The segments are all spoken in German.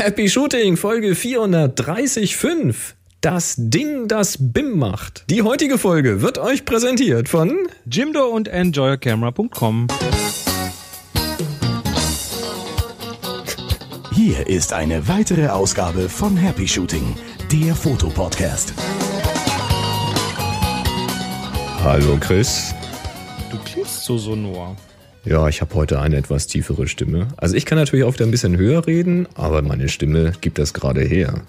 Happy Shooting, Folge 430.5. Das Ding, das BIM macht. Die heutige Folge wird euch präsentiert von Jimdo und EnjoyCamera.com. Hier ist eine weitere Ausgabe von Happy Shooting, der Fotopodcast. Hallo Chris. Du klingst so sonor. Ja, ich habe heute eine etwas tiefere Stimme. Also ich kann natürlich auch wieder ein bisschen höher reden, aber meine Stimme gibt das gerade her.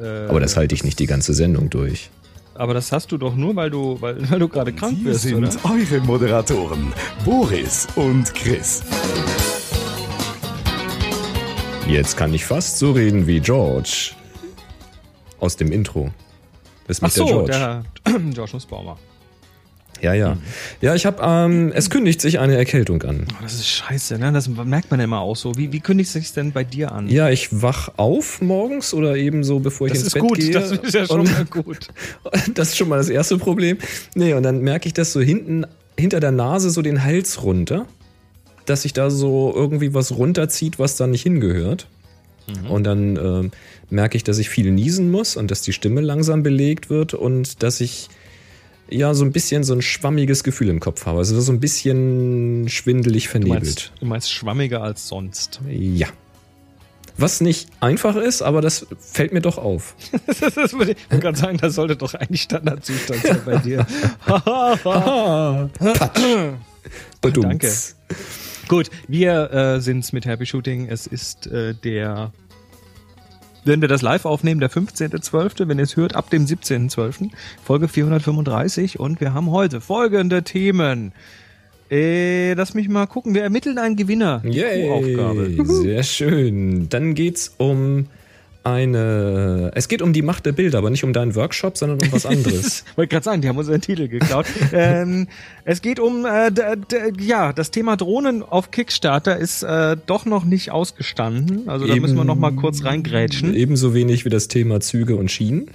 Äh, Aber das halte ich nicht die ganze Sendung durch. aber das hast du doch nur, weil du, weil, weil du gerade krank Hier bist, sind oder? eure Moderatoren, Boris und Chris. Jetzt kann ich fast so reden wie George. Aus dem Intro. Das Ach macht der so, George. der George Nussbaumer. Ja, ja. Ja, ich habe, ähm, es kündigt sich eine Erkältung an. Oh, das ist scheiße, ne? Das merkt man ja immer auch so. Wie, wie kündigt sich denn bei dir an? Ja, ich wach auf morgens oder eben so, bevor ich das ins ist Bett gut, gehe. das ist ja schon und, mal gut. Das ist schon mal das erste Problem. Nee, und dann merke ich das so hinten, hinter der Nase so den Hals runter, dass sich da so irgendwie was runterzieht, was da nicht hingehört. Und dann ähm, merke ich, dass ich viel niesen muss und dass die Stimme langsam belegt wird und dass ich ja so ein bisschen so ein schwammiges Gefühl im Kopf habe. Also so ein bisschen schwindelig Du vernebelt. meinst, du meinst schwammiger als sonst. Ja. Was nicht einfach ist, aber das fällt mir doch auf. das würde ich wollte gerade sagen, das sollte doch eigentlich Standardzustand sein bei dir. Danke. Gut, wir äh, sind's mit Happy Shooting. Es ist äh, der, wenn wir das live aufnehmen, der 15.12., wenn ihr es hört, ab dem 17.12., Folge 435 und wir haben heute folgende Themen. Äh, lass mich mal gucken, wir ermitteln einen Gewinner. Yay, Aufgabe. sehr schön. Dann geht's um eine. Es geht um die Macht der Bilder, aber nicht um deinen Workshop, sondern um was anderes. Wollte gerade sagen, die haben unseren Titel geklaut. ähm, es geht um, äh, ja, das Thema Drohnen auf Kickstarter ist äh, doch noch nicht ausgestanden. Also da Eben- müssen wir noch mal kurz reingrätschen. Ebenso wenig wie das Thema Züge und Schienen.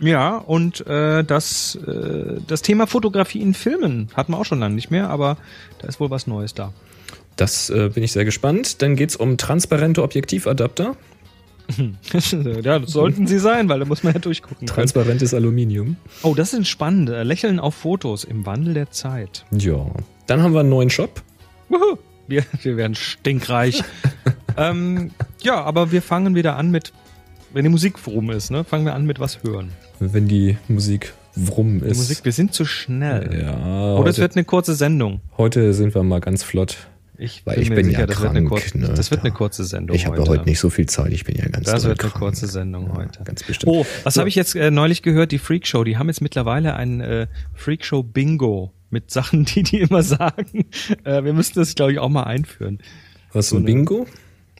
Ja, und äh, das, äh, das Thema Fotografie in Filmen hatten wir auch schon lange nicht mehr, aber da ist wohl was Neues da. Das äh, bin ich sehr gespannt. Dann geht's um transparente Objektivadapter. ja, das sollten sie sein, weil da muss man ja durchgucken. können. Transparentes Aluminium. Oh, das ist spannend. Äh, Lächeln auf Fotos im Wandel der Zeit. Ja. Dann haben wir einen neuen Shop. Wuhu. Wir, wir werden stinkreich. ähm, ja, aber wir fangen wieder an mit, wenn die Musik rum ist, ne, fangen wir an mit was hören. Wenn die Musik Die ist. Musik, wir sind zu schnell. Ja. Oder es heute, wird eine kurze Sendung. heute sind wir mal ganz flott. Ich Weil ich bin ja das wird eine, krank, kurze, ne? das wird eine kurze Sendung Ich habe ja heute. heute nicht so viel Zeit. Ich bin ja ganz Das wird eine krank. kurze Sendung Ja, heute. Ganz bestimmt. Oh, was So. habe ich jetzt äh, neulich gehört? Die Freakshow, die haben jetzt mittlerweile ein äh, Freakshow-Bingo mit Sachen, die die immer sagen. Äh, wir müssten das, glaube ich, auch mal einführen. Was, so ein eine- Bingo?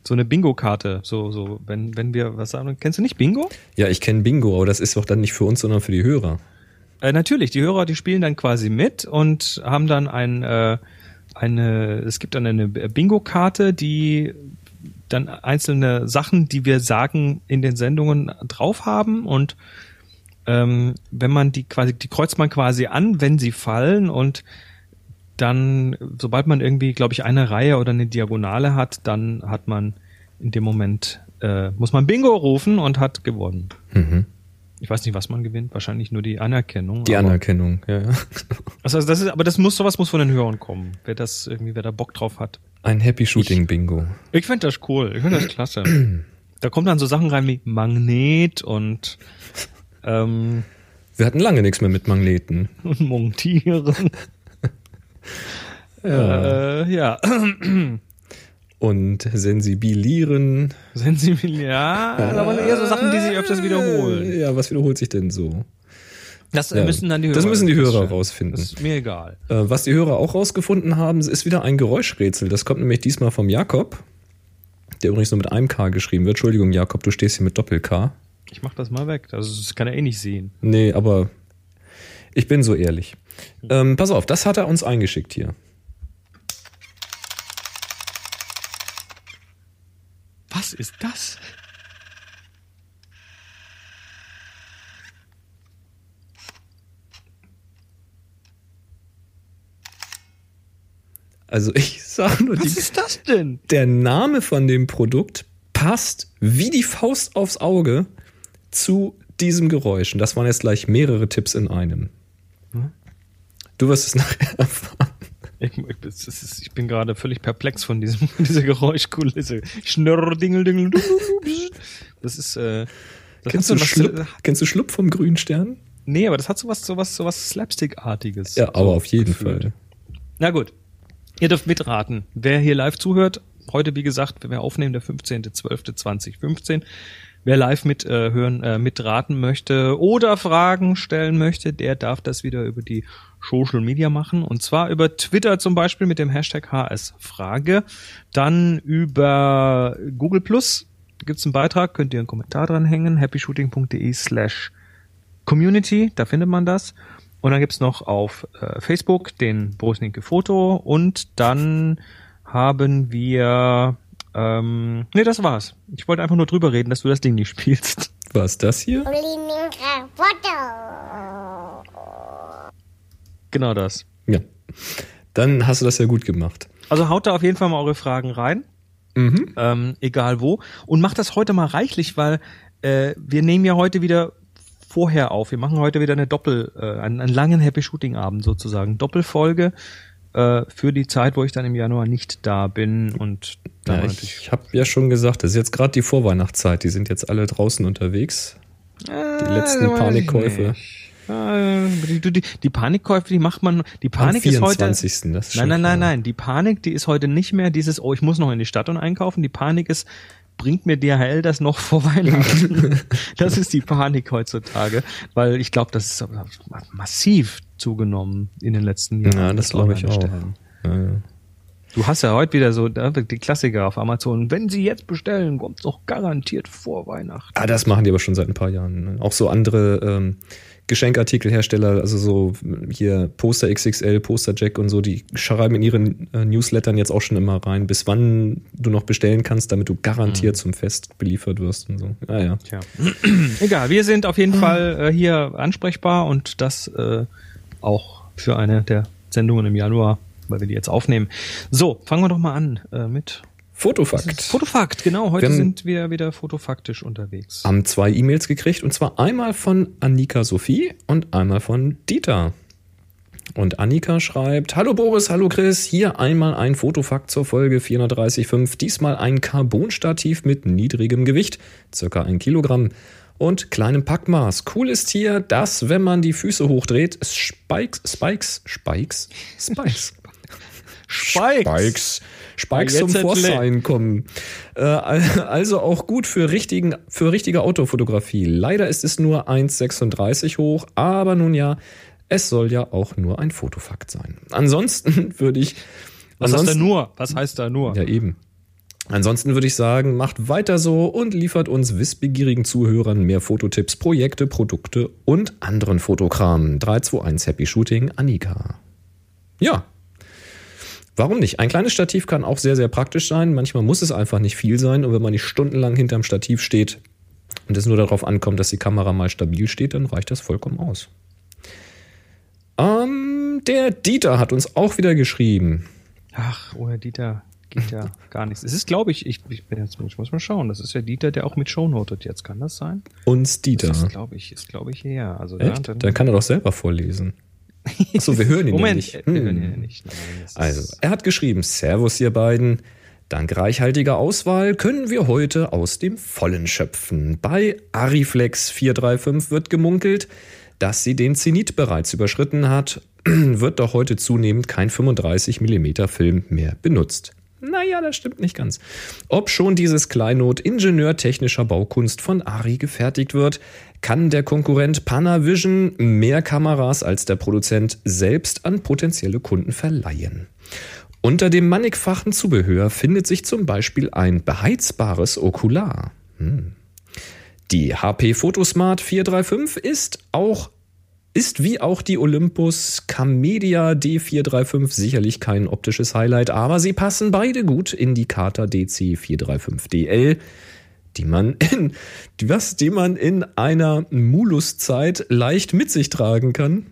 So eine Bingo-Karte. So, so, wenn, wenn wir was sagen. Kennst du nicht Bingo? Ja, ich kenne Bingo, aber das ist doch dann nicht für uns, sondern für die Hörer. Äh, natürlich, die Hörer, die spielen dann quasi mit und haben dann ein, äh, eine, es gibt dann eine Bingo-Karte, die dann einzelne Sachen, die wir sagen, in den Sendungen drauf haben und ähm, wenn man die quasi, die kreuzt man quasi an, wenn sie fallen und dann, sobald man irgendwie, glaube ich, eine Reihe oder eine Diagonale hat, dann hat man in dem Moment, äh, muss man Bingo rufen und hat gewonnen. Mhm. Ich weiß nicht, was man gewinnt, wahrscheinlich nur die Anerkennung. Die Anerkennung, ja, ja. Also das ist, aber das muss, sowas muss von den Hörern kommen. Wer das irgendwie, wer da Bock drauf hat. Ein Happy Shooting Bingo. Ich finde das cool. Ich finde das klasse. da kommen dann so Sachen rein wie Magnet und, ähm, Wir hatten lange nichts mehr mit Magneten. und Montieren. Ja. Äh, ja. Und sensibilieren. Sensibil, ja, aber eher so Sachen, die sich öfters wiederholen. Äh, Ja, was wiederholt sich denn so? Das Ja, müssen dann die Hörer. das müssen die Hörer rausfinden. Das ist mir egal. Äh, was die Hörer auch rausgefunden haben, ist wieder ein Geräuschrätsel. Das kommt nämlich diesmal vom Jakob, der übrigens nur mit einem K geschrieben wird. Entschuldigung, Jakob, du stehst hier mit Doppel-K. Ich mach das mal weg. Also, das kann er eh nicht sehen. Nee, aber ich bin so ehrlich. Ähm, pass auf, das hat er uns eingeschickt hier. Was ist das? Also ich sage nur, die, Was ist das denn? der Name von dem Produkt passt wie die Faust aufs Auge zu diesem Geräusch. Und das waren jetzt gleich mehrere Tipps in einem. Du wirst es nachher erfahren. Ich, ist, ich bin gerade völlig perplex von diesem, dieser Geräuschkulisse. Schnurr, dingel, dingel. Das ist, äh, das kennst, du Schlupp, kennst du Schlupp vom grünen Stern? Nee, aber das hat sowas, sowas, sowas Slapstick-artiges. Ja, aber so auf jeden gefühlt. Fall. Na gut. Ihr dürft mitraten. Wer hier live zuhört, heute, wie gesagt, wenn wir aufnehmen, der 15.12.2015. Wer live mit äh, hören, äh, mitraten möchte oder Fragen stellen möchte, der darf das wieder über die Social Media machen. Und zwar über Twitter zum Beispiel mit dem Hashtag HSFrage. Dann über Google Plus gibt's einen Beitrag, könnt ihr einen Kommentar dran hängen, happyshooting.de slash community, da findet man das. Und dann gibt's noch auf äh, Facebook den Brosnicke Foto und dann haben wir ähm, nee, das war's. Ich wollte einfach nur drüber reden, dass du das Ding nicht spielst. Was das hier? Genau das. Ja. Dann hast du das ja gut gemacht. Also haut da auf jeden Fall mal eure Fragen rein. Mhm. Ähm, egal wo. Und macht das heute mal reichlich, weil äh, wir nehmen ja heute wieder vorher auf. Wir machen heute wieder eine Doppel, äh, einen, einen langen Happy Shooting Abend sozusagen. Doppelfolge äh, für die Zeit, wo ich dann im Januar nicht da bin und da ja, ich, habe ja schon gesagt, das ist jetzt gerade die Vorweihnachtszeit. Die sind jetzt alle draußen unterwegs. Die äh, letzten Panikkäufe. Äh, die, die, die, Panikkäufe, die macht man. Die Panik Am 24. ist heute. Ist nein, nein, nein, nein. Die Panik, die ist heute nicht mehr dieses, oh, ich muss noch in die Stadt und einkaufen. Die Panik ist, bringt mir DHL das noch vor Weihnachten? das ist die Panik heutzutage, weil ich glaube, das ist massiv zugenommen in den letzten Jahren. Ja, das glaube ich auch. Ja, ja. Du hast ja heute wieder so die Klassiker auf Amazon. Wenn sie jetzt bestellen, kommt es doch garantiert vor Weihnachten. Ah, das machen die aber schon seit ein paar Jahren. Ne? Auch so andere ähm, Geschenkartikelhersteller, also so hier Poster XXL, Poster Jack und so, die schreiben in ihren äh, Newslettern jetzt auch schon immer rein, bis wann du noch bestellen kannst, damit du garantiert mhm. zum Fest beliefert wirst und so. Ah ja. Tja. Egal, wir sind auf jeden Fall äh, hier ansprechbar und das äh, auch für eine der Sendungen im Januar weil wir die jetzt aufnehmen. So, fangen wir doch mal an äh, mit Fotofakt. Fotofakt, genau. Heute wir sind wir wieder fotofaktisch unterwegs. Haben zwei E-Mails gekriegt und zwar einmal von Annika Sophie und einmal von Dieter. Und Annika schreibt, Hallo Boris, hallo Chris, hier einmal ein Fotofakt zur Folge 430.5, diesmal ein Carbonstativ mit niedrigem Gewicht, circa ein Kilogramm und kleinem Packmaß. Cool ist hier, dass, wenn man die Füße hochdreht, Spikes, Spikes, Spikes, Spikes, Spikes. Spikes. Spikes zum Vorschein kommen. Äh, also auch gut für, richtigen, für richtige Autofotografie. Leider ist es nur 1,36 hoch, aber nun ja, es soll ja auch nur ein Fotofakt sein. Ansonsten würde ich. Was heißt da nur? Was heißt da nur? Ja, eben. Ansonsten würde ich sagen, macht weiter so und liefert uns wissbegierigen Zuhörern mehr Fototipps, Projekte, Produkte und anderen Fotokram. 321 Happy Shooting, Annika. Ja, Warum nicht? Ein kleines Stativ kann auch sehr, sehr praktisch sein. Manchmal muss es einfach nicht viel sein. Und wenn man nicht stundenlang hinterm Stativ steht und es nur darauf ankommt, dass die Kamera mal stabil steht, dann reicht das vollkommen aus. Ähm, der Dieter hat uns auch wieder geschrieben. Ach, oh Herr Dieter, geht ja gar nichts. Es ist, glaube ich, ich, ich bin jetzt, ich muss mal schauen. Das ist ja Dieter, der auch mit Shownotet jetzt. Kann das sein? Uns Dieter. Das ist, glaube ich, ist, glaube ich, her. Also, Echt? Ja, dann, dann kann er doch selber vorlesen. Achso, wir hören ihn Moment, nicht. Hm. Wir hören ihn hm. nicht. Nein, also, er hat geschrieben, Servus ihr beiden. Dank reichhaltiger Auswahl können wir heute aus dem Vollen schöpfen. Bei Ariflex 435 wird gemunkelt, dass sie den Zenit bereits überschritten hat, wird doch heute zunehmend kein 35 mm Film mehr benutzt. Naja, das stimmt nicht ganz. Ob schon dieses Kleinod ingenieurtechnischer Baukunst von Ari gefertigt wird, kann der Konkurrent Panavision mehr Kameras als der Produzent selbst an potenzielle Kunden verleihen. Unter dem mannigfachen Zubehör findet sich zum Beispiel ein beheizbares Okular. Hm. Die HP Photosmart 435 ist auch ist wie auch die Olympus Camedia D435 sicherlich kein optisches Highlight, aber sie passen beide gut in die Carta DC 435DL, die man in, die, was, die man in einer Muluszeit leicht mit sich tragen kann,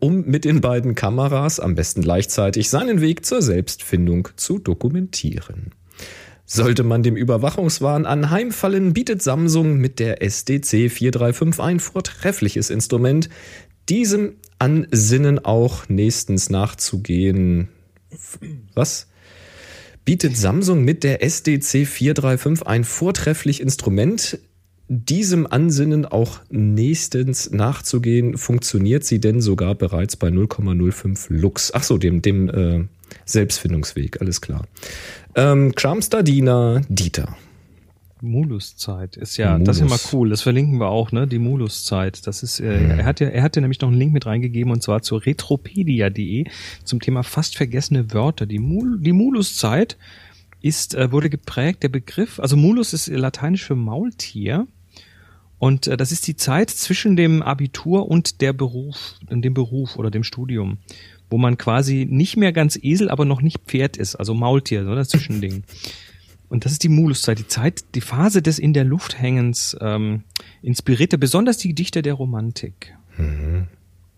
um mit den beiden Kameras am besten gleichzeitig seinen Weg zur Selbstfindung zu dokumentieren. Sollte man dem Überwachungswahn anheimfallen, bietet Samsung mit der SDC 435 ein vortreffliches Instrument, diesem Ansinnen auch nächstens nachzugehen. Was? Bietet Samsung mit der SDC 435 ein vortreffliches Instrument, diesem Ansinnen auch nächstens nachzugehen, funktioniert sie denn sogar bereits bei 0,05 Lux. Ach so, dem, dem äh, Selbstfindungsweg, alles klar. Ähm, Charmstar-Diener Dieter. Muluszeit ist ja, Mulus. das ist ja mal cool. Das verlinken wir auch, ne? Die Muluszeit. Das ist, äh, hm. er hat ja, er hat ja nämlich noch einen Link mit reingegeben und zwar zur retropedia.de zum Thema fast vergessene Wörter. Die, Mul die Muluszeit ist, äh, wurde geprägt, der Begriff, also Mulus ist lateinisch für Maultier. Und äh, das ist die Zeit zwischen dem Abitur und der Beruf, dem Beruf oder dem Studium wo man quasi nicht mehr ganz Esel, aber noch nicht Pferd ist, also Maultier, so das Zwischending. Und das ist die Muluszeit, die Zeit, die Phase des in der Luft hängens ähm, inspirierte besonders die Dichter der Romantik. Mhm.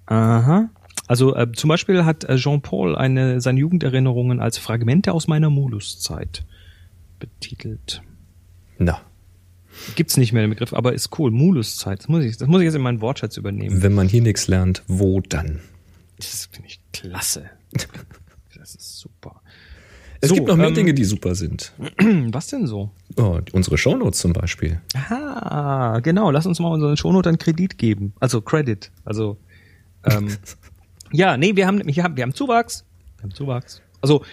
Aha. Also äh, zum Beispiel hat äh, Jean-Paul eine seine Jugenderinnerungen als Fragmente aus meiner Muluszeit betitelt. Na. Gibt's nicht mehr den Begriff, aber ist cool. Muluszeit. Das muss ich, das muss ich jetzt in meinen Wortschatz übernehmen. Wenn man hier nichts lernt, wo dann? Das finde ich klasse. Das ist super. Es so, gibt noch mehr ähm, Dinge, die super sind. Was denn so? Oh, unsere Shownotes zum Beispiel. Ah, genau. Lass uns mal unseren Shownote einen Kredit geben. Also Credit. Also ähm, ja, nee, wir haben, wir haben, wir haben Zuwachs. Wir haben Zuwachs. Also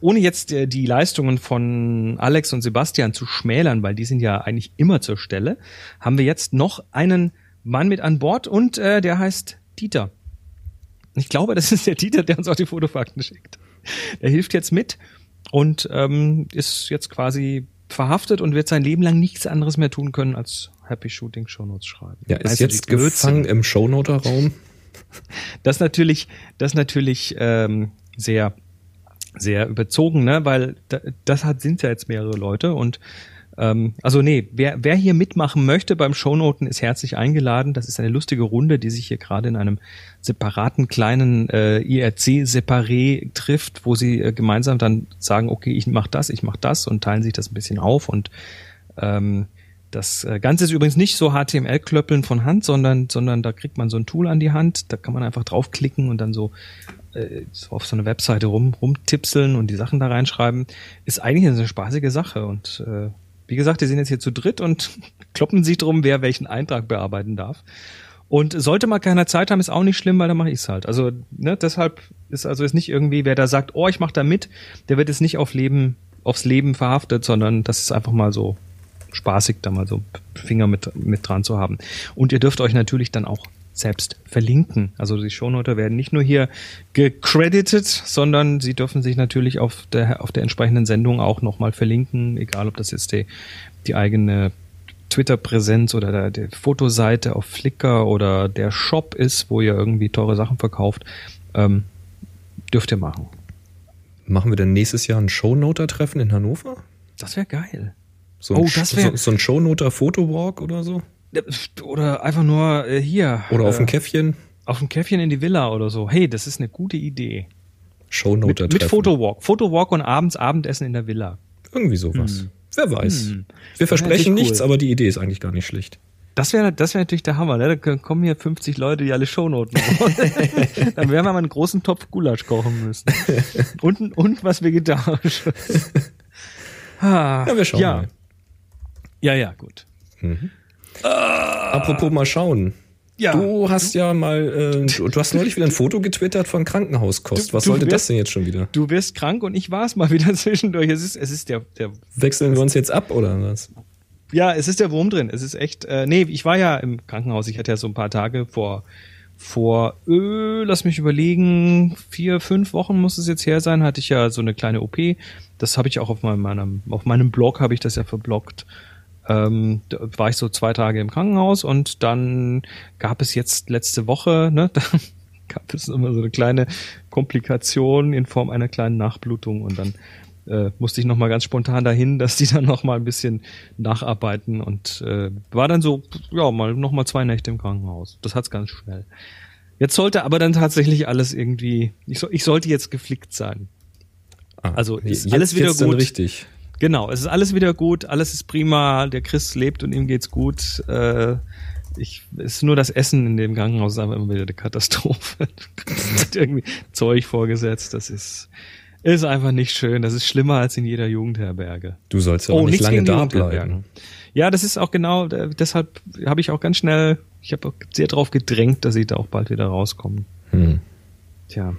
ohne jetzt äh, die Leistungen von Alex und Sebastian zu schmälern, weil die sind ja eigentlich immer zur Stelle, haben wir jetzt noch einen Mann mit an Bord und äh, der heißt Dieter. Ich glaube, das ist der Dieter, der uns auch die Fotofakten schickt. Er hilft jetzt mit und ähm, ist jetzt quasi verhaftet und wird sein Leben lang nichts anderes mehr tun können, als Happy Shooting Shownotes schreiben. Ja, ist also jetzt gefangen im Shownoter-Raum. Das natürlich, das natürlich ähm, sehr, sehr überzogen, ne? Weil da, das hat sind ja jetzt mehrere Leute und ähm, also nee, wer, wer hier mitmachen möchte beim Shownoten, ist herzlich eingeladen. Das ist eine lustige Runde, die sich hier gerade in einem separaten kleinen äh, IRC-Separé trifft, wo sie äh, gemeinsam dann sagen, okay, ich mach das, ich mach das und teilen sich das ein bisschen auf und ähm, das äh, Ganze ist übrigens nicht so HTML-Klöppeln von Hand, sondern, sondern da kriegt man so ein Tool an die Hand, da kann man einfach draufklicken und dann so, äh, so auf so eine Webseite rum, rumtipseln und die Sachen da reinschreiben. Ist eigentlich eine spaßige Sache und äh, wie gesagt, die sind jetzt hier zu dritt und kloppen sich drum, wer welchen Eintrag bearbeiten darf. Und sollte mal keiner Zeit haben, ist auch nicht schlimm, weil dann mache ich es halt. Also ne, deshalb ist also ist nicht irgendwie, wer da sagt, oh, ich mache da mit, der wird jetzt nicht auf Leben, aufs Leben verhaftet, sondern das ist einfach mal so spaßig, da mal so Finger mit, mit dran zu haben. Und ihr dürft euch natürlich dann auch selbst verlinken. Also die Shownoter werden nicht nur hier gecredited, sondern sie dürfen sich natürlich auf der, auf der entsprechenden Sendung auch nochmal verlinken, egal ob das jetzt die, die eigene Twitter-Präsenz oder der, der Fotoseite auf Flickr oder der Shop ist, wo ihr irgendwie teure Sachen verkauft, ähm, dürft ihr machen. Machen wir denn nächstes Jahr ein Shownoter-Treffen in Hannover? Das wäre geil. So ein, oh, das wär, so, so ein Shownoter-Fotowalk oder so? Oder einfach nur äh, hier. Oder auf äh, ein Käffchen. Auf ein Käffchen in die Villa oder so. Hey, das ist eine gute Idee. Shownoter mit, mit Fotowalk. Fotowalk und abends Abendessen in der Villa. Irgendwie sowas. Hm. Wer weiß. Hm. Wir versprechen nichts, cool. aber die Idee ist eigentlich gar nicht schlecht. Das wäre das wäre natürlich der Hammer, ne? Da kommen hier 50 Leute, die alle Shownoten machen. Dann werden wir mal einen großen Topf Gulasch kochen müssen. Und, und was vegetarisches. Ah, ja, wir schauen ja. mal. Ja, ja, gut. Mhm. Ah. Apropos mal schauen. Ja. Du hast ja mal, äh, du, hast neulich wieder ein Foto getwittert von Krankenhauskost. Was du, sollte wirst, das denn jetzt schon wieder? Du wirst krank und ich war es mal wieder zwischendurch. Es ist, es ist der, der. Wechseln wir uns jetzt ab oder was? Ja, es ist der Wurm drin. Es ist echt. Äh, nee, ich war ja im Krankenhaus. Ich hatte ja so ein paar Tage vor, vor, äh, lass mich überlegen, vier, fünf Wochen muss es jetzt her sein. Hatte ich ja so eine kleine OP. Das habe ich auch auf meinem, auf meinem Blog habe ich das ja verblockt ähm, da war ich so zwei Tage im Krankenhaus und dann gab es jetzt letzte Woche, ne, da gab es immer so eine kleine Komplikation in Form einer kleinen Nachblutung und dann äh, musste ich nochmal ganz spontan dahin, dass die dann nochmal ein bisschen nacharbeiten und äh, war dann so, ja, mal nochmal zwei Nächte im Krankenhaus. Das hat's ganz schnell. Jetzt sollte aber dann tatsächlich alles irgendwie, ich, so, ich sollte jetzt geflickt sein. Ah, also ist jetzt, alles wieder gut. richtig. Genau, es ist alles wieder gut, alles ist prima, der Chris lebt und ihm geht's gut. Äh, ich, es ist nur das Essen in dem Krankenhaus ist immer wieder eine Katastrophe. irgendwie Zeug vorgesetzt, das ist, ist einfach nicht schön. Das ist schlimmer als in jeder Jugendherberge. Du sollst ja auch oh, nicht lange da bleiben. Ja, das ist auch genau, deshalb habe ich auch ganz schnell, ich habe sehr darauf gedrängt, dass ich da auch bald wieder rauskomme. Hm. Tja.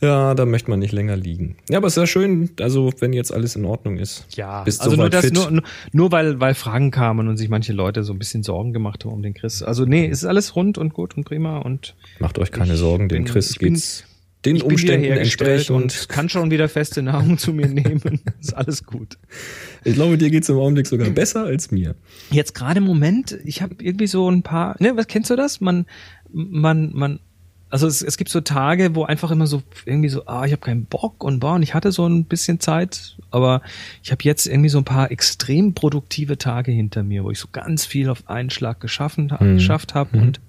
Ja, da möchte man nicht länger liegen. Ja, aber es ist ja schön, also wenn jetzt alles in Ordnung ist. Ja, Bist also nur, das, nur, nur weil, weil Fragen kamen und sich manche Leute so ein bisschen Sorgen gemacht haben um den Chris. Also nee, es ist alles rund und gut und prima und. Macht euch keine Sorgen, den Chris geht's den Umständen entsprechend. Und kann schon wieder feste Nahrung zu mir nehmen. ist alles gut. Ich glaube, dir geht's im Augenblick sogar besser als mir. Jetzt gerade im Moment, ich habe irgendwie so ein paar, ne, was kennst du das? Man, man, man also es, es gibt so Tage, wo einfach immer so irgendwie so, ah, ich habe keinen Bock und boah, und ich hatte so ein bisschen Zeit, aber ich habe jetzt irgendwie so ein paar extrem produktive Tage hinter mir, wo ich so ganz viel auf einen Schlag geschaffen, mhm. geschafft habe mhm. und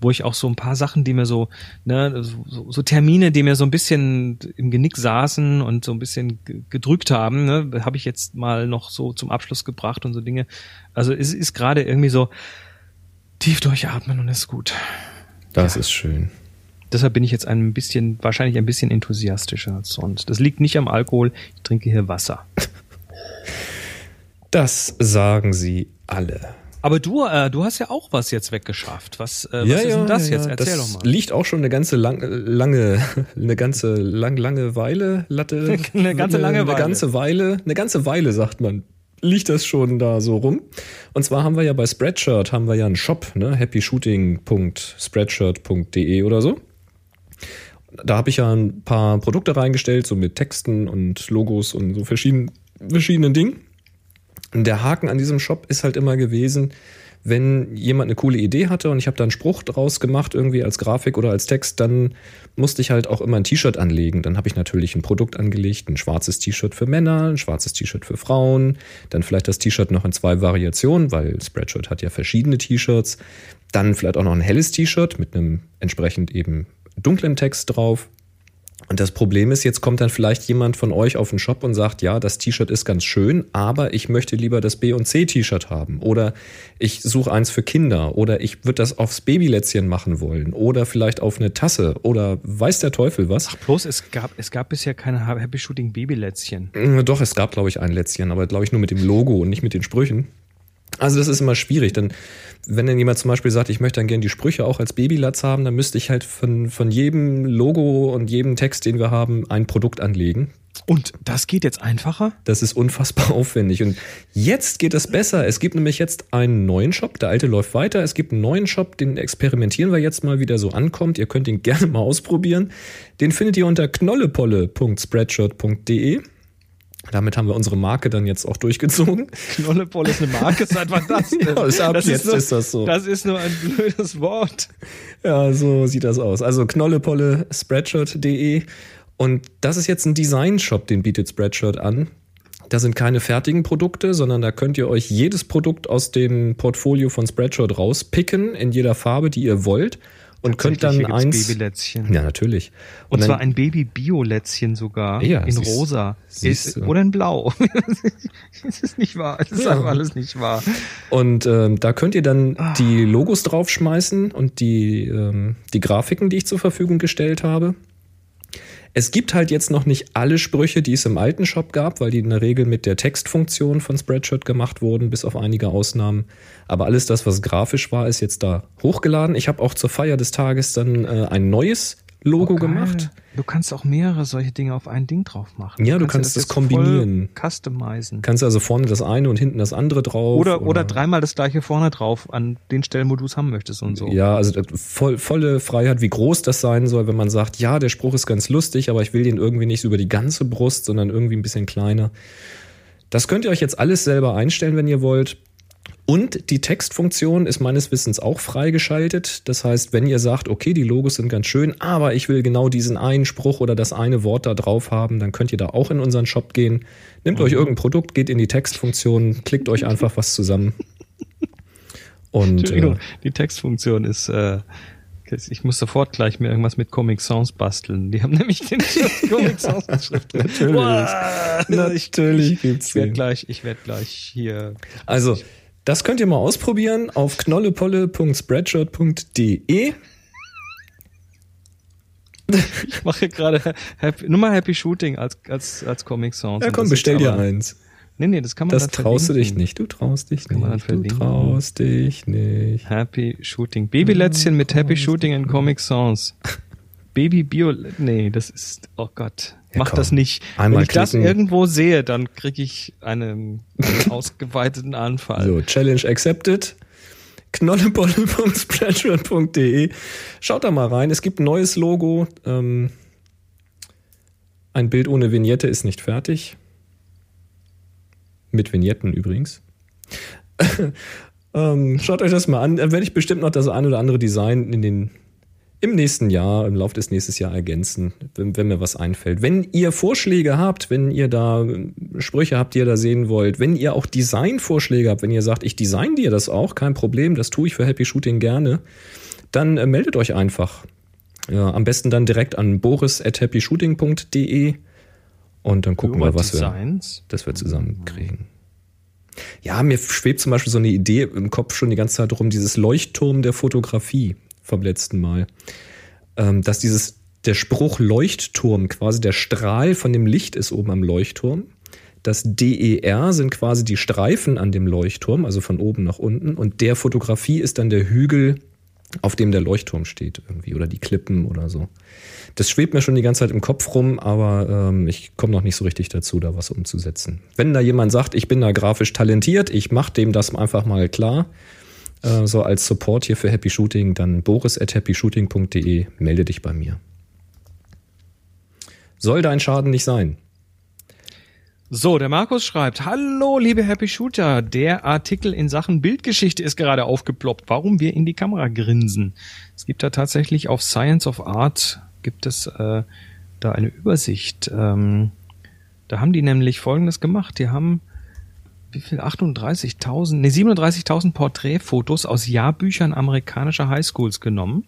wo ich auch so ein paar Sachen, die mir so, ne, so, so Termine, die mir so ein bisschen im Genick saßen und so ein bisschen gedrückt haben, ne, habe ich jetzt mal noch so zum Abschluss gebracht und so Dinge. Also es ist gerade irgendwie so tief durchatmen und ist gut. Das ja. ist schön. Deshalb bin ich jetzt ein bisschen, wahrscheinlich ein bisschen enthusiastischer als sonst. Das liegt nicht am Alkohol, ich trinke hier Wasser. Das sagen sie alle. Aber du, äh, du hast ja auch was jetzt weggeschafft. Was, äh, was ja, ist denn das ja, jetzt? Erzähl das doch mal. Liegt auch schon eine ganze lang, lange, eine ganze lang, lange Weile, Latte. eine ganze lange eine, Weile. Eine ganze Weile, eine ganze Weile sagt man. Liegt das schon da so rum? Und zwar haben wir ja bei Spreadshirt haben wir ja einen Shop, ne? happyshooting.spreadshirt.de oder so da habe ich ja ein paar Produkte reingestellt, so mit Texten und Logos und so verschiedenen, verschiedenen Dingen. Und der Haken an diesem Shop ist halt immer gewesen, wenn jemand eine coole Idee hatte und ich habe da einen Spruch draus gemacht, irgendwie als Grafik oder als Text, dann musste ich halt auch immer ein T-Shirt anlegen. Dann habe ich natürlich ein Produkt angelegt, ein schwarzes T-Shirt für Männer, ein schwarzes T-Shirt für Frauen, dann vielleicht das T-Shirt noch in zwei Variationen, weil Spreadshirt hat ja verschiedene T-Shirts. Dann vielleicht auch noch ein helles T-Shirt mit einem entsprechend eben dunklen Text drauf. Und das Problem ist, jetzt kommt dann vielleicht jemand von euch auf den Shop und sagt, ja, das T-Shirt ist ganz schön, aber ich möchte lieber das B und C T-Shirt haben. Oder ich suche eins für Kinder. Oder ich würde das aufs Babylätzchen machen wollen. Oder vielleicht auf eine Tasse. Oder weiß der Teufel was. Ach bloß, es gab, es gab bisher keine Happy Shooting Babylätzchen. Doch, es gab, glaube ich, ein Lätzchen, aber glaube ich nur mit dem Logo und nicht mit den Sprüchen. Also das ist immer schwierig, denn wenn dann jemand zum Beispiel sagt, ich möchte dann gerne die Sprüche auch als Babylatz haben, dann müsste ich halt von, von jedem Logo und jedem Text, den wir haben, ein Produkt anlegen. Und das geht jetzt einfacher? Das ist unfassbar aufwendig. Und jetzt geht es besser. Es gibt nämlich jetzt einen neuen Shop. Der alte läuft weiter. Es gibt einen neuen Shop, den experimentieren wir jetzt mal, wie der so ankommt. Ihr könnt ihn gerne mal ausprobieren. Den findet ihr unter knollepolle.spreadshirt.de. Damit haben wir unsere Marke dann jetzt auch durchgezogen. Knollepoll ist eine Marke, seit wann das denn? ja, ist das jetzt ist, nur, ist das so. Das ist nur ein blödes Wort. Ja, so sieht das aus. Also knollepolle spreadshirt.de und das ist jetzt ein Design-Shop, den bietet Spreadshirt an. Da sind keine fertigen Produkte, sondern da könnt ihr euch jedes Produkt aus dem Portfolio von Spreadshirt rauspicken, in jeder Farbe, die ihr wollt und könnt dann eins. Babylätzchen. Ja, natürlich. Und, und zwar ein Baby-Bio-Lätzchen sogar. Ja, in rosa. Ist, oder in blau. das ist nicht wahr. Das ist ja. einfach alles nicht wahr. Und ähm, da könnt ihr dann ah. die Logos draufschmeißen und die, ähm, die Grafiken, die ich zur Verfügung gestellt habe. Es gibt halt jetzt noch nicht alle Sprüche, die es im alten Shop gab, weil die in der Regel mit der Textfunktion von Spreadshirt gemacht wurden, bis auf einige Ausnahmen. Aber alles das, was grafisch war, ist jetzt da hochgeladen. Ich habe auch zur Feier des Tages dann äh, ein neues Logo oh, gemacht. Du kannst auch mehrere solche Dinge auf ein Ding drauf machen. Ja, du, du kannst, das, das kombinieren. Customizen. Kannst also vorne das eine und hinten das andere drauf. Oder, oder, oder dreimal das gleiche vorne drauf an den Stellen, wo du es haben möchtest und so. Ja, also äh, voll, volle Freiheit, wie groß das sein soll, wenn man sagt, ja, der Spruch ist ganz lustig, aber ich will den irgendwie nicht über die ganze Brust, sondern irgendwie ein bisschen kleiner. Das könnt ihr euch jetzt alles selber einstellen, wenn ihr wollt. Und die Textfunktion ist meines Wissens auch freigeschaltet. Das heißt, wenn ihr sagt, okay, die Logos sind ganz schön, aber ich will genau diesen einen Spruch oder das eine Wort da drauf haben, dann könnt ihr da auch in unseren Shop gehen. Nehmt mhm. euch irgendein Produkt, geht in die Textfunktion, klickt euch einfach was zusammen. Und äh, die Textfunktion ist äh, Ich muss sofort gleich mir irgendwas mit Comic Sans basteln. Die haben nämlich den Comic Sans Schrift. Natürlich. Wow. Natürlich gibt's Ich werde gleich, ich werde gleich hier. Also, das könnt ihr mal ausprobieren auf knollepolle.spreadshirt.de. Ich mache gerade Happy, nur mal Happy Shooting als als als Comic Sans. Ja, komm, bestell dir eins. Nee, nee, das kann man Das traust du dich verlinken. nicht. Du traust dich kann nicht. Du verlinken. traust dich nicht. Happy Shooting. Babylätzchen mit Happy Shooting in Comic Sans. Baby Bio. Nee, das ist. Oh Gott. Mach komm. das nicht. Einmal Wenn ich das klicken. irgendwo sehe, dann kriege ich einen, ausgeweiteten Anfall. So, Challenge accepted. knollepolle.spreadshirt.de. Schaut da mal rein. Es gibt ein neues Logo. Ähm, ein Bild ohne Vignette ist nicht fertig. Mit Vignetten übrigens. ähm, schaut euch das mal an. Da werde ich bestimmt noch das ein oder andere Design in den, im nächsten Jahr, im Laufe des nächsten Jahres ergänzen, wenn, wenn mir was einfällt. Wenn ihr Vorschläge habt, wenn ihr da äh, Sprüche habt, die ihr da sehen wollt, wenn ihr auch Designvorschläge habt, wenn ihr sagt, ich design dir das auch, kein Problem, das tue ich für Happy Shooting gerne, dann äh, meldet euch einfach. Ja, am besten dann direkt an boris at happyshooting.de und dann gucken wir, was wir, Designs. das wir zusammen kriegen. Ja, mir schwebt zum Beispiel so eine Idee im Kopf schon die ganze Zeit rum, dieses Leuchtturm der Fotografie vom letzten Mal. Ähm, dass dieses, der Spruch Leuchtturm, quasi der Strahl von dem Licht ist oben am Leuchtturm. Das DER sind quasi die Streifen an dem Leuchtturm, also von oben nach unten. Und der Fotografie ist dann der Hügel, auf dem der Leuchtturm steht irgendwie oder die Klippen oder so. Das schwebt mir schon die ganze Zeit im Kopf rum, aber ähm, ich komme noch nicht so richtig dazu, da was umzusetzen. Wenn da jemand sagt, ich bin da grafisch talentiert, ich mache dem das einfach mal klar, äh, so als Support hier für Happy Shooting, dann boris at happyshooting.de, melde dich bei mir. Soll dein Schaden nicht sein. So, der Markus schreibt, hallo liebe Happy Shooter, der Artikel in Sachen Bildgeschichte ist gerade aufgeploppt, warum wir in die Kamera grinsen. Es gibt da tatsächlich auf Science of Art, gibt es äh, da eine Übersicht. Ähm, da haben die nämlich Folgendes gemacht, die haben wie viel? 38.000, nee 37.000 Porträtfotos aus Jahrbüchern amerikanischer Highschools genommen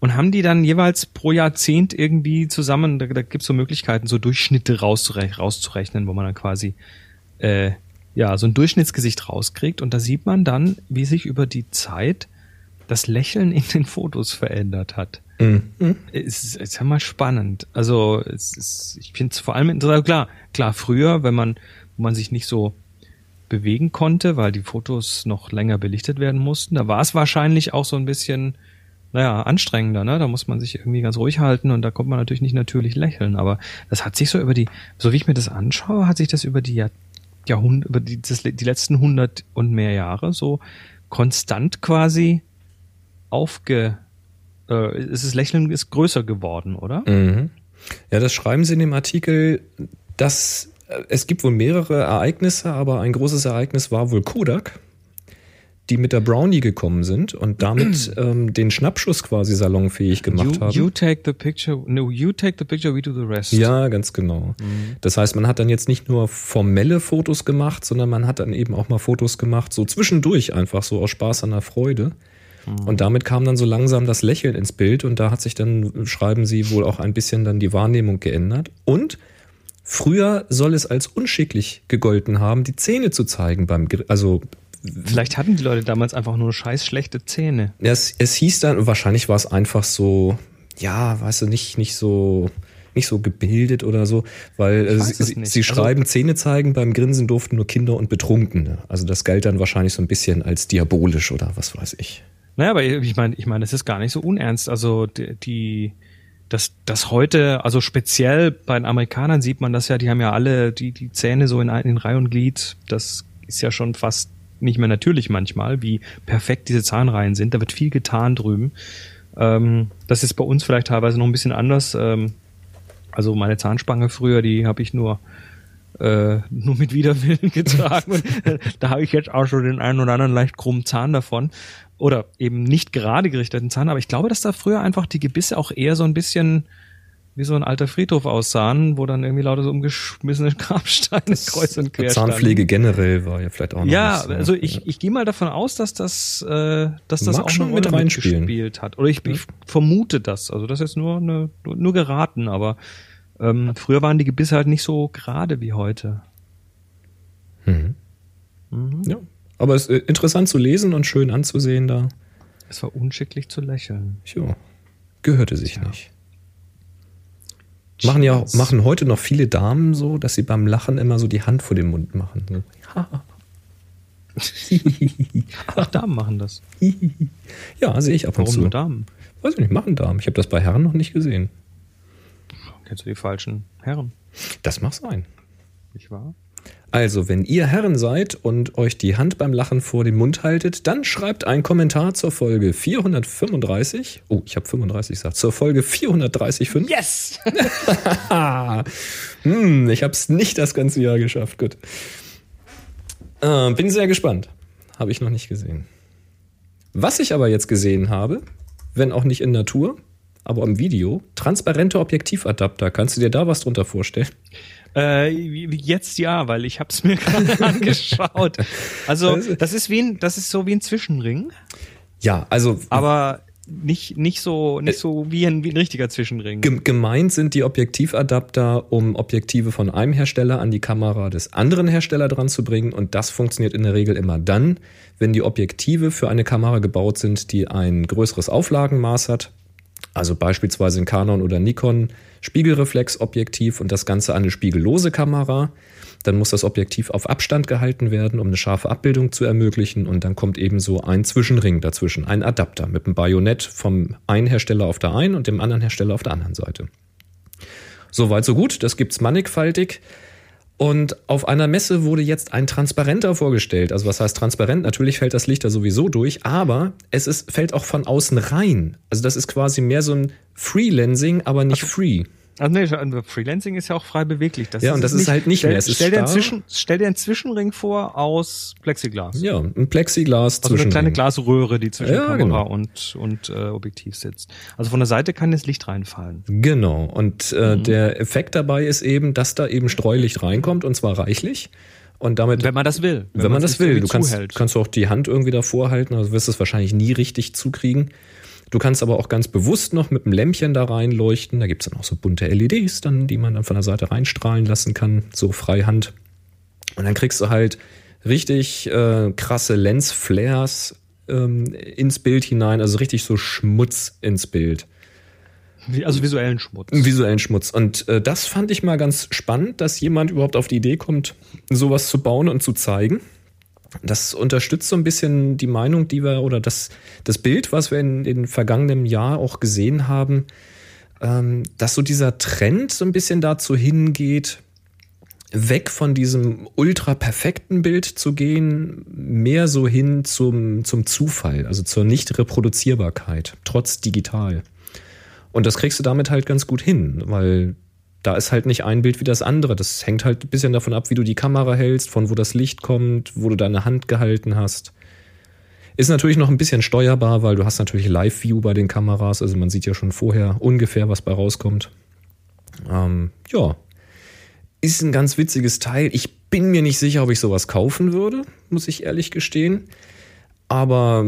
und haben die dann jeweils pro Jahrzehnt irgendwie zusammen, da, da gibt's so Möglichkeiten, so Durchschnitte rauszure rauszurechnen, wo man dann quasi äh, ja so ein Durchschnittsgesicht rauskriegt und da sieht man dann, wie sich über die Zeit das Lächeln in den Fotos verändert hat. Es ist, ist ja mal spannend. Also es ist, ich finde es vor allem interessant. Klar, klar, früher, wenn man, wo man sich nicht so bewegen konnte, weil die Fotos noch länger belichtet werden mussten, da war es wahrscheinlich auch so ein bisschen, naja, anstrengender, ne? Da muss man sich irgendwie ganz ruhig halten und da kommt man natürlich nicht natürlich lächeln. Aber das hat sich so über die, so wie ich mir das anschaue, hat sich das über die Jahr, Jahrhunderte, über die, das, die letzten hundert und mehr Jahre so konstant quasi aufge, äh, ist das Lächeln ist größer geworden, oder? Mhm. Ja, das schreiben sie in dem Artikel, dass es gibt wohl mehrere Ereignisse, aber ein großes Ereignis war wohl Kodak, die mit der Brownie gekommen sind und damit ähm, den Schnappschuss quasi salonfähig gemacht you, haben. you take the picture, no, you take the picture, we do the rest. ja, ganz genau. Das heißt, man hat dann jetzt nicht nur formelle Fotos gemacht, sondern man hat dann eben auch mal Fotos gemacht, so zwischendurch einfach so aus Spaß an der Freude. Und damit kam dann so langsam das Lächeln ins Bild und da hat sich dann, schreiben sie, wohl auch ein bisschen dann die Wahrnehmung geändert. Und früher soll es als unschicklich gegolten haben, die Zähne zu zeigen beim, also Vielleicht hatten die Leute damals einfach nur scheiß schlechte Zähne. es, es hieß dann, wahrscheinlich war es einfach so, ja, weißt du, nicht, nicht so, nicht so gebildet oder so, weil äh, sie, sie, Also- schreiben, Zähne zeigen, beim Grinsen durften nur Kinder und Betrunkene. Also das galt dann wahrscheinlich so ein bisschen als diabolisch oder was weiß ich. Naja, aber ich meine, ich meine, das ist gar nicht so unernst. Also die, die das, das heute, also speziell bei den Amerikanern sieht man das ja, die haben ja alle die, die Zähne so in, in Reihe und Glied. Das ist ja schon fast nicht mehr natürlich manchmal, wie perfekt diese Zahnreihen sind. Da wird viel getan drüben. Ähm, das ist bei uns vielleicht teilweise noch ein bisschen anders. Ähm, also meine Zahnspange früher, die habe ich nur äh, nur mit Widerwillen getragen. Und äh, da habe ich jetzt auch schon den einen oder anderen leicht krummen Zahn davon. Oder eben nicht gerade gerichteten Zahn. Aber ich glaube, dass da früher einfach die Gebisse auch eher so ein bisschen, wie so ein alter Friedhof aussahen, wo dann irgendwie lauter so umgeschmissene Grabsteine kreuz und quer Zahnpflege standen. generell war ja vielleicht auch noch Ja, so. also ich, ich gehe mal davon aus, dass das, äh, dass das Mag auch schon mit reingespielt hat. Oder ich, ich vermute das. Also das ist jetzt nur, eine, nur geraten, aber ähm, früher waren die Gebisse halt nicht so gerade wie heute. Mhm. Mhm. Ja, aber es ist äh, interessant zu lesen und schön anzusehen da. Es war unschicklich zu lächeln. Jo, gehörte sich ja. nicht. Machen ja machen heute noch viele Damen so, dass sie beim Lachen immer so die Hand vor den Mund machen. Ach, Damen machen das. ja, sehe ich ab und Warum zu. nur Damen? Weiß ich nicht, machen Damen. Ich habe das bei Herren noch nicht gesehen. Kennst du die falschen Herren? Das mag sein. Nicht wahr? Also, wenn ihr Herren seid und euch die Hand beim Lachen vor den Mund haltet, dann schreibt einen Kommentar zur Folge 435. Oh, ich habe 35 gesagt. Zur Folge 435. Yes! hm, ich habe es nicht das ganze Jahr geschafft. Gut. Äh, bin sehr gespannt. Habe ich noch nicht gesehen. Was ich aber jetzt gesehen habe, wenn auch nicht in Natur, aber im Video, transparente Objektivadapter. Kannst du dir da was drunter vorstellen? Äh, jetzt ja, weil ich habe es mir gerade angeschaut. Also das ist wie ein, das ist so wie ein Zwischenring. Ja, also aber nicht nicht so nicht so wie ein, wie ein richtiger Zwischenring. Gemeint sind die Objektivadapter, um Objektive von einem Hersteller an die Kamera des anderen Herstellers dran zu bringen und das funktioniert in der Regel immer dann, wenn die Objektive für eine Kamera gebaut sind, die ein größeres Auflagenmaß hat. Also beispielsweise ein Canon oder Nikon Spiegelreflexobjektiv und das Ganze eine spiegellose Kamera. Dann muss das Objektiv auf Abstand gehalten werden, um eine scharfe Abbildung zu ermöglichen. Und dann kommt eben so ein Zwischenring dazwischen, ein Adapter mit einem Bajonett vom einen Hersteller auf der einen und dem anderen Hersteller auf der anderen Seite. Soweit so gut, das gibt's mannigfaltig. Und auf einer Messe wurde jetzt ein Transparenter vorgestellt. Also was heißt transparent? Natürlich fällt das Licht da sowieso durch, aber es ist, fällt auch von außen rein. Also das ist quasi mehr so ein Freelancing, aber nicht also, free. Also nee, Freelancing ist ja auch frei beweglich. Das ja, und das ist, nicht, halt nicht stell, mehr. Es stell, dir Zwischen, stell, dir einen Zwischenring vor aus Plexiglas. Ja, ein Plexiglas Also eine kleine Glasröhre, die zwischen ja, Kamera genau. und, und äh, Objektiv sitzt. Also von der Seite kann das Licht reinfallen. Genau. Und äh, mhm. der Effekt dabei ist eben, dass da eben Streulicht reinkommt und zwar reichlich. Und damit, wenn man das will. Wenn, wenn man das will. Du kannst, kannst du auch die Hand irgendwie davor halten, also wirst du es wahrscheinlich nie richtig zukriegen. Du kannst aber auch ganz bewusst noch mit einem Lämpchen da reinleuchten. Da gibt's dann auch so bunte LEDs, dann, die man dann von der Seite reinstrahlen lassen kann, so freihand. Und dann kriegst du halt richtig äh, krasse Lensflares ähm, ins Bild hinein, also richtig so Schmutz ins Bild. Also visuellen Schmutz. Visuellen Schmutz. Und äh, das fand ich mal ganz spannend, dass jemand überhaupt auf die Idee kommt, sowas zu bauen und zu zeigen. Das unterstützt so ein bisschen die Meinung, die wir oder das, das Bild, was wir in den vergangenen Jahr auch gesehen haben, ähm, dass so dieser Trend so ein bisschen dazu hingeht, weg von diesem ultra perfekten Bild zu gehen, mehr so hin zum, zum Zufall, also zur Nicht-Reproduzierbarkeit, trotz digital. Und das kriegst du damit halt ganz gut hin, weil da ist halt nicht ein Bild wie das andere. Das hängt halt ein bisschen davon ab, wie du die Kamera hältst, von wo das Licht kommt, wo du deine Hand gehalten hast. Ist natürlich noch ein bisschen steuerbar, weil du hast natürlich Live-View bei den Kameras, also man sieht ja schon vorher ungefähr, was bei rauskommt. Ähm, ja, ist ein ganz witziges Teil. Ich bin mir nicht sicher, ob ich sowas kaufen würde, muss ich ehrlich gestehen. Aber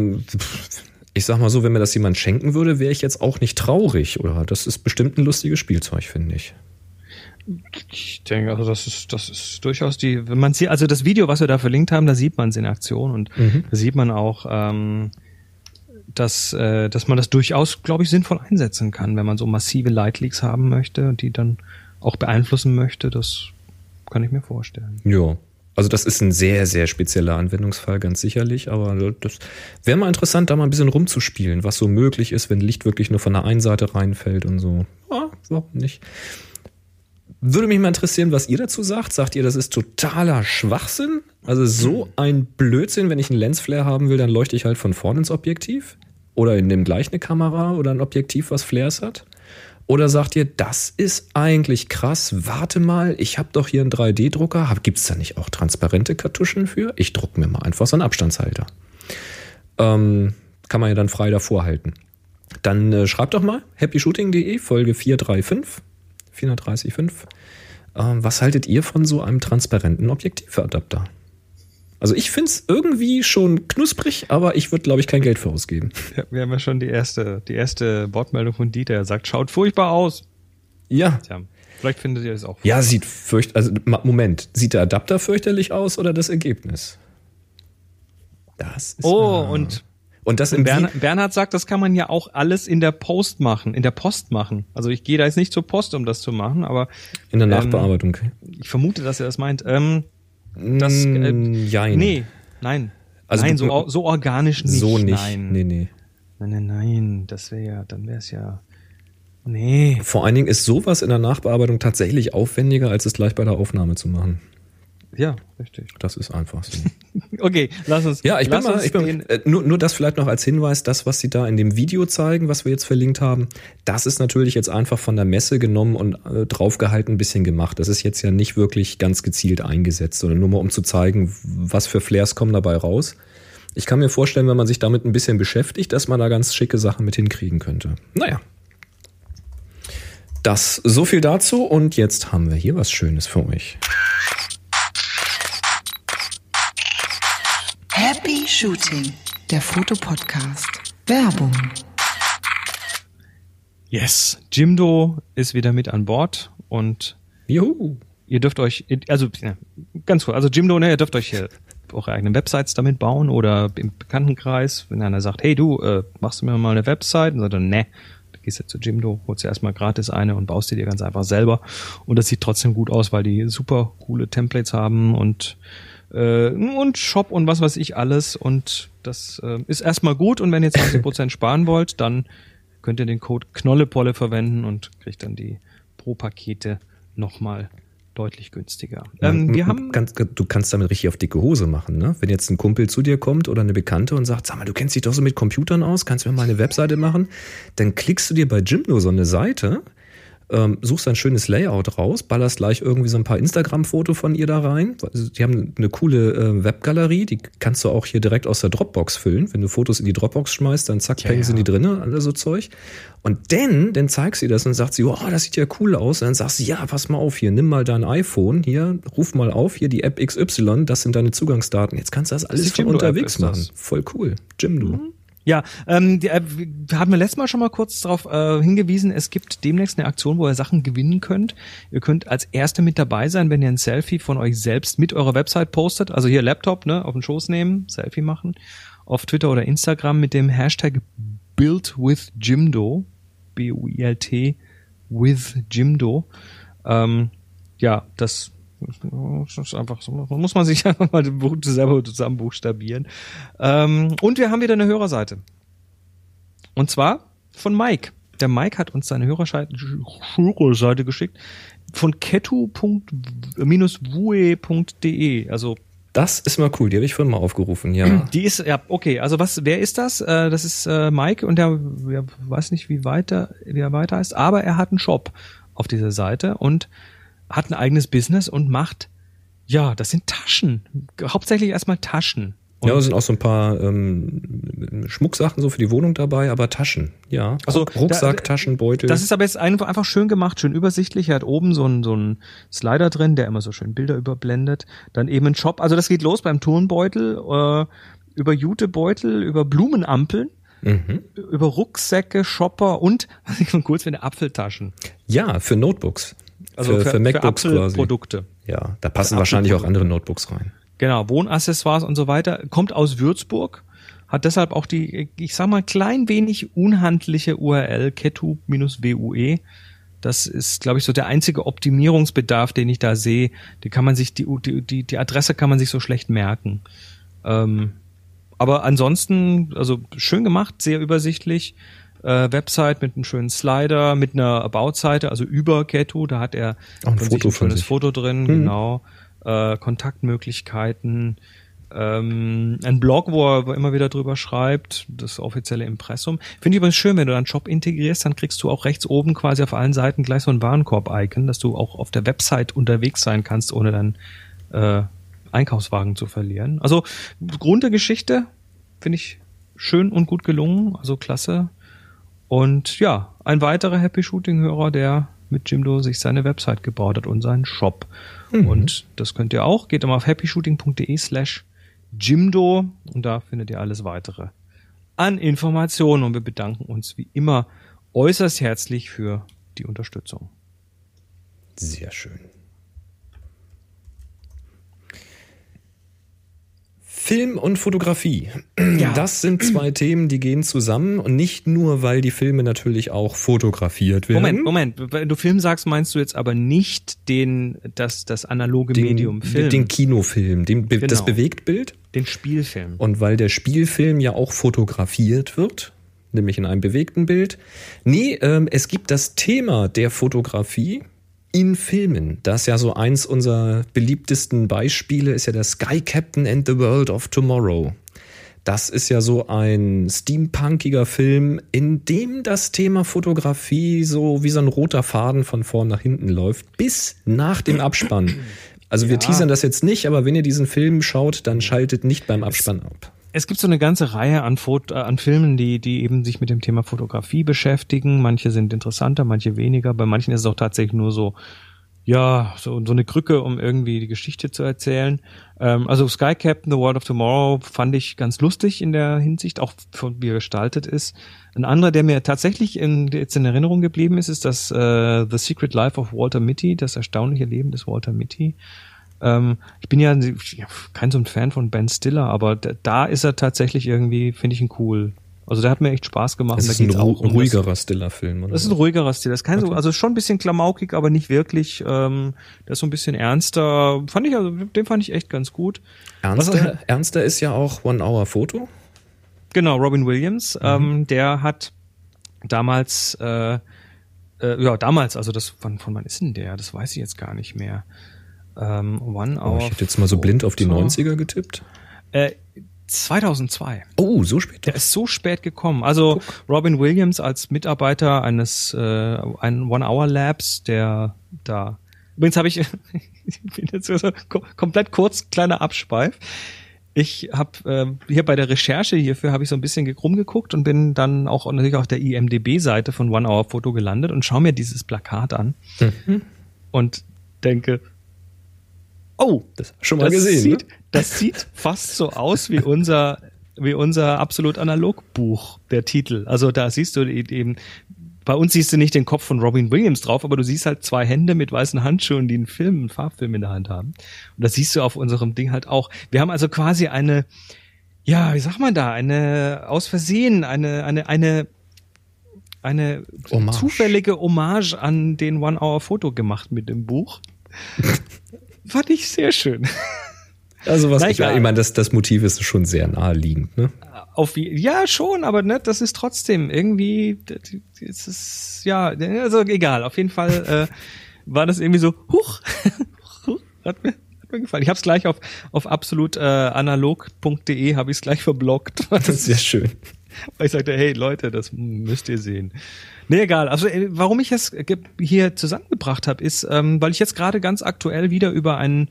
ich sag mal so, wenn mir das jemand schenken würde, wäre ich jetzt auch nicht traurig. Oder das ist bestimmt ein lustiges Spielzeug, finde ich. Ich denke, also das ist, das ist durchaus die, wenn man sieht, also das Video, was wir da verlinkt haben, da sieht man es in Aktion und mhm. da sieht man auch, ähm, dass, äh, dass man das durchaus, glaube ich, sinnvoll einsetzen kann, wenn man so massive Lightleaks haben möchte und die dann auch beeinflussen möchte. Das kann ich mir vorstellen. Ja. Also das ist ein sehr, sehr spezieller Anwendungsfall, ganz sicherlich. Aber das wäre mal interessant, da mal ein bisschen rumzuspielen, was so möglich ist, wenn Licht wirklich nur von der einen Seite reinfällt und so. Ja, warum nicht? Würde mich mal interessieren, was ihr dazu sagt. Sagt ihr, das ist totaler Schwachsinn? Also so hm. ein Blödsinn, wenn ich einen Lensflare haben will, dann leuchte ich halt von vorne ins Objektiv? Oder in dem gleich eine Kamera oder ein Objektiv, was Flares hat? Oder sagt ihr, das ist eigentlich krass, warte mal, ich habe doch hier einen 3D-Drucker, gibt es da nicht auch transparente Kartuschen für? Ich druck mir mal einfach so einen Abstandshalter. Ähm, kann man ja dann frei davor halten. Dann äh, schreibt doch mal happyshooting.de, Folge 435 430,5. Ähm, was haltet ihr von so einem transparenten Objektivadapter? Also ich finde es irgendwie schon knusprig, aber ich würde, glaube ich, kein Geld für ausgeben. Ja, wir haben ja schon die erste, die erste Wortmeldung von Dieter. Er sagt, schaut furchtbar aus. Ja. Tja, vielleicht findet ihr das auch. Ja, sieht fürcht, also Moment, sieht der Adapter fürchterlich aus oder das Ergebnis? Das ist Oh, und und das im Bernhard, Bernhard sagt, das kann man ja auch alles in der Post machen, in der Post machen. Also ich gehe da jetzt nicht zur Post, um das zu machen, aber in der Nachbearbeitung. Ähm, ich vermute, dass er das meint. Ähm, das, äh, Jein. Nee, nein. Also nein, so, so organisch nicht. So nicht. Nein. Nee, nee. Nein, nein, nein. Das wäre ja, dann wäre es ja. Nee. Vor allen Dingen ist sowas in der Nachbearbeitung tatsächlich aufwendiger, als es gleich bei der Aufnahme zu machen. Ja, richtig. Das ist einfach so. okay, lass uns. Ja, ich bin mal, ich bin, äh, nur, nur das vielleicht noch als Hinweis, das, was sie da in dem Video zeigen, was wir jetzt verlinkt haben, das ist natürlich jetzt einfach von der Messe genommen und äh, draufgehalten ein bisschen gemacht. Das ist jetzt ja nicht wirklich ganz gezielt eingesetzt, sondern nur mal um zu zeigen, was für Flares kommen dabei raus. Ich kann mir vorstellen, wenn man sich damit ein bisschen beschäftigt, dass man da ganz schicke Sachen mit hinkriegen könnte. Naja. Das so viel dazu und jetzt haben wir hier was Schönes für euch. Shooting, der Fotopodcast. Werbung. Yes, Jimdo ist wieder mit an Bord und Juhu. ihr dürft euch, also ganz kurz, also Jimdo, ne, ihr dürft euch hier eure eigenen Websites damit bauen oder im Bekanntenkreis, wenn einer sagt, hey du, äh, machst du mir mal eine Website? Und sagt dann, ne, du gehst jetzt zu Jimdo, holst dir erstmal gratis eine und baust die dir ganz einfach selber. Und das sieht trotzdem gut aus, weil die super coole Templates haben und äh, und Shop und was weiß ich alles. Und das äh, ist erstmal gut. Und wenn ihr 20% sparen wollt, dann könnt ihr den Code Knollepolle verwenden und kriegt dann die Pro-Pakete nochmal deutlich günstiger. Ähm, wir haben ganz, du kannst damit richtig auf dicke Hose machen, ne? Wenn jetzt ein Kumpel zu dir kommt oder eine Bekannte und sagt, sag mal, du kennst dich doch so mit Computern aus, kannst du mir mal eine Webseite machen? Dann klickst du dir bei Jimdo so eine Seite, ähm, suchst ein schönes Layout raus, ballerst gleich irgendwie so ein paar Instagram-Foto von ihr da rein. Also die haben eine coole äh, Webgalerie, die kannst du auch hier direkt aus der Dropbox füllen. Wenn du Fotos in die Dropbox schmeißt, dann zack, ja, ja. sind die drinnen, alle so Zeug. Und dann, dann zeigst du das und sagt sie, oh, das sieht ja cool aus. Und dann sagst du, ja, pass mal auf hier, nimm mal dein iPhone, hier, ruf mal auf, hier die App XY, das sind deine Zugangsdaten. Jetzt kannst du das alles das von unterwegs machen. Voll cool. Jimdo. Mhm. Ja, ähm, die, äh, wir haben letztes Mal schon mal kurz darauf äh, hingewiesen, es gibt demnächst eine Aktion, wo ihr Sachen gewinnen könnt. Ihr könnt als Erste mit dabei sein, wenn ihr ein Selfie von euch selbst mit eurer Website postet. Also hier Laptop, ne, auf den Schoß nehmen, Selfie machen. Auf Twitter oder Instagram mit dem Hashtag Build with Jimdo. B-U-I-L-T with Jimdo. Ähm, ja, das einfach so, muss man sich einfach mal selber zusammen buchstabieren. Ähm, und wir haben wieder eine Hörerseite. Und zwar von Mike. Der Mike hat uns seine Hörerseite, Hörerseite geschickt von ketu.-wue.de. Also das ist mal cool, die habe ich vorhin mal aufgerufen, ja. Die ist, ja, okay, also was, wer ist das? Äh, das ist äh, Mike und der, der weiß nicht, wie weiter, wie er weiter heißt, aber er hat einen Shop auf dieser Seite und hat ein eigenes Business und macht, ja, das sind Taschen. Hauptsächlich erstmal Taschen. Und ja, da sind auch so ein paar ähm, Schmucksachen so für die Wohnung dabei, aber Taschen, ja. Also Rucksack, da, Taschen, Beutel. Das ist aber jetzt einfach schön gemacht, schön übersichtlich. Er hat oben so einen so einen Slider drin, der immer so schön Bilder überblendet. Dann eben ein Shop. Also das geht los beim Turnbeutel, äh, über Jutebeutel, über Blumenampeln. Mhm. Über Rucksäcke, Shopper und, was ich mal kurz finde, Apfeltaschen. Ja, für Notebooks. Also für, für, für MacBooks für quasi. Produkte. Ja, da passen wahrscheinlich auch andere Notebooks rein. Genau, Wohnaccessoires und so weiter. Kommt aus Würzburg, hat deshalb auch die, ich sag mal, klein wenig unhandliche URL ketu-wue. Das ist, glaube ich, so der einzige Optimierungsbedarf, den ich da sehe. Die kann man sich, die, die, die Adresse kann man sich so schlecht merken. Ähm, aber ansonsten, also schön gemacht, sehr übersichtlich äh, Website mit einem schönen Slider, mit einer About-Seite, also über Ketu, da hat er Auch ein, Foto ein schönes Foto drin, mhm. genau, äh, Kontaktmöglichkeiten, ähm, ein Blog, wo er immer wieder drüber schreibt, das offizielle Impressum. Finde ich übrigens schön, wenn du dann Shop integrierst, dann kriegst du auch rechts oben quasi auf allen Seiten gleich so ein Warenkorb-Icon, dass du auch auf der Website unterwegs sein kannst, ohne dann äh, Einkaufswagen zu verlieren. Also Grund der Geschichte finde ich schön und gut gelungen, also klasse. Und ja, ein weiterer Happy Shooting Hörer, der mit Jimdo sich seine Website gebaut hat und seinen Shop. Mhm. Und das könnt ihr auch. Geht mal auf happyshooting.de slash Jimdo und da findet ihr alles weitere an Informationen und wir bedanken uns wie immer äußerst herzlich für die Unterstützung. Sehr schön. Film und Fotografie. Das sind zwei Themen, die gehen zusammen und nicht nur, weil die Filme natürlich auch fotografiert werden. Moment, Moment. Wenn du Film sagst, meinst du jetzt aber nicht den, das, das analoge Den, Medium Film, den Kinofilm, den, Be- das Genau. Bewegtbild. den Spielfilm. Und weil der Spielfilm ja auch fotografiert wird, nämlich in einem bewegten Bild. Nee, ähm, es gibt das Thema der Fotografie in Filmen. Das ist ja so eins unserer beliebtesten Beispiele, ist ja der Sky Captain and the World of Tomorrow. Das ist ja so ein steampunkiger Film, in dem das Thema Fotografie so wie so ein roter Faden von vorn nach hinten läuft, bis nach dem Abspann. Also wir teasern das jetzt nicht, aber wenn ihr diesen Film schaut, dann schaltet nicht beim Abspann ab. Es gibt so eine ganze Reihe an, Fot äh, an Filmen, die, die eben sich mit dem Thema Fotografie beschäftigen. Manche sind interessanter, manche weniger. Bei manchen ist es auch tatsächlich nur so, ja, so, so eine Krücke, um irgendwie die Geschichte zu erzählen. Ähm, also Sky Captain, The World of Tomorrow fand ich ganz lustig in der Hinsicht, auch von wie er gestaltet ist. Ein anderer, der mir tatsächlich in, jetzt in Erinnerung geblieben ist, ist das äh, The Secret Life of Walter Mitty, das erstaunliche Leben des Walter Mitty. Ähm, ich bin ja kein so ein Fan von Ben Stiller, aber da, da ist er tatsächlich irgendwie, finde ich ihn cool. Also der hat mir echt Spaß gemacht. Das Da ist ein ru um ruhigerer Stiller-Film. oder das ist ein was? ruhigerer Stil. Das ist kein so, also schon ein bisschen klamaukig, aber nicht wirklich. Ähm, der ist so ein bisschen ernster. Fand ich, also, den fand ich echt ganz gut. Ernster, ernster ist ja auch One-Hour-Foto. Genau, Robin Williams, Mhm. ähm, der hat damals, äh, äh, ja, damals, also das, von, von wann ist denn der? Das weiß ich jetzt gar nicht mehr. Ähm, One Oh, ich hätte jetzt mal so blind auf die Foto. 90er getippt. Äh, 2002. Oh, so spät. Der ist so spät gekommen. Also Robin Williams als Mitarbeiter eines äh, ein One-Hour-Labs, der da. Übrigens habe ich, ich bin jetzt so ko- komplett kurz kleiner Abschweif. Ich habe ähm, hier bei der Recherche hierfür habe ich so ein bisschen rumgeguckt und bin dann auch natürlich auf der IMDb-Seite von One Hour Photo gelandet und schaue mir dieses Plakat an und denke, oh, Das schon mal das gesehen. Sieht, ne? Das sieht fast so aus wie unser, wie unser absolut analog Buch, der Titel. Also da siehst du eben, bei uns siehst du nicht den Kopf von Robin Williams drauf, aber du siehst halt zwei Hände mit weißen Handschuhen, die einen Film, einen Farbfilm in der Hand haben. Und das siehst du auf unserem Ding halt auch. Wir haben also quasi eine, ja, wie sagt man da, eine, aus Versehen, eine, eine, eine, eine Hommage. zufällige Hommage an den One-Hour-Foto gemacht mit dem Buch. Fand ich sehr schön. Also was ich, ich meine, das, das Motiv ist schon sehr naheliegend. Ne? Auf wie, ja, schon, aber ne, das ist trotzdem irgendwie, das ist es, ja, also egal, auf jeden Fall äh, war das irgendwie so, huch, hat mir, hat mir gefallen. Ich habe es gleich auf, auf absolut äh, analog.de habe ich es gleich verblockt, weil Das ist sehr schön. ich sagte, hey Leute, das müsst ihr sehen. Nee, egal. Also äh, warum ich es hier zusammengebracht habe, ist, ähm, weil ich jetzt gerade ganz aktuell wieder über einen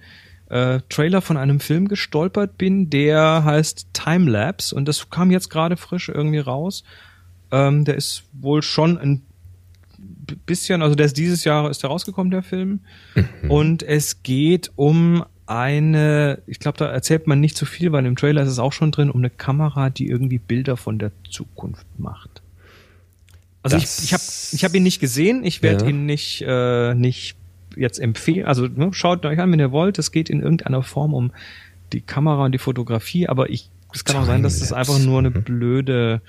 äh, Trailer von einem Film gestolpert bin, der heißt Timelapse und das kam jetzt gerade frisch irgendwie raus. Ähm, der ist wohl schon ein bisschen, also der ist dieses Jahr ist der rausgekommen, der Film. Und es geht um eine, ich glaube, da erzählt man nicht zu viel, weil im Trailer ist es auch schon drin, um eine Kamera, die irgendwie Bilder von der Zukunft macht. Also Das- ich, ich habe ich hab ihn nicht gesehen, ich werde Ja. ihn nicht, äh, nicht jetzt empfehlen. Also ne, schaut euch an, wenn ihr wollt. Es geht in irgendeiner Form um die Kamera und die Fotografie, aber ich, es kann auch sein, dass das einfach nur eine blöde,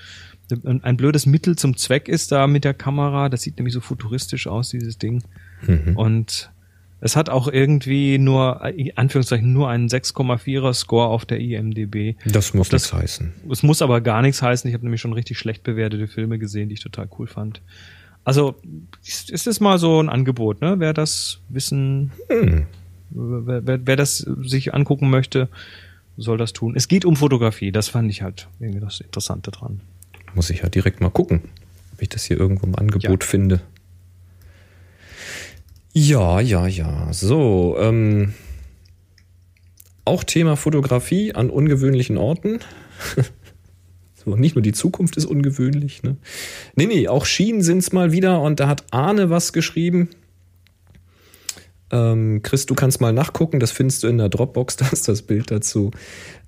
ein ein blödes Mittel zum Zweck ist da mit der Kamera. Das sieht nämlich so futuristisch aus, dieses Ding. Mhm. Und es hat auch irgendwie nur, in Anführungszeichen, nur einen 6,4er Score auf der IMDb. Das muss Das- nichts heißen. Es muss aber gar nichts heißen. Ich habe nämlich schon richtig schlecht bewertete Filme gesehen, die ich total cool fand. Also ist ist es mal so ein Angebot, ne? Wer das wissen, Hm. wer, wer, wer das sich angucken möchte, soll das tun. Es geht um Fotografie. Das fand ich halt irgendwie das Interessante dran. Muss ich ja direkt mal gucken, ob ich das hier irgendwo im Angebot finde. Ja, ja, ja. So, ähm, auch Thema Fotografie an ungewöhnlichen Orten. so, nicht nur die Zukunft ist ungewöhnlich, ne? Nee, nee, auch Schienen sind's mal wieder und da hat Arne was geschrieben. Ähm, Chris, du kannst mal nachgucken, das findest du in der Dropbox, da ist das Bild dazu.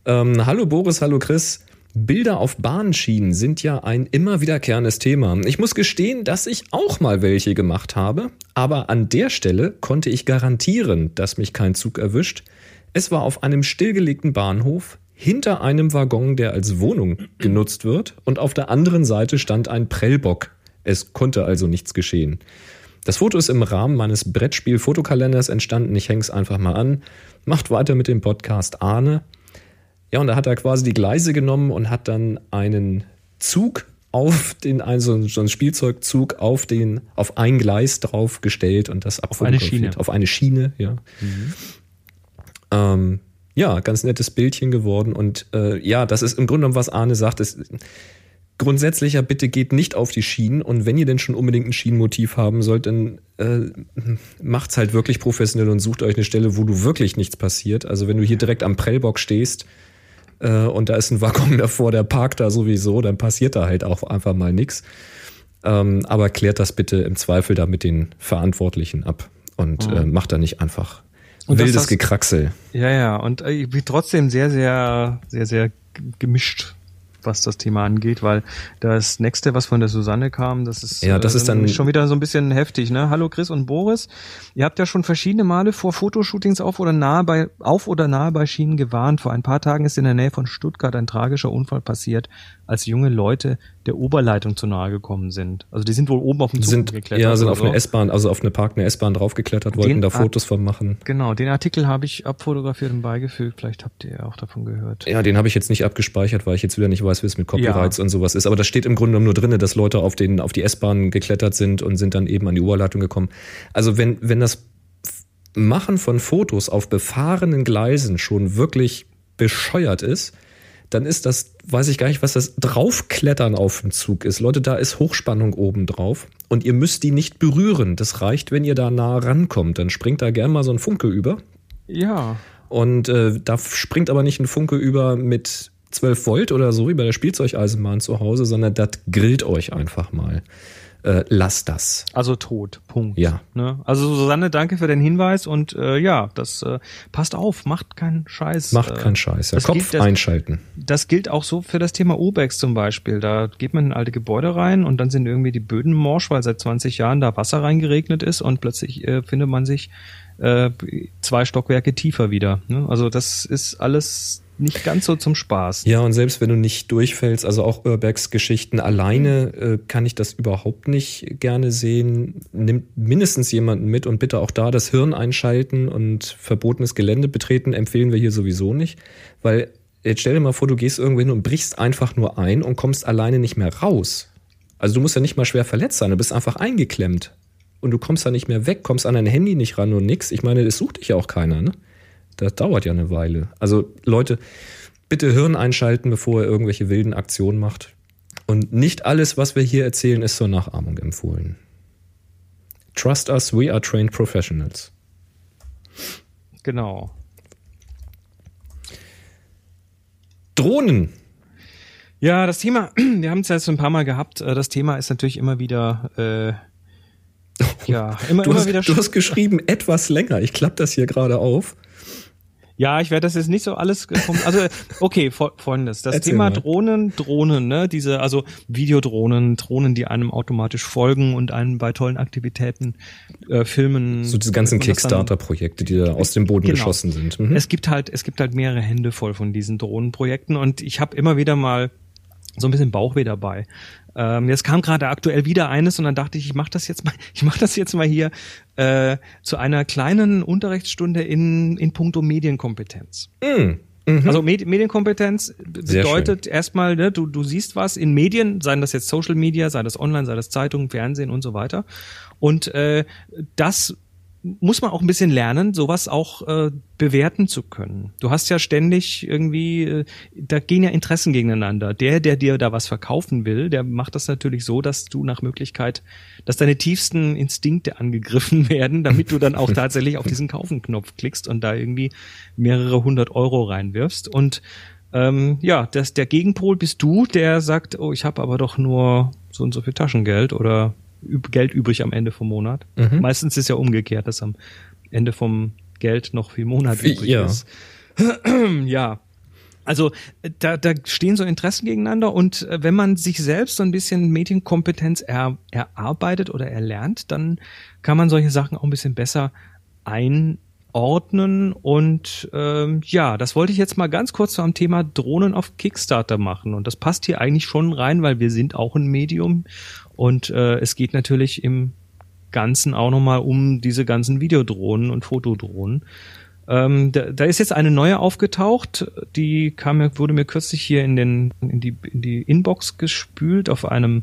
Ähm, hallo Boris, hallo Chris. Bilder auf Bahnschienen sind ja ein immer wiederkehrendes Thema. Ich muss gestehen, dass ich auch mal welche gemacht habe, aber an der Stelle konnte ich garantieren, dass mich kein Zug erwischt. Es war auf einem stillgelegten Bahnhof, hinter einem Waggon, der als Wohnung genutzt wird, und auf der anderen Seite stand ein Prellbock. Es konnte also nichts geschehen. Das Foto ist im Rahmen meines Brettspiel-Fotokalenders entstanden. Ich hänge es einfach mal an. Macht weiter mit dem Podcast Arne. Ja, und da hat er quasi die Gleise genommen und hat dann einen Zug auf den, also so ein Spielzeugzug auf den, auf ein Gleis draufgestellt und das Auf eine Schiene. Auf eine Schiene, ja. Mhm. Ähm, ja, ganz nettes Bildchen geworden und äh, ja, das ist im Grunde genommen, was Arne sagt, ist grundsätzlicher bitte geht nicht auf die Schienen und wenn ihr denn schon unbedingt ein Schienenmotiv haben sollt, dann äh, macht's halt wirklich professionell und sucht euch eine Stelle, wo du wirklich nichts passiert. Also wenn du hier direkt am Prellbock stehst, äh, und da ist ein Waggon davor, der parkt da sowieso, dann passiert da halt auch einfach mal nichts. Ähm, aber klärt das bitte im Zweifel da mit den Verantwortlichen ab und mhm. äh, macht da nicht einfach und wildes das, Gekraxel. Ja, ja, und äh, ich bin trotzdem sehr, sehr, sehr, sehr gemischt was das Thema angeht, weil das nächste, was von der Susanne kam, das ist, ja, das ist äh, dann schon wieder so ein bisschen heftig, ne? Hallo Chris und Boris. Ihr habt ja schon verschiedene Male vor Fotoshootings auf oder nahe bei, auf oder nahe bei Schienen gewarnt. Vor ein paar Tagen ist in der Nähe von Stuttgart ein tragischer Unfall passiert, als junge Leute der Oberleitung zu nahe gekommen sind. Also die sind wohl oben auf dem Zug sind, geklettert. Ja, sind auf so. eine S-Bahn, also auf eine parkende S-Bahn draufgeklettert, wollten den da Fotos von machen. Genau, den Artikel habe ich abfotografiert und beigefügt. Vielleicht habt ihr auch davon gehört. Ja, den habe ich jetzt nicht abgespeichert, weil ich jetzt wieder nicht weiß, wie es mit Copyrights ja. und sowas ist. Aber da steht im Grunde nur drin, dass Leute auf, den, auf die S-Bahn geklettert sind und sind dann eben an die Oberleitung gekommen. Also wenn, wenn das Machen von Fotos auf befahrenen Gleisen schon wirklich bescheuert ist, dann ist das, weiß ich gar nicht, was das Draufklettern auf dem Zug ist. Leute, da ist Hochspannung oben drauf und ihr müsst die nicht berühren. Das reicht, wenn ihr da nah rankommt. Dann springt da gern mal so ein Funke über. Ja. Und äh, da springt aber nicht ein Funke über mit 12 Volt oder so wie bei der Spielzeugeisenbahn zu Hause, sondern das grillt euch einfach mal äh, lass das. Also tot, Punkt. Ja. Ne? Also Susanne, danke für den Hinweis und äh, ja, das äh, passt auf, macht keinen Scheiß. Macht keinen Scheiß, ja. Kopf gilt, das, einschalten. Das gilt auch so für das Thema Ubex zum Beispiel. Da geht man in alte Gebäude rein und dann sind irgendwie die Böden morsch, weil seit 20 Jahren da Wasser reingeregnet ist und plötzlich äh, findet man sich äh, zwei Stockwerke tiefer wieder. Ne? Also das ist alles nicht ganz so zum Spaß. Ja, und selbst wenn du nicht durchfällst, also auch Urbex-Geschichten alleine äh, kann ich das überhaupt nicht gerne sehen. Nimm mindestens jemanden mit und bitte auch da das Hirn einschalten und verbotenes Gelände betreten empfehlen wir hier sowieso nicht, weil jetzt stell dir mal vor, du gehst irgendwo hin und brichst einfach nur ein und kommst alleine nicht mehr raus. Also du musst ja nicht mal schwer verletzt sein, du bist einfach eingeklemmt. Und du kommst da nicht mehr weg, kommst an dein Handy nicht ran und nix. Ich meine, es sucht dich ja auch keiner, ne? Das dauert ja eine Weile. Also Leute, bitte Hirn einschalten, bevor ihr irgendwelche wilden Aktionen macht. Und nicht alles, was wir hier erzählen, ist zur Nachahmung empfohlen. Trust us, we are trained professionals. Genau. Drohnen. Ja, das Thema, wir haben es jetzt ein paar Mal gehabt. Äh, das Thema ist natürlich immer wieder, äh, ja, immer, du immer hast, wieder. Du hast geschrieben etwas länger. Ich klappe das hier gerade auf. Ja, ich werde das jetzt nicht so alles. Also okay, folgendes: Das Erzähl Thema mal. Drohnen, Drohnen, ne, diese also Videodrohnen, Drohnen, die einem automatisch folgen und einen bei tollen Aktivitäten äh, filmen. So diese ganzen Kickstarter-Projekte, die da aus dem Boden genau. geschossen sind. Mhm. Es gibt halt, es gibt halt mehrere Hände voll von diesen Drohnenprojekten und ich habe immer wieder mal so ein bisschen Bauchweh dabei. Ähm, jetzt kam gerade aktuell wieder eines und dann dachte ich, ich mache das jetzt mal, ich mache das jetzt mal hier äh, zu einer kleinen Unterrichtsstunde in in puncto Medienkompetenz. Mm. Mhm. Also Medi Medienkompetenz bedeutet erstmal, ne, du, du siehst was in Medien, seien das jetzt Social Media, sei das Online, sei das Zeitung, Fernsehen und so weiter. Und äh, das muss man auch ein bisschen lernen, sowas auch äh, bewerten zu können. Du hast ja ständig irgendwie, äh, da gehen ja Interessen gegeneinander. Der, der dir da was verkaufen will, der macht das natürlich so, dass du nach Möglichkeit, dass deine tiefsten Instinkte angegriffen werden, damit du dann auch tatsächlich auf diesen Kaufen-Knopf klickst und da irgendwie mehrere hundert Euro reinwirfst. Und ähm, ja, das, der Gegenpol bist du, der sagt, oh, ich habe aber doch nur so und so viel Taschengeld oder Geld übrig am Ende vom Monat. Mhm. Meistens ist ja umgekehrt, dass am Ende vom Geld noch viel Monat übrig ja. ist. ja. Also da, da stehen so Interessen gegeneinander und äh, wenn man sich selbst so ein bisschen Medienkompetenz er, erarbeitet oder erlernt, dann kann man solche Sachen auch ein bisschen besser einordnen und ähm, ja, das wollte ich jetzt mal ganz kurz zu am Thema Drohnen auf Kickstarter machen und das passt hier eigentlich schon rein, weil wir sind auch ein Medium und äh, es geht natürlich im Ganzen auch nochmal um diese ganzen Videodrohnen und Fotodrohnen. Ähm, da, da ist jetzt eine neue aufgetaucht, die kam mir, wurde mir kürzlich hier in den in die in die Inbox gespült auf einem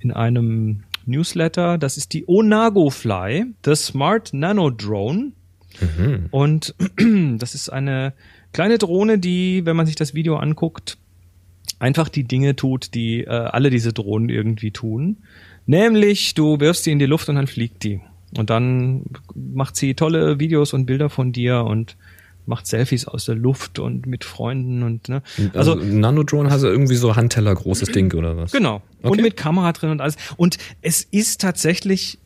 in einem Newsletter. Das ist die Onago Fly, the Smart Nano Drone. Und das ist eine kleine Drohne, die, wenn man sich das Video anguckt, einfach die Dinge tut, die äh, alle diese Drohnen irgendwie tun. Nämlich, du wirfst die in die Luft und dann fliegt die. Und dann macht sie tolle Videos und Bilder von dir und macht Selfies aus der Luft und mit Freunden und ne. Also, Nanodrone hat ja irgendwie so Handteller großes Ding oder was? Genau. Und Okay. mit Kamera drin und alles. Und es ist tatsächlich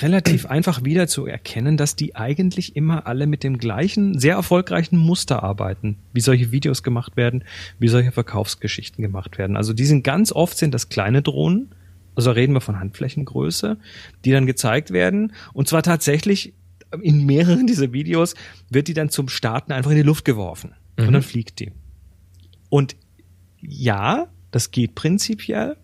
relativ einfach wieder zu erkennen, dass die eigentlich immer alle mit dem gleichen, sehr erfolgreichen Muster arbeiten, wie solche Videos gemacht werden, wie solche Verkaufsgeschichten gemacht werden. Also die sind ganz oft sind das kleine Drohnen, also reden wir von Handflächengröße, die dann gezeigt werden. Und zwar tatsächlich in mehreren dieser Videos wird die dann zum Starten einfach in die Luft geworfen. Und dann fliegt die. Und ja, das geht prinzipiell.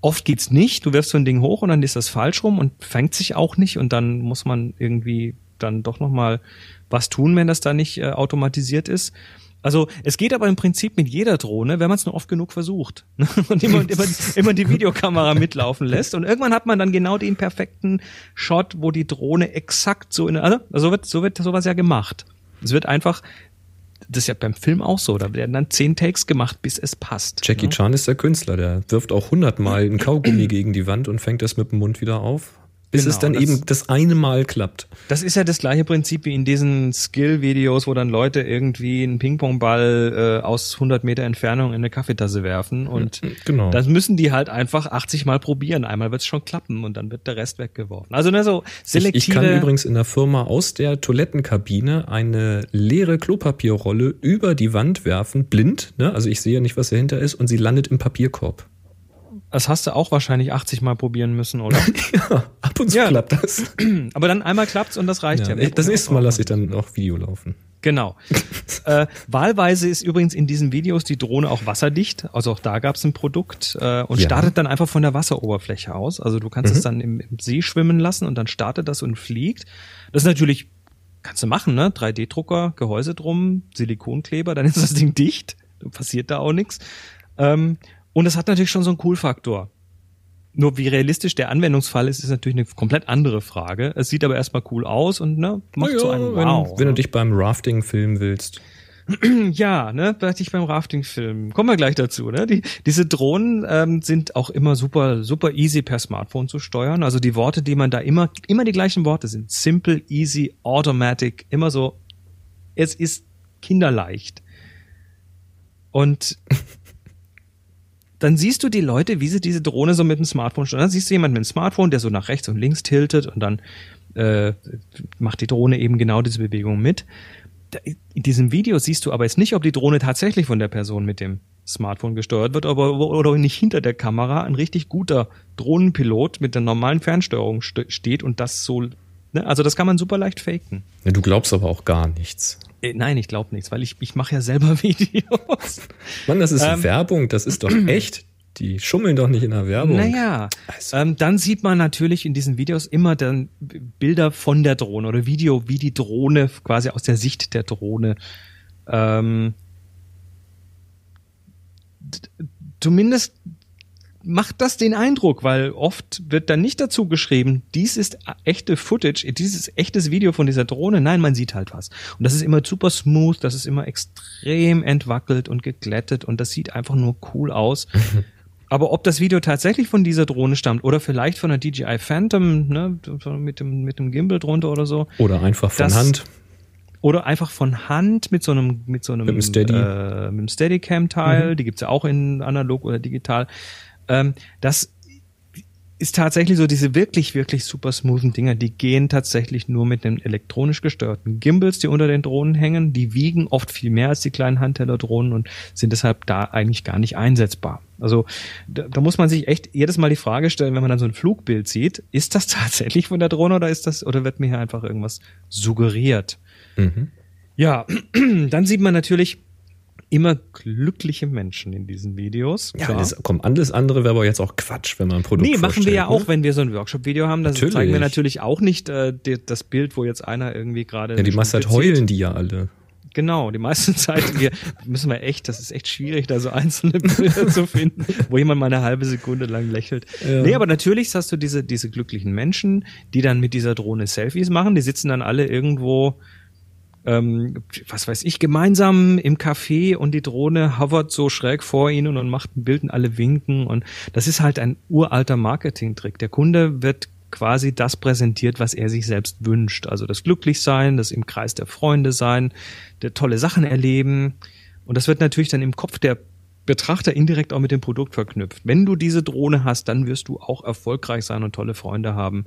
Oft geht's nicht. Du wirfst so ein Ding hoch und dann ist das falsch rum und fängt sich auch nicht und dann muss man irgendwie dann doch noch mal was tun, wenn das da nicht äh, automatisiert ist. Also es geht aber im Prinzip mit jeder Drohne, wenn man es nur oft genug versucht und immer, immer, immer die Videokamera mitlaufen lässt und irgendwann hat man dann genau den perfekten Shot, wo die Drohne exakt so in also so wird so wird sowas ja gemacht. Es wird einfach das ist ja beim Film auch so, da werden dann zehn Takes gemacht, bis es passt. Jackie ne? Chan ist der Künstler, der wirft auch hundertmal einen Kaugummi gegen die Wand und fängt das mit dem Mund wieder auf, bis Genau, es dann das- eben das eine Mal klappt. Das ist ja das gleiche Prinzip wie in diesen Skill-Videos, wo dann Leute irgendwie einen Ping-Pong-Ball äh, aus 100 Meter Entfernung in eine Kaffeetasse werfen und Genau. das müssen die halt einfach 80 Mal probieren. Einmal wird es schon klappen und dann wird der Rest weggeworfen. Also ne, so Ich, selektive... ich kann übrigens in der Firma aus der Toilettenkabine eine leere Klopapierrolle über die Wand werfen, blind, ne? also ich sehe ja nicht, was dahinter ist, und sie landet im Papierkorb. Das hast du auch wahrscheinlich 80 Mal probieren müssen, oder? Ja, ab und zu Ja. klappt das. Aber dann einmal klappt's und das reicht ja. Ja, das nächste Mal lasse ich dann noch Video laufen. Genau. äh, wahlweise ist übrigens in diesen Videos die Drohne auch wasserdicht. Also auch da gab es ein Produkt äh, und Ja. startet dann einfach von der Wasseroberfläche aus. Also du kannst es dann im, im See schwimmen lassen und dann startet das und fliegt. Das ist natürlich, kannst du machen, ne? 3D-Drucker, Gehäuse drum, Silikonkleber, dann ist das Ding dicht. Passiert da auch nichts. Ähm, und es hat natürlich schon so einen Cool-Faktor. Nur wie realistisch der Anwendungsfall ist, ist natürlich eine komplett andere Frage. Es sieht aber erstmal cool aus und ne, macht Na so ja, einen wenn, Wow. wenn ne? du dich beim Rafting filmen willst. Ja, ne, dachte ich beim Rafting-Film. Kommen wir gleich dazu, ne? Die, diese Drohnen ähm, sind auch immer super, super easy per Smartphone zu steuern. Also die Worte, die man da immer, immer die gleichen Worte sind. Simple, easy, automatic, immer so. Es ist kinderleicht. Und dann siehst du die Leute, wie sie diese Drohne so mit dem Smartphone steuern. Dann siehst du jemanden mit dem Smartphone, der so nach rechts und links tiltet und dann äh, macht die Drohne eben genau diese Bewegung mit. In diesem Video siehst du aber jetzt nicht, ob die Drohne tatsächlich von der Person mit dem Smartphone gesteuert wird, aber oder nicht hinter der Kamera ein richtig guter Drohnenpilot mit der normalen Fernsteuerung st steht und das so. Ne? Also das kann man super leicht faken. Ja, du glaubst aber auch gar nichts. Äh, nein, ich glaube nichts, weil ich, ich mache ja selber Videos. Mann, das ist Ähm. Werbung, das ist doch echt. Die schummeln doch nicht in der Werbung. Naja, Also- ähm, dann sieht man natürlich in diesen Videos immer dann Bilder von der Drohne oder Video, wie die Drohne quasi aus der Sicht der Drohne ähm, zumindest macht das den Eindruck, weil oft wird dann nicht dazu geschrieben, dies ist echte Footage, dieses echtes Video von dieser Drohne. Nein, man sieht halt was. Und das ist immer super smooth, das ist immer extrem entwackelt und geglättet und das sieht einfach nur cool aus. Aber ob das Video tatsächlich von dieser Drohne stammt oder vielleicht von der DJI Phantom, ne, mit dem, mit dem Gimbal drunter oder so, Oder einfach von Das- Hand. oder einfach von Hand mit so einem mit so einem Mit dem Steady. äh, mit dem Steadicam Teil, die gibt's ja auch in analog oder digital. Ähm, das ist tatsächlich so, diese wirklich, wirklich super smoothen Dinger, die gehen tatsächlich nur mit den elektronisch gesteuerten Gimbals, die unter den Drohnen hängen. Die wiegen oft viel mehr als die kleinen Handteller-Drohnen und sind deshalb da eigentlich gar nicht einsetzbar. Also da, da muss man sich echt jedes Mal die Frage stellen, wenn man dann so ein Flugbild sieht, ist das tatsächlich von der Drohne oder ist das, oder wird mir hier einfach irgendwas suggeriert? Mhm. Ja, dann sieht man natürlich, immer glückliche Menschen in diesen Videos. Ja, alles, komm, alles andere wäre aber jetzt auch Quatsch, wenn man ein Produkt Nee, machen wir ja ne? auch, wenn wir so ein Workshop-Video haben. Das Natürlich. zeigen wir natürlich auch nicht äh, die, das Bild, wo jetzt einer irgendwie gerade. Ja, die meiste Zeit zieht. heulen die ja alle. Genau, die meisten Zeit wir müssen wir echt, das ist echt schwierig, da so einzelne Bilder zu finden, wo jemand mal eine halbe Sekunde lang lächelt. Ja. Nee, aber natürlich hast du diese, diese glücklichen Menschen, die dann mit dieser Drohne Selfies machen, die sitzen dann alle irgendwo, ähm, was weiß ich, gemeinsam im Café und die Drohne hovert so schräg vor ihnen und macht ein Bild und alle winken und das ist halt ein uralter Marketingtrick. Der Kunde wird quasi das präsentiert, was er sich selbst wünscht. Also das Glücklichsein, das im Kreis der Freunde sein, der tolle Sachen erleben. Und das wird natürlich dann im Kopf der Betrachter indirekt auch mit dem Produkt verknüpft. Wenn du diese Drohne hast, dann wirst du auch erfolgreich sein und tolle Freunde haben,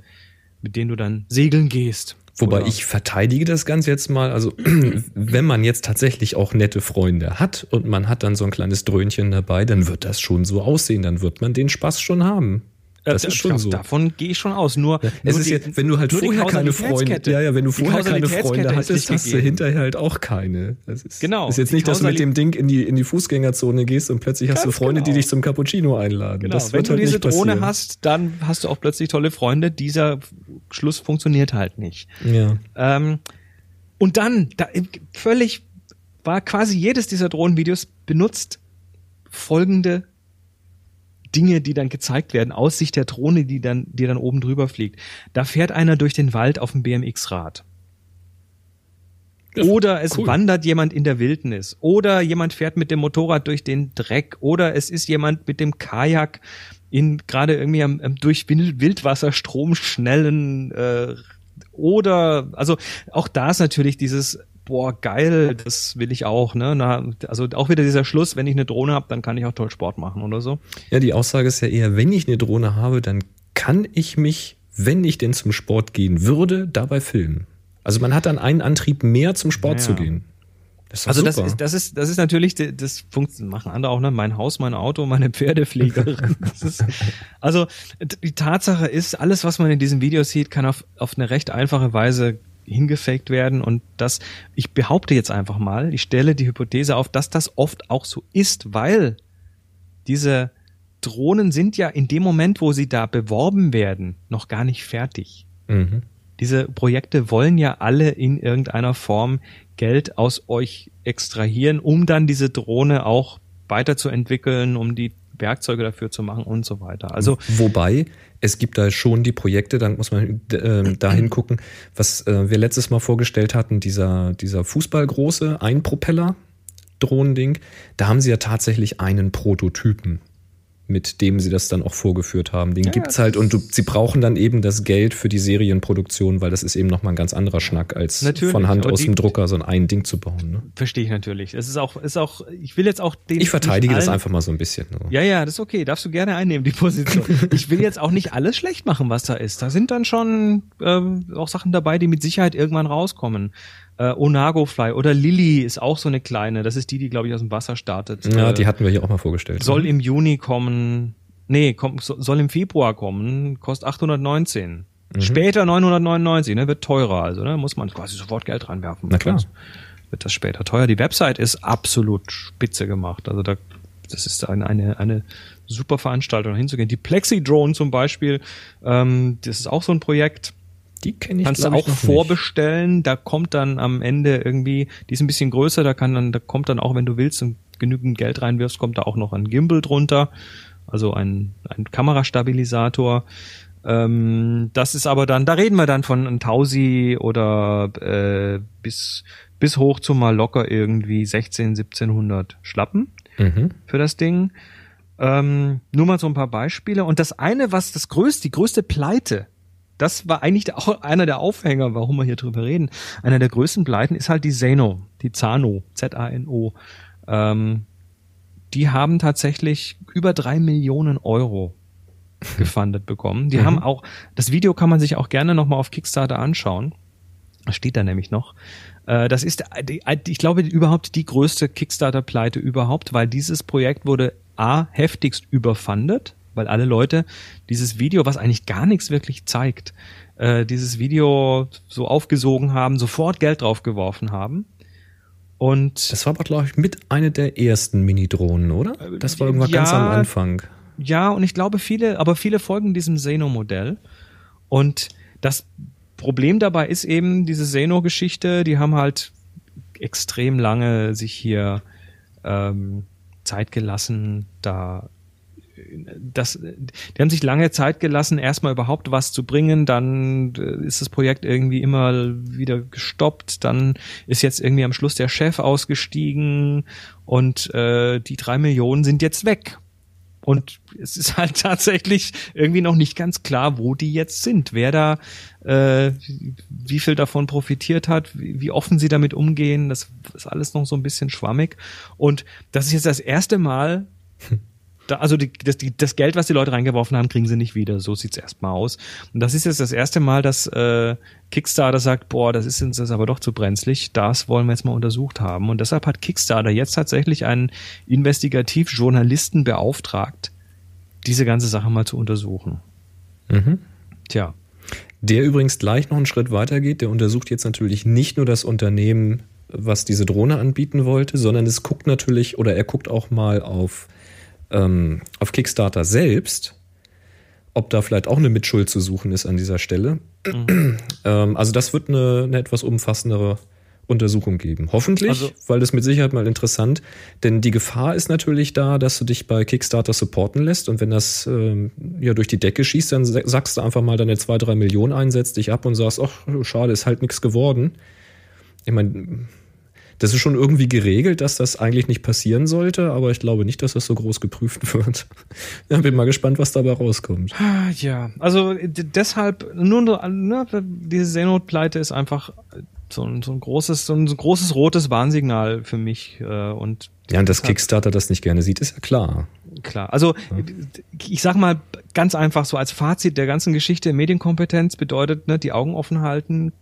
mit denen du dann segeln gehst. Wobei Oder- ich verteidige das Ganze jetzt mal. Also, wenn man jetzt tatsächlich auch nette Freunde hat und man hat dann so ein kleines Dröhnchen dabei, dann wird das schon so aussehen. Dann wird man den Spaß schon haben. Das Äh, ist schon so. Davon gehe ich schon aus. Nur, Es nur ist die- jetzt, wenn du halt die vorher keine. Freunde, ja, ja, wenn du Die vorher keine Freunde hattest, hast du hinterher halt auch keine. Das ist, Genau. Ist jetzt Die nicht, dass du mit dem Ding in die, in die Fußgängerzone gehst und plötzlich hast du Ganz Freunde, die genau. dich zum Cappuccino einladen. Genau, das wenn wird du halt diese nicht Drohne hast, dann hast du auch plötzlich tolle Freunde. Dieser Schluss funktioniert halt nicht. Ja. Ähm, und dann, da völlig war quasi jedes dieser Drohnenvideos benutzt folgende Dinge, die dann gezeigt werden, aus Sicht der Drohne, die dann, die dann oben drüber fliegt. Da fährt einer durch den Wald auf dem BMX-Rad. Oder es cool. wandert jemand in der Wildnis. Oder jemand fährt mit dem Motorrad durch den Dreck. Oder es ist jemand mit dem Kajak in gerade irgendwie am, am durch Wild- Wildwasserstrom schnellen äh, oder also auch da ist natürlich dieses boah geil, das will ich auch, ne? Na, also auch wieder dieser Schluss, wenn ich eine Drohne habe, dann kann ich auch toll Sport machen oder so. Ja, die Aussage ist ja eher, wenn ich eine Drohne habe, dann kann ich mich, wenn ich denn zum Sport gehen würde, dabei filmen. Also man hat dann einen Antrieb mehr zum Sport Ja. zu gehen. Das Also das ist, das ist, das ist natürlich, das funkt, machen andere auch, ne? Mein Haus, mein Auto, meine Pferdepflegerin. Ist, also die Tatsache ist, alles, was man in diesen Videos sieht, kann auf, auf eine recht einfache Weise hingefaked werden und das, ich behaupte jetzt einfach mal, ich stelle die Hypothese auf, dass das oft auch so ist, weil diese Drohnen sind ja in dem Moment, wo sie da beworben werden, noch gar nicht fertig mhm. diese Projekte wollen ja alle in irgendeiner Form Geld aus euch extrahieren, um dann diese Drohne auch weiterzuentwickeln, um die Werkzeuge dafür zu machen und so weiter. Also Wobei, es gibt da schon die Projekte, dann muss man äh, dahin gucken, was äh, wir letztes Mal vorgestellt hatten, dieser, dieser Fußballgroße Einpropeller-Drohnending, da haben sie ja tatsächlich einen Prototypen, mit dem sie das dann auch vorgeführt haben. Den Ja, gibt's halt und du, sie brauchen dann eben das Geld für die Serienproduktion, weil das ist eben nochmal ein ganz anderer Schnack, als Natürlich, von Hand aber aus die- dem Drucker so ein Ding zu bauen. Ne? verstehe ich natürlich. Es ist auch, ist auch, ich will jetzt auch den. Ich verteidige das einfach mal so ein bisschen. So. Ja, ja, das ist okay. Darfst du gerne einnehmen, die Position. Ich will jetzt auch nicht alles schlecht machen, was da ist. Da sind dann schon ähm, auch Sachen dabei, die mit Sicherheit irgendwann rauskommen. Äh, Onago Fly oder Lilly ist auch so eine kleine. Das ist die, die, glaube ich, aus dem Wasser startet. Ja, Äh, die hatten wir hier auch mal vorgestellt. soll im Juni kommen. Nee, kommt, so- soll im Februar kommen, kostet 819. Mhm. Später 999, ne, wird teurer, also ne, muss man quasi sofort Geld reinwerfen. Na klar. Wird das später teuer. Die Website ist absolut spitze gemacht. Also da, das ist eine, eine, eine super Veranstaltung, hinzugehen. Die Plexi Drone zum Beispiel, ähm, das ist auch so ein Projekt. Die kenne ich, Kannst du auch noch nicht. vorbestellen. Da kommt dann am Ende irgendwie, die ist ein bisschen größer, da kann dann, da kommt dann auch, wenn du willst und genügend Geld reinwirfst, kommt da auch noch ein Gimbal drunter. Also ein, ein Kamerastabilisator. Ähm, das ist aber dann, da reden wir dann von ein Tausi oder äh, bis, bis hoch zu mal locker irgendwie 16, 1700 Schlappen Mhm. für das Ding. Ähm, nur mal so ein paar Beispiele. Und das eine, was das größte, die größte Pleite, das war eigentlich auch einer der Aufhänger, warum wir hier drüber reden. Einer der größten Pleiten ist halt die Zano, die Zano, Z-A-N-O. Ähm, die haben tatsächlich über drei Millionen Euro gefundet bekommen. Die mhm. haben auch, das Video kann man sich auch gerne nochmal auf Kickstarter anschauen. Das steht da nämlich noch. Äh, das ist, ich glaube, überhaupt die größte Kickstarter-Pleite überhaupt, weil dieses Projekt wurde A, heftigst überfundet, weil alle Leute dieses Video, was eigentlich gar nichts wirklich zeigt, äh, dieses Video so aufgesogen haben, sofort Geld draufgeworfen haben. Und das war aber, glaube ich, mit einer der ersten Mini-Drohnen, oder? Das war irgendwann ja, ganz am Anfang. Ja, und ich glaube, viele, aber viele folgen diesem Zeno-Modell. Und das Problem dabei ist eben diese Zeno-Geschichte, die haben halt extrem lange sich hier ähm, Zeit gelassen, da das, die haben sich lange Zeit gelassen, erstmal überhaupt was zu bringen, dann äh, ist das Projekt irgendwie immer wieder gestoppt, dann ist jetzt irgendwie am Schluss der Chef ausgestiegen und äh, die drei Millionen sind jetzt weg. Und es ist halt tatsächlich irgendwie noch nicht ganz klar, wo die jetzt sind, wer da, äh, wie viel davon profitiert hat, wie, wie offen sie damit umgehen. Das ist alles noch so ein bisschen schwammig. Und das ist jetzt das erste Mal, da, also die, das, die, das Geld, was die Leute reingeworfen haben, kriegen sie nicht wieder. So sieht's erstmal aus. Und das ist jetzt das erste Mal, dass äh, Kickstarter sagt, boah, das ist uns das aber doch zu brenzlig. Das wollen wir jetzt mal untersucht haben. Und deshalb hat Kickstarter jetzt tatsächlich einen Investigativjournalisten beauftragt, diese ganze Sache mal zu untersuchen. Mhm. Tja. Der übrigens gleich noch einen Schritt weiter geht. Der untersucht jetzt natürlich nicht nur das Unternehmen, was diese Drohne anbieten wollte, sondern es guckt natürlich oder er guckt auch mal auf ähm, auf Kickstarter selbst, ob da vielleicht auch eine Mitschuld zu suchen ist an dieser Stelle. Mhm. ähm, also das wird eine, eine etwas umfassendere Untersuchung geben. Hoffentlich, also, weil das mit Sicherheit mal interessant, denn die Gefahr ist natürlich da, dass du dich bei Kickstarter supporten lässt und wenn das ähm, ja durch die Decke schießt, dann sagst du einfach mal deine zwei, drei Millionen ein, setzt dich ab und sagst, ach, schade, ist halt nichts geworden. Ich meine, das ist schon irgendwie geregelt, dass das eigentlich nicht passieren sollte, aber ich glaube nicht, dass das so groß geprüft wird. Ja, bin mal gespannt, was dabei rauskommt. Ah, ja, also deshalb, nur, nur diese Seenotpleite ist einfach so ein, so ein großes, so ein großes rotes Warnsignal für mich. Äh, und ja, und dass Kickstarter das nicht gerne sieht, ist ja klar. Klar. Also ja. ich sag mal ganz einfach so als Fazit der ganzen Geschichte, Medienkompetenz bedeutet, ne, die Augen offen halten,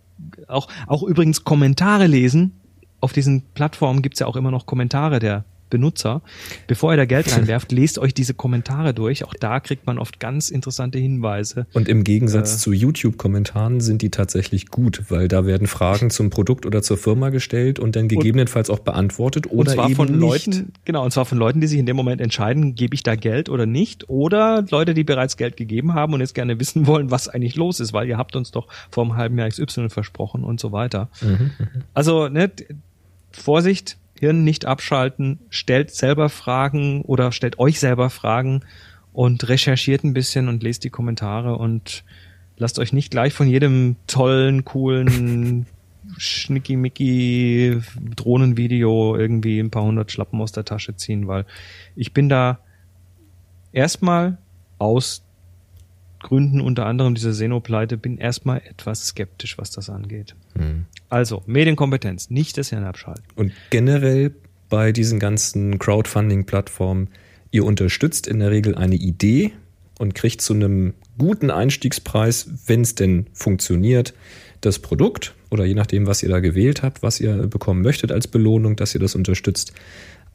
auch, auch übrigens Kommentare lesen, auf diesen Plattformen gibt's ja auch immer noch Kommentare der Benutzer. Bevor ihr da Geld reinwerft, lest euch diese Kommentare durch. Auch da kriegt man oft ganz interessante Hinweise. Und im Gegensatz äh, zu YouTube-Kommentaren sind die tatsächlich gut, weil da werden Fragen zum Produkt oder zur Firma gestellt und dann gegebenenfalls auch beantwortet oder und zwar eben von Leuten, genau, und zwar von Leuten, die sich in dem Moment entscheiden, gebe ich da Geld oder nicht, oder Leute, die bereits Geld gegeben haben und jetzt gerne wissen wollen, was eigentlich los ist, weil ihr habt uns doch vor einem halben Jahr XY versprochen und so weiter. Mhm, mhm. also, ne, Vorsicht, Hirn nicht abschalten, stellt selber Fragen oder stellt euch selber Fragen und recherchiert ein bisschen und lest die Kommentare und lasst euch nicht gleich von jedem tollen, coolen schnickimicki Drohnenvideo irgendwie ein paar hundert Schlappen aus der Tasche ziehen, weil ich bin da erstmal aus Gründen, unter anderem dieser Seno-Pleite, bin erstmal etwas skeptisch, was das angeht. Mhm. Also, Medienkompetenz, nicht das Hirn abschalten. Und generell bei diesen ganzen Crowdfunding-Plattformen, ihr unterstützt in der Regel eine Idee und kriegt zu einem guten Einstiegspreis, wenn es denn funktioniert, das Produkt oder je nachdem, was ihr da gewählt habt, was ihr bekommen möchtet als Belohnung, dass ihr das unterstützt.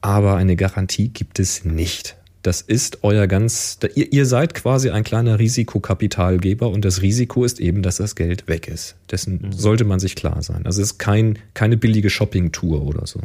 Aber eine Garantie gibt es nicht. Das ist euer ganz, ihr, ihr seid quasi ein kleiner Risikokapitalgeber und das Risiko ist eben, dass das Geld weg ist. Dessen mhm. sollte man sich klar sein. Also es ist kein, keine billige Shopping-Tour oder so.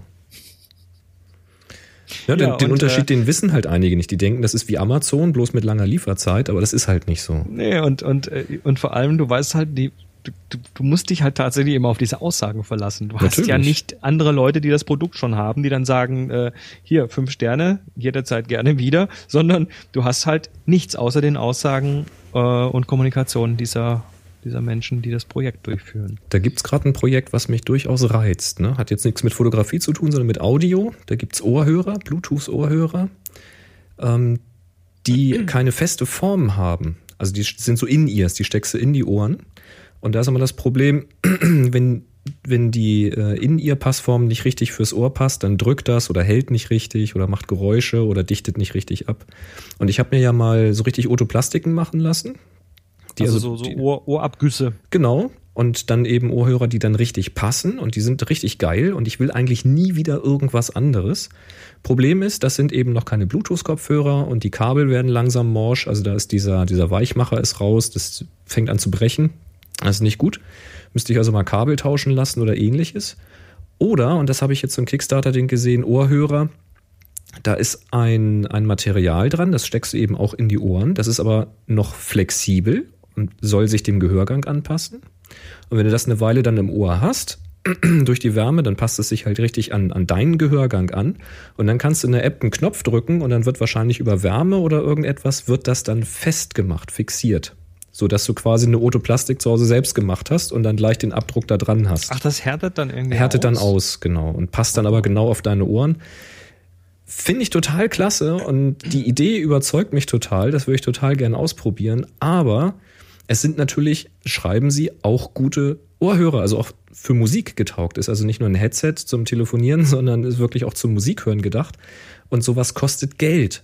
Ja, den, ja, den Unterschied, äh, den wissen halt einige nicht. Die denken, das ist wie Amazon, bloß mit langer Lieferzeit, aber das ist halt nicht so. Nee, und, und, äh, und vor allem, du weißt halt, die, du, du, du musst dich halt tatsächlich immer auf diese Aussagen verlassen. Du Natürlich. hast ja nicht andere Leute, die das Produkt schon haben, die dann sagen, äh, hier, fünf Sterne, jederzeit gerne wieder, sondern du hast halt nichts außer den Aussagen äh, und Kommunikation dieser dieser Menschen, die das Projekt durchführen. Da gibt's gerade ein Projekt, was mich durchaus reizt. Ne? Hat jetzt nichts mit Fotografie zu tun, sondern mit Audio. Da gibt's Ohrhörer, Bluetooth-Ohrhörer, ähm, die keine feste Form haben. Also die sind so In-Ears, die steckst du in die Ohren und da ist immer das Problem, wenn wenn die äh, In-Ear-Passform nicht richtig fürs Ohr passt, dann drückt das oder hält nicht richtig oder macht Geräusche oder dichtet nicht richtig ab. Und ich habe mir ja mal so richtig Otoplastiken machen lassen. Die also, also so, so die, Ohr, Ohrabgüsse. Genau. Und dann eben Ohrhörer, die dann richtig passen und die sind richtig geil und ich will eigentlich nie wieder irgendwas anderes. Problem ist, das sind eben noch keine Bluetooth-Kopfhörer und die Kabel werden langsam morsch. Also da ist dieser, dieser Weichmacher ist raus, das fängt an zu brechen. Das ist nicht gut. Müsste ich also mal Kabel tauschen lassen oder ähnliches. Oder, und das habe ich jetzt so Kickstarter-Ding gesehen, Ohrhörer. Da ist ein, ein Material dran, das steckst du eben auch in die Ohren. Das ist aber noch flexibel und soll sich dem Gehörgang anpassen. Und wenn du das eine Weile dann im Ohr hast, durch die Wärme, dann passt es sich halt richtig an, an deinen Gehörgang an. Und dann kannst du in der App einen Knopf drücken und dann wird wahrscheinlich über Wärme oder irgendetwas, wird das dann festgemacht, fixiert so dass du quasi eine Otoplastik zu Hause selbst gemacht hast und dann gleich den Abdruck da dran hast. Ach, das härtet dann irgendwie Härtet aus? dann aus, genau. Und passt dann aber genau auf deine Ohren. Finde ich total klasse und die Idee überzeugt mich total. Das würde ich total gerne ausprobieren. Aber es sind natürlich, schreiben sie, auch gute Ohrhörer, also auch für Musik getaugt. Ist also nicht nur ein Headset zum Telefonieren, sondern ist wirklich auch zum Musikhören gedacht. Und sowas kostet Geld.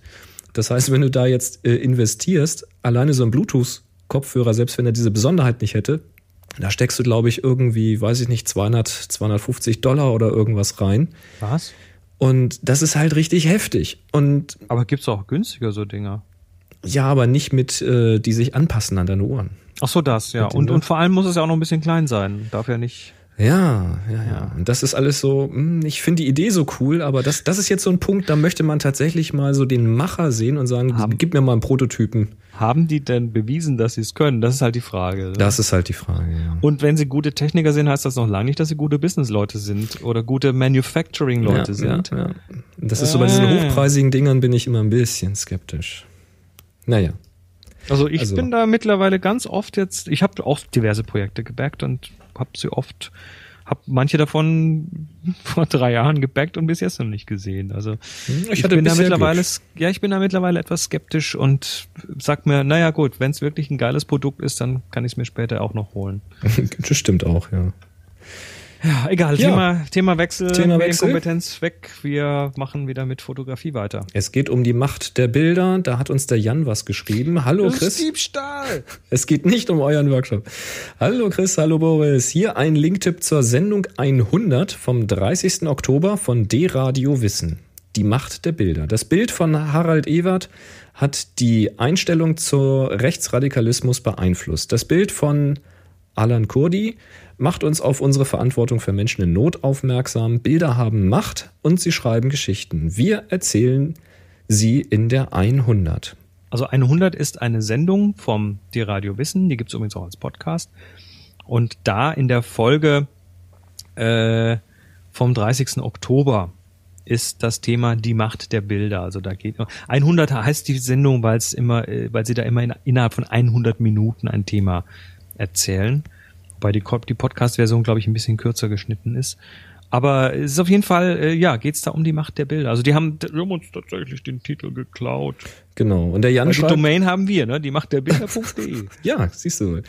Das heißt, wenn du da jetzt äh, investierst, alleine so ein Bluetooth Kopfhörer, selbst wenn er diese Besonderheit nicht hätte, da steckst du, glaube ich, irgendwie, weiß ich nicht, 200, 250 Dollar oder irgendwas rein. Was? Und das ist halt richtig heftig. Und aber gibt's auch günstiger so Dinger? Ja, aber nicht mit, äh, die sich anpassen an deine Ohren. Ach so, das, ja. Und, und vor allem muss es ja auch noch ein bisschen klein sein. Darf ja nicht. Ja, ja, ja. Und das ist alles so, hm, ich finde die Idee so cool, aber das, das ist jetzt so ein Punkt, da möchte man tatsächlich mal so den Macher sehen und sagen, haben, gib mir mal einen Prototypen. Haben die denn bewiesen, dass sie es können? Das ist halt die Frage. Oder? Das ist halt die Frage, ja. Und wenn sie gute Techniker sind, heißt das noch lange nicht, dass sie gute Businessleute sind oder gute Manufacturing-Leute ja, sind. Ja, ja. Das ist so bei diesen äh. hochpreisigen Dingern bin ich immer ein bisschen skeptisch. Naja. Also ich also. bin da mittlerweile ganz oft jetzt, ich habe auch diverse Projekte gebackt und habe sie oft, habe manche davon vor drei Jahren gebackt und bis jetzt noch nicht gesehen. Also hm, ich, ich bin da mittlerweile, Glück. ja, ich bin da mittlerweile etwas skeptisch und sag mir, naja gut, wenn es wirklich ein geiles Produkt ist, dann kann ich es mir später auch noch holen. das stimmt auch, ja. Ja, egal. Ja. Thema, Thema Wechsel, Thema Wechsel. Kompetenz weg. Wir machen wieder mit Fotografie weiter. Es geht um die Macht der Bilder. Da hat uns der Jan was geschrieben. Hallo das Chris. Ist Diebstahl. Es geht nicht um euren Workshop. Hallo Chris, hallo Boris. Hier ein Linktipp zur Sendung 100 vom 30. Oktober von D-Radio Wissen. Die Macht der Bilder. Das Bild von Harald Ewert hat die Einstellung zur Rechtsradikalismus beeinflusst. Das Bild von Alan Kurdi macht uns auf unsere Verantwortung für Menschen in Not aufmerksam. Bilder haben Macht und sie schreiben Geschichten. Wir erzählen sie in der 100. Also 100 ist eine Sendung vom Die Radio Wissen, die gibt es übrigens auch als Podcast. Und da in der Folge äh, vom 30. Oktober ist das Thema die Macht der Bilder. Also da geht 100 heißt die Sendung, weil es immer, äh, weil sie da immer in, innerhalb von 100 Minuten ein Thema erzählen. Wobei die, die Podcast-Version, glaube ich, ein bisschen kürzer geschnitten ist. Aber es ist auf jeden Fall, äh, ja, geht's da um die Macht der Bilder. Also die haben, die haben uns tatsächlich den Titel geklaut. Genau. Und der Jan Weil schreibt. Die Domain haben wir, ne? Die Macht der Bilder.de. ja, siehst du.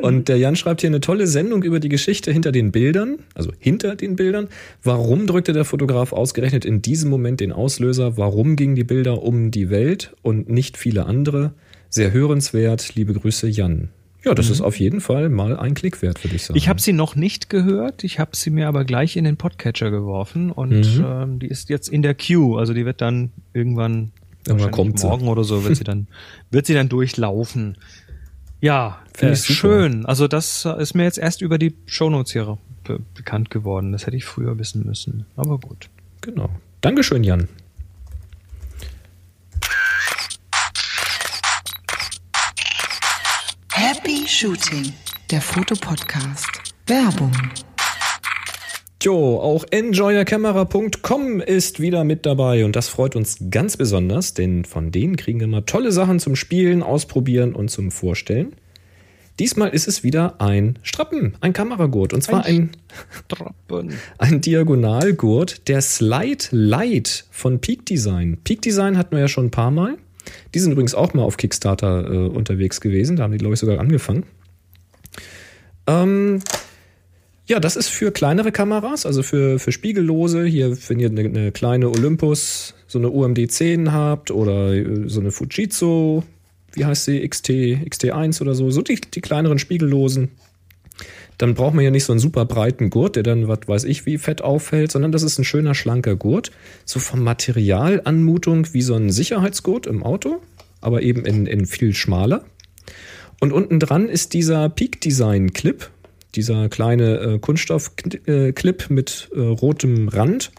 Und der Jan schreibt hier eine tolle Sendung über die Geschichte hinter den Bildern, also hinter den Bildern. Warum drückte der Fotograf ausgerechnet in diesem Moment den Auslöser? Warum gingen die Bilder um die Welt und nicht viele andere? Sehr hörenswert. Liebe Grüße, Jan. Ja, das mhm. ist auf jeden Fall mal ein Klick wert, würde ich sagen. Ich habe sie noch nicht gehört, ich habe sie mir aber gleich in den Podcatcher geworfen und mhm. ähm, die ist jetzt in der Queue, also die wird dann irgendwann, irgendwann kommt morgen sie. oder so wird sie dann wird sie dann durchlaufen. Ja, äh, schön. Also das ist mir jetzt erst über die Shownotes hier be bekannt geworden. Das hätte ich früher wissen müssen. Aber gut. Genau. Dankeschön, Jan. Happy Shooting, der Fotopodcast. Werbung. Jo, auch enjoyercamera.com ist wieder mit dabei und das freut uns ganz besonders, denn von denen kriegen wir mal tolle Sachen zum Spielen, Ausprobieren und zum Vorstellen. Diesmal ist es wieder ein Strappen, ein Kameragurt und zwar ein, ein, ein Diagonalgurt, der Slide Light von Peak Design. Peak Design hatten wir ja schon ein paar Mal. Die sind übrigens auch mal auf Kickstarter äh, unterwegs gewesen. Da haben die, glaube ich, sogar angefangen. Ähm, Ja, das ist für kleinere Kameras, also für, für Spiegellose. Hier, wenn ihr eine, eine kleine Olympus, so eine UMD 10 habt oder äh, so eine Fujitsu, wie heißt sie, XT, XT1 oder so, so die, die kleineren Spiegellosen. Dann braucht man ja nicht so einen super breiten Gurt, der dann, was weiß ich, wie fett auffällt, sondern das ist ein schöner, schlanker Gurt. So vom Material Anmutung wie so ein Sicherheitsgurt im Auto, aber eben in, in viel schmaler. Und unten dran ist dieser Peak Design Clip, dieser kleine äh, Kunststoffclip mit äh, rotem Rand,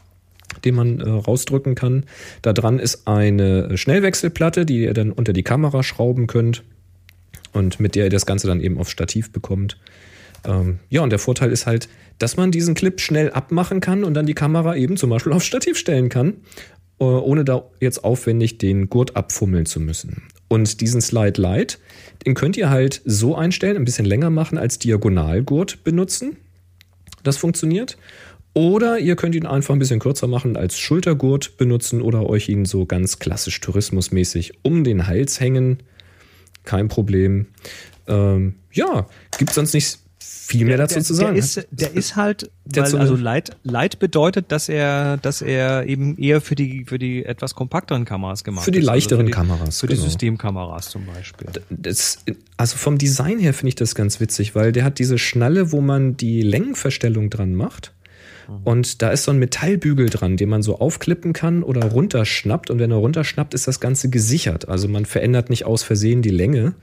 den man äh, rausdrücken kann. Da dran ist eine Schnellwechselplatte, die ihr dann unter die Kamera schrauben könnt und mit der ihr das Ganze dann eben aufs Stativ bekommt. Ähm, ja, und der Vorteil ist halt, dass man diesen Clip schnell abmachen kann und dann die Kamera eben zum Beispiel aufs Stativ stellen kann, äh, ohne da jetzt aufwendig den Gurt abfummeln zu müssen. Und diesen Slide Light, den könnt ihr halt so einstellen, ein bisschen länger machen, als Diagonalgurt benutzen. Das funktioniert. Oder ihr könnt ihn einfach ein bisschen kürzer machen, als Schultergurt benutzen oder euch ihn so ganz klassisch tourismusmäßig um den Hals hängen. Kein Problem. Ähm, ja, gibt sonst nicht viel mehr dazu der, zu sagen. Der ist, der ist halt, Der weil, so also Light, Light bedeutet, dass er, dass er eben eher für die, für die etwas kompakteren Kameras gemacht Für die ist. leichteren für die, Kameras, Für die genau. Systemkameras zum Beispiel. Das, also vom Design her finde ich das ganz witzig, weil der hat diese Schnalle, wo man die Längenverstellung dran macht. Und da ist so ein Metallbügel dran, den man so aufklippen kann oder runterschnappt. Und wenn er runterschnappt, ist das Ganze gesichert. Also man verändert nicht aus Versehen die Länge,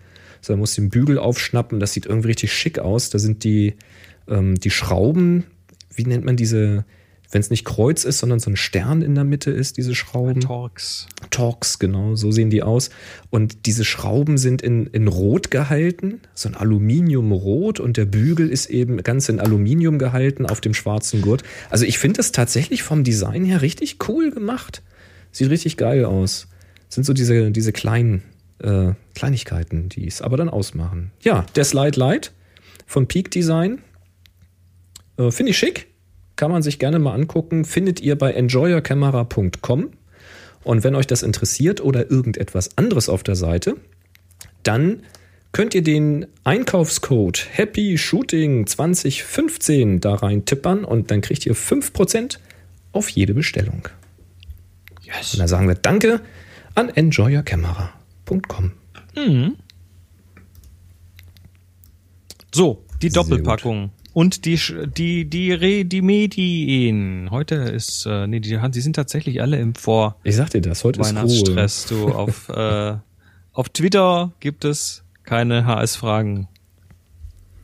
sondern muss den Bügel aufschnappen. Das sieht irgendwie richtig schick aus. Da sind die, ähm, die Schrauben, wie nennt man diese, wenn es nicht Kreuz ist, sondern so ein Stern in der Mitte ist, diese Schrauben. Torx. Torx, genau, so sehen die aus. Und diese Schrauben sind in, in Rot gehalten, so ein Aluminiumrot und der Bügel ist eben ganz in Aluminium gehalten auf dem schwarzen Gurt. Also ich finde das tatsächlich vom Design her richtig cool gemacht. Sieht richtig geil aus. Sind so diese, diese kleinen äh, Kleinigkeiten, die es aber dann ausmachen. Ja, der Slide Light von Peak Design. Äh, finde ich schick. Kann man sich gerne mal angucken. Findet ihr bei enjoyercamera.com. Und wenn euch das interessiert oder irgendetwas anderes auf der Seite, dann könnt ihr den Einkaufscode Happy Shooting 2015 da rein tippern und dann kriegt ihr 5% auf jede Bestellung. Yes. Und dann sagen wir Danke an enjoyercamera.com. So, die Sehr Doppelpackung. Und die, die, die, Re, die Medien. Heute ist, äh, nee, die, die sind tatsächlich alle im Vor. Ich sag dir das, heute ist Ruhe. Weihnachtsstress, du. Auf, äh, auf Twitter gibt es keine HS-Fragen.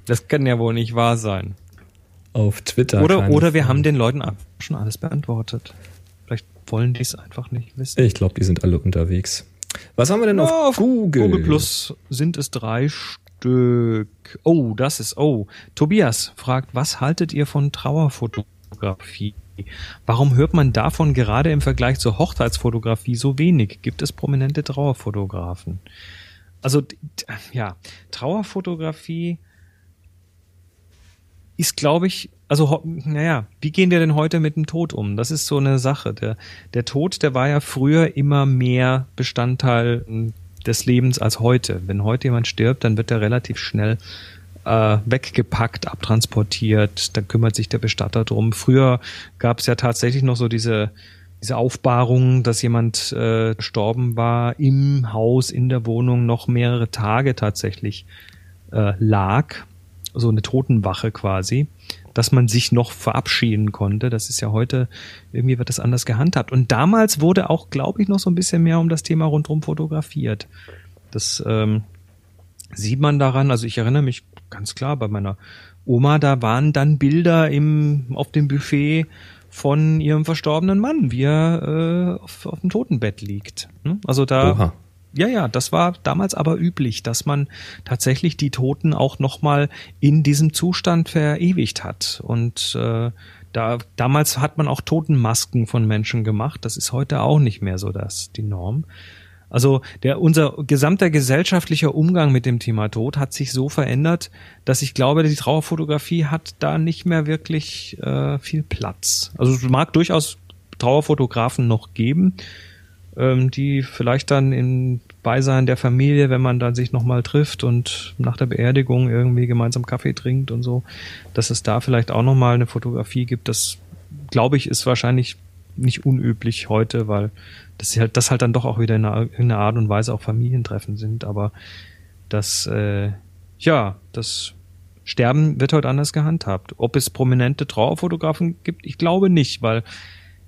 Das kann ja wohl nicht wahr sein. Auf Twitter. Oder, oder wir Fragen. haben den Leuten schon alles beantwortet. Vielleicht wollen die es einfach nicht wissen. Ich glaube, die sind alle unterwegs. Was haben wir denn Ja, auf, Google? Google Plus sind es drei Stück. Oh, das ist, oh. Tobias fragt, was haltet ihr von Trauerfotografie? Warum hört man davon gerade im Vergleich zur Hochzeitsfotografie so wenig? Gibt es prominente Trauerfotografen? Also, ja, Trauerfotografie ist, glaube ich, also, naja, wie gehen wir denn heute mit dem Tod um? Das ist so eine Sache. Der, der Tod, der war ja früher immer mehr Bestandteil m, des Lebens als heute. Wenn heute jemand stirbt, dann wird er relativ schnell äh, weggepackt, abtransportiert, dann kümmert sich der Bestatter drum. Früher gab es ja tatsächlich noch so diese diese Aufbahrung, dass jemand äh, gestorben war im Haus, in der Wohnung noch mehrere Tage tatsächlich äh, lag, so eine Totenwache quasi, dass man sich noch verabschieden konnte. Das ist ja heute, irgendwie wird das anders gehandhabt. Und damals wurde auch, glaube ich, noch so ein bisschen mehr um das Thema rundherum fotografiert. Das ähm, sieht man daran, also ich erinnere mich ganz klar bei meiner Oma, da waren dann Bilder im, auf dem Buffet von ihrem verstorbenen Mann, wie er äh, auf, auf dem Totenbett liegt. Hm? Also da, Oha. Ja, ja, das war damals aber üblich, dass man tatsächlich die Toten auch nochmal in diesem Zustand verewigt hat. Und äh, da, damals hat man auch Totenmasken von Menschen gemacht. Das ist heute auch nicht mehr so das, die Norm. Also der, unser gesamter gesellschaftlicher Umgang mit dem Thema Tod hat sich so verändert, dass ich glaube, die Trauerfotografie hat da nicht mehr wirklich äh, viel Platz. Also es mag durchaus Trauerfotografen noch geben, ähm, die vielleicht dann im Beisein der Familie, wenn man dann sich nochmal trifft und nach der Beerdigung irgendwie gemeinsam Kaffee trinkt und so, dass es da vielleicht auch nochmal eine Fotografie gibt, das glaube ich ist wahrscheinlich nicht unüblich heute, weil das halt, das halt dann doch auch wieder in einer, in einer Art und Weise auch Familientreffen sind, aber das, äh, ja, das Sterben wird heute anders gehandhabt. Ob es prominente Trauerfotografen gibt, ich glaube nicht, weil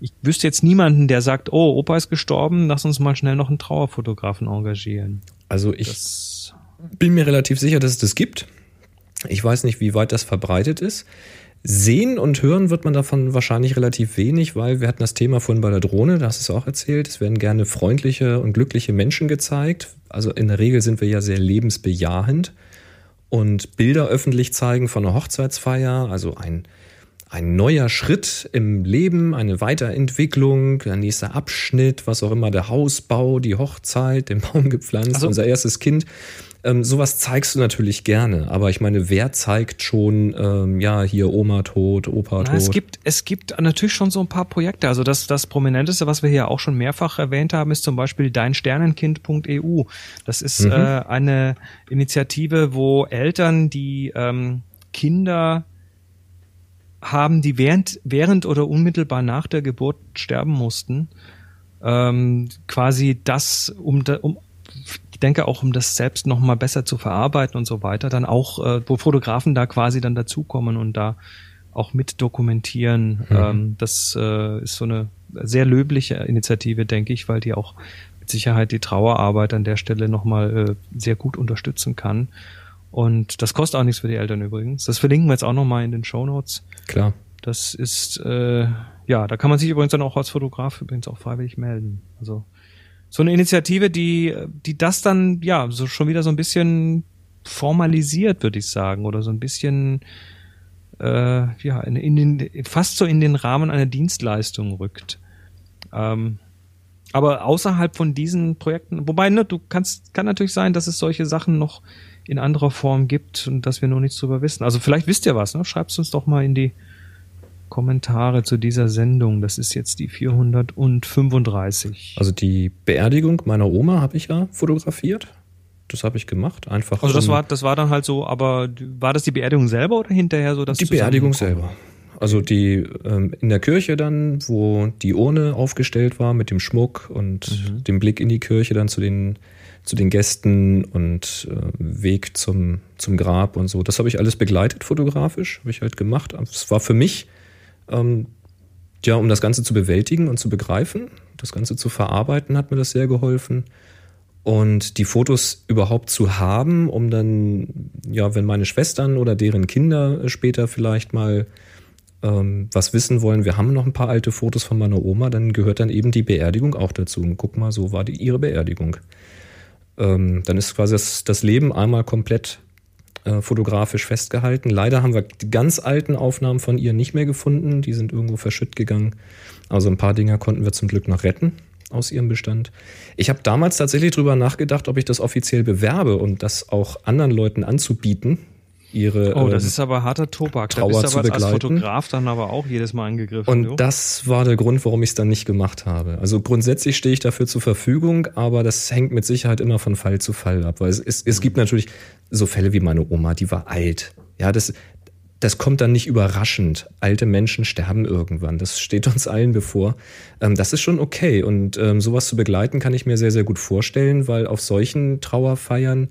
ich wüsste jetzt niemanden, der sagt, oh, Opa ist gestorben, lass uns mal schnell noch einen Trauerfotografen engagieren. Also ich das bin mir relativ sicher, dass es das gibt. Ich weiß nicht, wie weit das verbreitet ist. Sehen und hören wird man davon wahrscheinlich relativ wenig, weil wir hatten das Thema vorhin bei der Drohne, da hast du es auch erzählt. Es werden gerne freundliche und glückliche Menschen gezeigt. Also in der Regel sind wir ja sehr lebensbejahend. Und Bilder öffentlich zeigen von einer Hochzeitsfeier, also ein ein neuer Schritt im Leben, eine Weiterentwicklung, der nächste Abschnitt, was auch immer, der Hausbau, die Hochzeit, den Baum gepflanzt, also, unser erstes Kind. Ähm, sowas zeigst du natürlich gerne, aber ich meine, wer zeigt schon, ähm, ja, hier Oma tot, Opa na, tot? Es gibt, es gibt natürlich schon so ein paar Projekte. Also das, das Prominenteste, was wir hier auch schon mehrfach erwähnt haben, ist zum Beispiel deinsternenkind.eu. Das ist mhm. äh, eine Initiative, wo Eltern, die ähm, Kinder haben, die während, während oder unmittelbar nach der Geburt sterben mussten, ähm, quasi das, um, da, um ich denke auch, um das selbst nochmal besser zu verarbeiten und so weiter, dann auch, äh, wo Fotografen da quasi dann dazukommen und da auch mit dokumentieren. Mhm. Ähm, das äh, ist so eine sehr löbliche Initiative, denke ich, weil die auch mit Sicherheit die Trauerarbeit an der Stelle nochmal äh, sehr gut unterstützen kann. Und das kostet auch nichts für die Eltern übrigens. Das verlinken wir jetzt auch nochmal in den Show Notes. Klar. Das ist, äh, ja, da kann man sich übrigens dann auch als Fotograf übrigens auch freiwillig melden. Also so eine Initiative, die, die das dann, ja, so schon wieder so ein bisschen formalisiert, würde ich sagen, oder so ein bisschen, äh, ja, in, in den, fast so in den Rahmen einer Dienstleistung rückt. Ähm, aber außerhalb von diesen Projekten, wobei, ne, du kannst, kann natürlich sein, dass es solche Sachen noch in anderer Form gibt und dass wir noch nichts drüber wissen. Also vielleicht wisst ihr was, ne? Schreibt uns doch mal in die Kommentare zu dieser Sendung. Das ist jetzt die 435. Also die Beerdigung meiner Oma habe ich ja fotografiert. Das habe ich gemacht, einfach. Also das war, das war dann halt so, aber war das die Beerdigung selber oder hinterher so? Dass die Beerdigung selber. Also die ähm, in der Kirche dann, wo die Urne aufgestellt war mit dem Schmuck und mhm. dem Blick in die Kirche dann zu den zu den Gästen und äh, Weg zum, zum Grab und so. Das habe ich alles begleitet fotografisch, habe ich halt gemacht. Es war für mich, ähm, ja, um das Ganze zu bewältigen und zu begreifen, das Ganze zu verarbeiten, hat mir das sehr geholfen. Und die Fotos überhaupt zu haben, um dann, ja, wenn meine Schwestern oder deren Kinder später vielleicht mal ähm, was wissen wollen, wir haben noch ein paar alte Fotos von meiner Oma, dann gehört dann eben die Beerdigung auch dazu. Und guck mal, so war die, ihre Beerdigung ähm, dann ist quasi das, das Leben einmal komplett äh, fotografisch festgehalten. Leider haben wir die ganz alten Aufnahmen von ihr nicht mehr gefunden. Die sind irgendwo verschütt gegangen. Also ein paar Dinger konnten wir zum Glück noch retten aus ihrem Bestand. Ich habe damals tatsächlich drüber nachgedacht, ob ich das offiziell bewerbe und das auch anderen Leuten anzubieten, ihre Oh, das ähm, ist aber harter Tobak. Trauer da bist du aber als Fotograf dann aber auch jedes Mal angegriffen. Und du? das war der Grund, warum ich es dann nicht gemacht habe. Also grundsätzlich stehe ich dafür zur Verfügung, aber das hängt mit Sicherheit immer von Fall zu Fall ab, weil es, es, es gibt natürlich so Fälle wie meine Oma, die war alt. Ja, das das kommt dann nicht überraschend. Alte Menschen sterben irgendwann. Das steht uns allen bevor. Ähm, das ist schon okay. Und ähm, sowas zu begleiten kann ich mir sehr, sehr gut vorstellen, weil auf solchen Trauerfeiern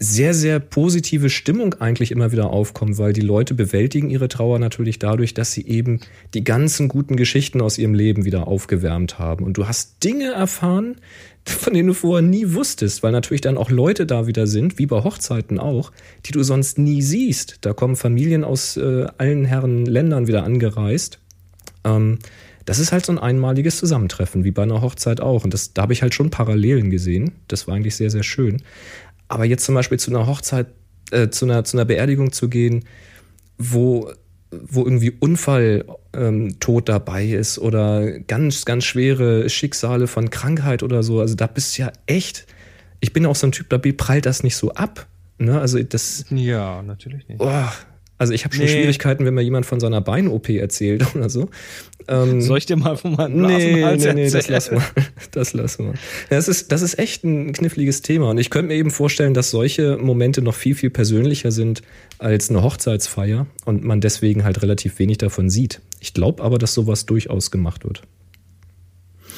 sehr, sehr positive Stimmung eigentlich immer wieder aufkommt, weil die Leute bewältigen ihre Trauer natürlich dadurch, dass sie eben die ganzen guten Geschichten aus ihrem Leben wieder aufgewärmt haben. Und du hast Dinge erfahren, von denen du vorher nie wusstest, weil natürlich dann auch Leute da wieder sind, wie bei Hochzeiten auch, die du sonst nie siehst. Da kommen Familien aus äh, allen Herren Ländern wieder angereist. Ähm, das ist halt so ein einmaliges Zusammentreffen, wie bei einer Hochzeit auch. Und das, da habe ich halt schon Parallelen gesehen. Das war eigentlich sehr, sehr schön. Aber jetzt zum Beispiel zu einer Hochzeit, äh, zu, einer, zu einer Beerdigung zu gehen, wo, wo irgendwie Unfalltod ähm, dabei ist oder ganz, ganz schwere Schicksale von Krankheit oder so. Also da bist du ja echt, ich bin auch so ein Typ, da prallt das nicht so ab. Ne? Also das. Ja, natürlich nicht. Oh, Also ich habe schon Nee. Schwierigkeiten, wenn mir jemand von seiner Bein-OP erzählt oder so. Ähm, Soll ich dir mal von meinem Nee, nee, nee, das lassen wir. Das wir. Ja, das, ist, das ist echt ein kniffliges Thema. Und ich könnte mir eben vorstellen, dass solche Momente noch viel, viel persönlicher sind als eine Hochzeitsfeier und man deswegen halt relativ wenig davon sieht. Ich glaube aber, dass sowas durchaus gemacht wird.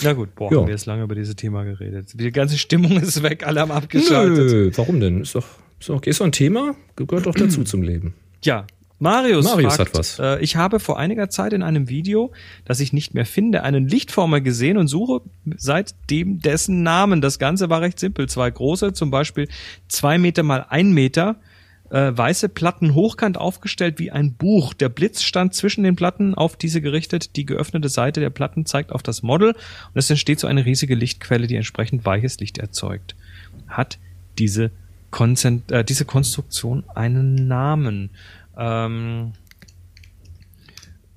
Na gut, boah, Ja. haben wir jetzt lange über dieses Thema geredet. Die ganze Stimmung ist weg, alle haben abgeschaltet. Nö, warum denn? Ist doch, ist doch, ist doch ein Thema, gehört doch dazu zum Leben. Ja, Marius, Marius fragt, hat was. Äh, ich habe vor einiger Zeit in einem Video, das ich nicht mehr finde, einen Lichtformer gesehen und suche seitdem dessen Namen. Das Ganze war recht simpel. Zwei große, zum Beispiel zwei Meter mal ein Meter, äh, weiße Platten hochkant aufgestellt wie ein Buch. Der Blitz stand zwischen den Platten auf diese gerichtet. Die geöffnete Seite der Platten zeigt auf das Model und es entsteht so eine riesige Lichtquelle, die entsprechend weiches Licht erzeugt. Hat diese, Konzent äh, diese Konstruktion einen Namen? Ähm,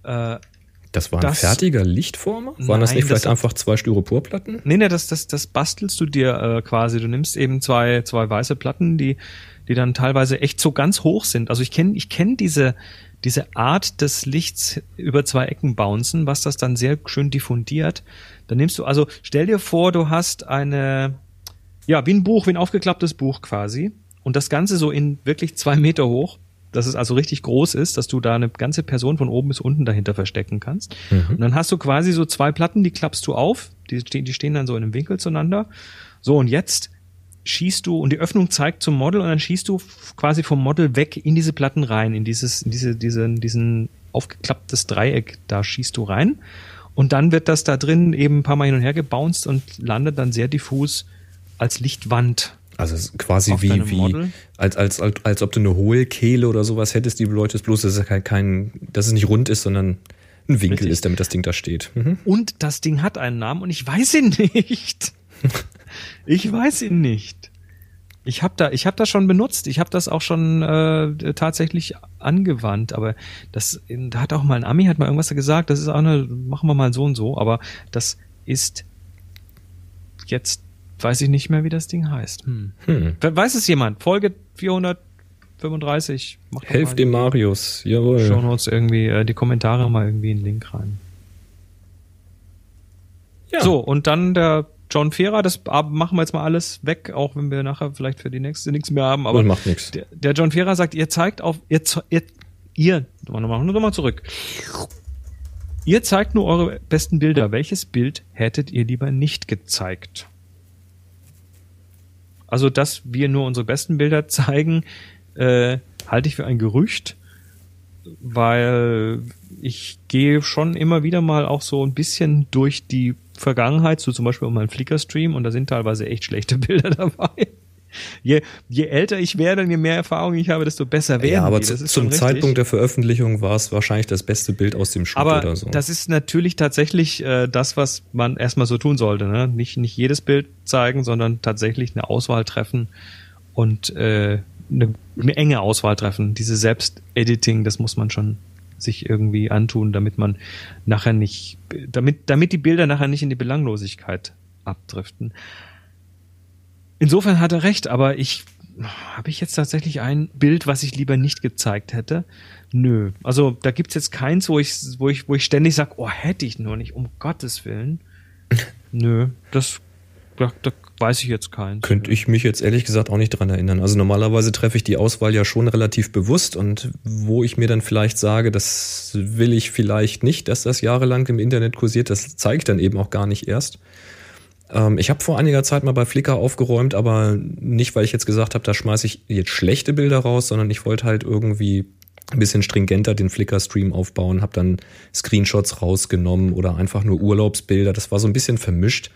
äh, Das war ein Das- fertiger Lichtformer? Waren das Nein, nicht vielleicht das- einfach zwei Styroporplatten? Nee, nee, das, das, das bastelst du dir äh, quasi. Du nimmst eben zwei, zwei weiße Platten, die, die dann teilweise echt so ganz hoch sind. Also ich kenne ich kenn diese, diese Art des Lichts über zwei Ecken bouncen, was das dann sehr schön diffundiert. Dann nimmst du, also stell dir vor, du hast eine, ja, wie ein Buch, wie ein aufgeklapptes Buch quasi. Und das Ganze so in wirklich zwei Meter hoch, dass es also richtig groß ist, dass du da eine ganze Person von oben bis unten dahinter verstecken kannst. Und dann hast du quasi so zwei Platten, die klappst du auf, die, stehen- die stehen dann so in einem Winkel zueinander. So, und jetzt schießt du, und die Öffnung zeigt zum Model, und dann schießt du quasi vom Model weg in diese Platten rein, in dieses, in diese, diesen, diesen aufgeklapptes Dreieck, da schießt du rein. Und dann wird das da drin eben ein paar Mal hin und her gebounced und landet dann sehr diffus als Lichtwand. Also quasi wie, wie als, als, als, als ob du eine Hohlkehle oder sowas hättest, die beleuchtest, bloß dass es kein, kein, dass es nicht rund ist, sondern ein Winkel Richtig. ist, damit das Ding da steht. Mhm. Und das Ding hat einen Namen und ich weiß ihn nicht. ich weiß ihn nicht. Ich habe da, ich habe das schon benutzt. Ich habe das auch schon äh, tatsächlich angewandt. Aber das, da hat auch mal ein Ami hat mal irgendwas gesagt. Das ist auch eine, machen wir mal so und so. Aber das ist jetzt weiß ich nicht mehr, wie das Ding heißt. Hm. Hm. Weiß es jemand? Folge 435. Macht doch Helft dem Marius, jawohl. Shownotes irgendwie äh, die Kommentare mal irgendwie einen Link rein. Ja. So, und dann der John Fehrer, das machen wir jetzt mal alles weg, auch wenn wir nachher vielleicht für die nächste nichts mehr haben. Aber Aber macht nichts. der, der John Fehrer sagt, ihr zeigt auf, ihr, ihr, ihr nochmal noch mal zurück. Ihr zeigt nur eure besten Bilder. Welches Bild hättet ihr lieber nicht gezeigt? Also, dass wir nur unsere besten Bilder zeigen, äh, halte ich für ein Gerücht, weil ich gehe schon immer wieder mal auch so ein bisschen durch die Vergangenheit, so zum Beispiel um meinen Flickr-Stream und da sind teilweise echt schlechte Bilder dabei. Je, je älter ich werde und je mehr Erfahrung ich habe, desto besser werden Ja, aber die. Das zum. Zeitpunkt der Veröffentlichung war es wahrscheinlich das beste Bild aus dem Shoot Aber oder so. das ist natürlich tatsächlich äh, das, was man erstmal so tun sollte. Ne? Nicht, nicht jedes Bild zeigen, sondern tatsächlich eine Auswahl treffen und äh, eine, eine enge Auswahl treffen. Diese Selbstediting, das muss man schon sich irgendwie antun, damit man nachher nicht, damit, damit die Bilder nachher nicht in die Belanglosigkeit abdriften. Insofern hat er recht, aber ich habe ich jetzt tatsächlich ein Bild, was ich lieber nicht gezeigt hätte? Nö. Also da gibt's jetzt keins, wo ich, wo ich, wo ich ständig sage, oh, hätte ich nur nicht, um Gottes Willen. Nö, das da, da weiß ich jetzt keins. Könnte ich mich jetzt ehrlich gesagt auch nicht dran erinnern. Also normalerweise treffe ich die Auswahl ja schon relativ bewusst und wo ich mir dann vielleicht sage, das will ich vielleicht nicht, dass das jahrelang im Internet kursiert, das zeige ich dann eben auch gar nicht erst. Ähm, ich habe vor einiger Zeit mal bei Flickr aufgeräumt, aber nicht, weil ich jetzt gesagt habe, da schmeiße ich jetzt schlechte Bilder raus, sondern ich wollte halt irgendwie ein bisschen stringenter den Flickr-Stream aufbauen, habe dann Screenshots rausgenommen oder einfach nur Urlaubsbilder. Das war so ein bisschen vermischt.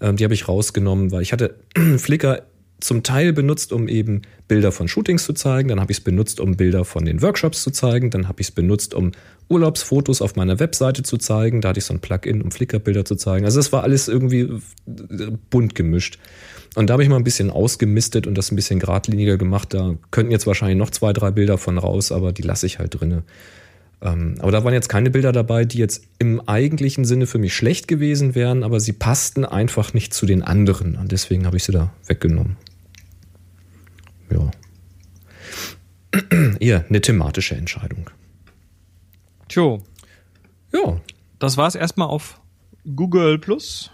Ähm, die habe ich rausgenommen, weil ich hatte Flickr zum Teil benutzt, um eben Bilder von Shootings zu zeigen. Dann habe ich es benutzt, um Bilder von den Workshops zu zeigen. Dann habe ich es benutzt, um Urlaubsfotos auf meiner Webseite zu zeigen. Da hatte ich so ein Plugin, um Flickr-Bilder zu zeigen. Also es war alles irgendwie äh, bunt gemischt. Und da habe ich mal ein bisschen ausgemistet und das ein bisschen geradliniger gemacht. Da könnten jetzt wahrscheinlich noch zwei, drei Bilder von raus, aber die lasse ich halt drinne. Ähm, aber da waren jetzt keine Bilder dabei, die jetzt im eigentlichen Sinne für mich schlecht gewesen wären, aber sie passten einfach nicht zu den anderen. Und deswegen habe ich sie da weggenommen. Ja. Eher eine thematische Entscheidung. Tjo, Ja, das war's erstmal auf Google Plus.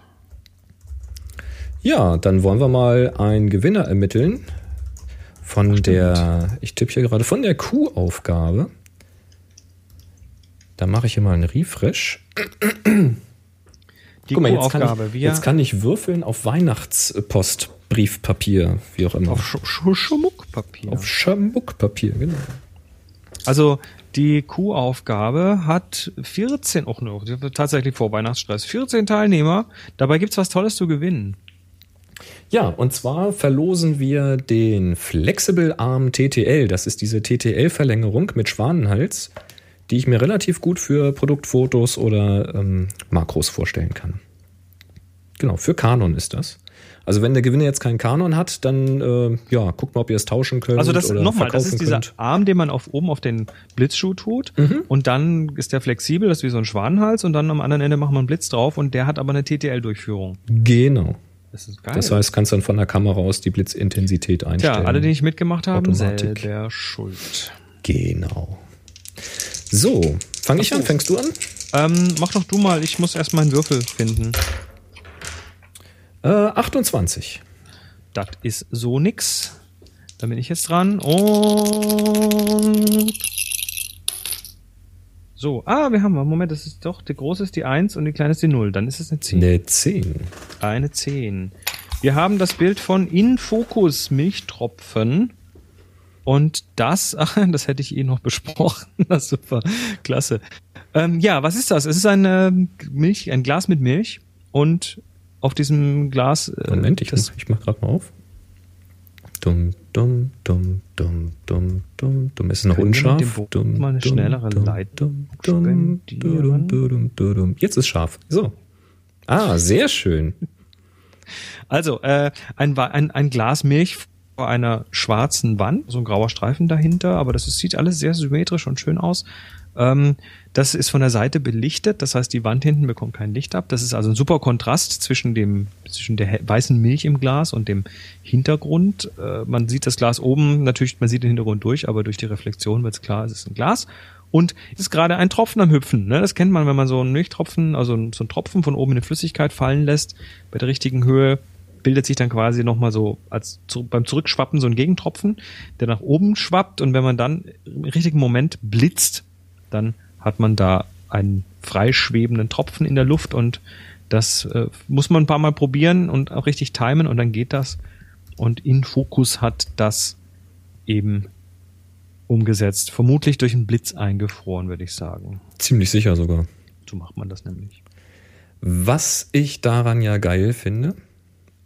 Ja, dann wollen wir mal einen Gewinner ermitteln von der, ich tippe hier gerade, von der Q-Aufgabe. Da mache ich hier mal einen Refresh. Die Guck mal, jetzt kann, ich, jetzt kann ich würfeln auf Weihnachtspostbriefpapier, wie auch immer. auf Sch Sch Schmuckpapier. Auf Schambuckpapier, genau. Also die Q-Aufgabe hat 14, auch nur, tatsächlich vor Weihnachtsstress, 14 Teilnehmer. Dabei gibt's was Tolles zu gewinnen. Ja, und zwar verlosen wir den Flexible Arm TTL. Das ist diese TTL-Verlängerung mit Schwanenhals, die ich mir relativ gut für Produktfotos oder ähm, Makros vorstellen kann. Genau, für Canon ist das. Also wenn der Gewinner jetzt keinen Canon hat, dann äh, ja, guckt mal, ob ihr es tauschen könnt. Also das nochmal, das ist dieser könnt. Arm, den man auf oben auf den Blitzschuh tut und dann ist der flexibel, das ist wie so ein Schwanenhals und dann am anderen Ende macht man einen Blitz drauf und der hat aber eine TTL-Durchführung. Genau. Das ist geil. Das heißt, kannst dann von der Kamera aus die Blitzintensität einstellen. Tja, alle, die nicht mitgemacht haben, Automatik. selber schuld. Genau. So, fange ich an? Fängst du an? Ähm, mach doch du mal, ich muss erst meinen Würfel finden. Äh, 28. Das ist so nix. Da bin ich jetzt dran. Und. So, ah, wir haben, Moment, das ist doch, der große ist die 1 und die kleine ist die 0. Dann ist es eine 10. Eine 10. Eine 10. Wir haben das Bild von Infocus Milchtropfen. Und das, ach, das hätte ich eh noch besprochen. Das ist super, klasse. Ähm, ja, was ist das? Es ist ein ähm, Milch, ein Glas mit Milch. Und auf diesem Glas. äh, Moment, ich, das, mach, ich mach gerade mal auf. Dumm, dumm, dumm, dumm, dumm, dumm, dumm. Ist es noch unscharf? Dumm, mal eine dumm, schnellere dumm, Leitung dumm, dumm, dumm, dumm. Jetzt ist scharf. So. Ah, sehr schön. Also, äh, ein, ein, ein Glas Milch vor einer schwarzen Wand, so ein grauer Streifen dahinter, aber das sieht alles sehr symmetrisch und schön aus. Ähm, das ist von der Seite belichtet, das heißt, die Wand hinten bekommt kein Licht ab. Das ist also ein super Kontrast zwischen dem, zwischen der weißen Milch im Glas und dem Hintergrund. Äh, man sieht das Glas oben, natürlich, man sieht den Hintergrund durch, aber durch die Reflexion wird es klar, es ist ein Glas. Und es ist gerade ein Tropfen am Hüpfen. Ne? Das kennt man, wenn man so einen Milchtropfen, also so einen Tropfen von oben in die Flüssigkeit fallen lässt, bei der richtigen Höhe bildet sich dann quasi nochmal so als zu, beim Zurückschwappen so ein Gegentropfen, der nach oben schwappt und wenn man dann im richtigen Moment blitzt, dann hat man da einen freischwebenden Tropfen in der Luft und das äh, muss man ein paar Mal probieren und auch richtig timen und dann geht das. Und InFocus hat das eben umgesetzt. Vermutlich durch einen Blitz eingefroren, würde ich sagen. Ziemlich sicher sogar. So macht man das nämlich. Was ich daran ja geil finde,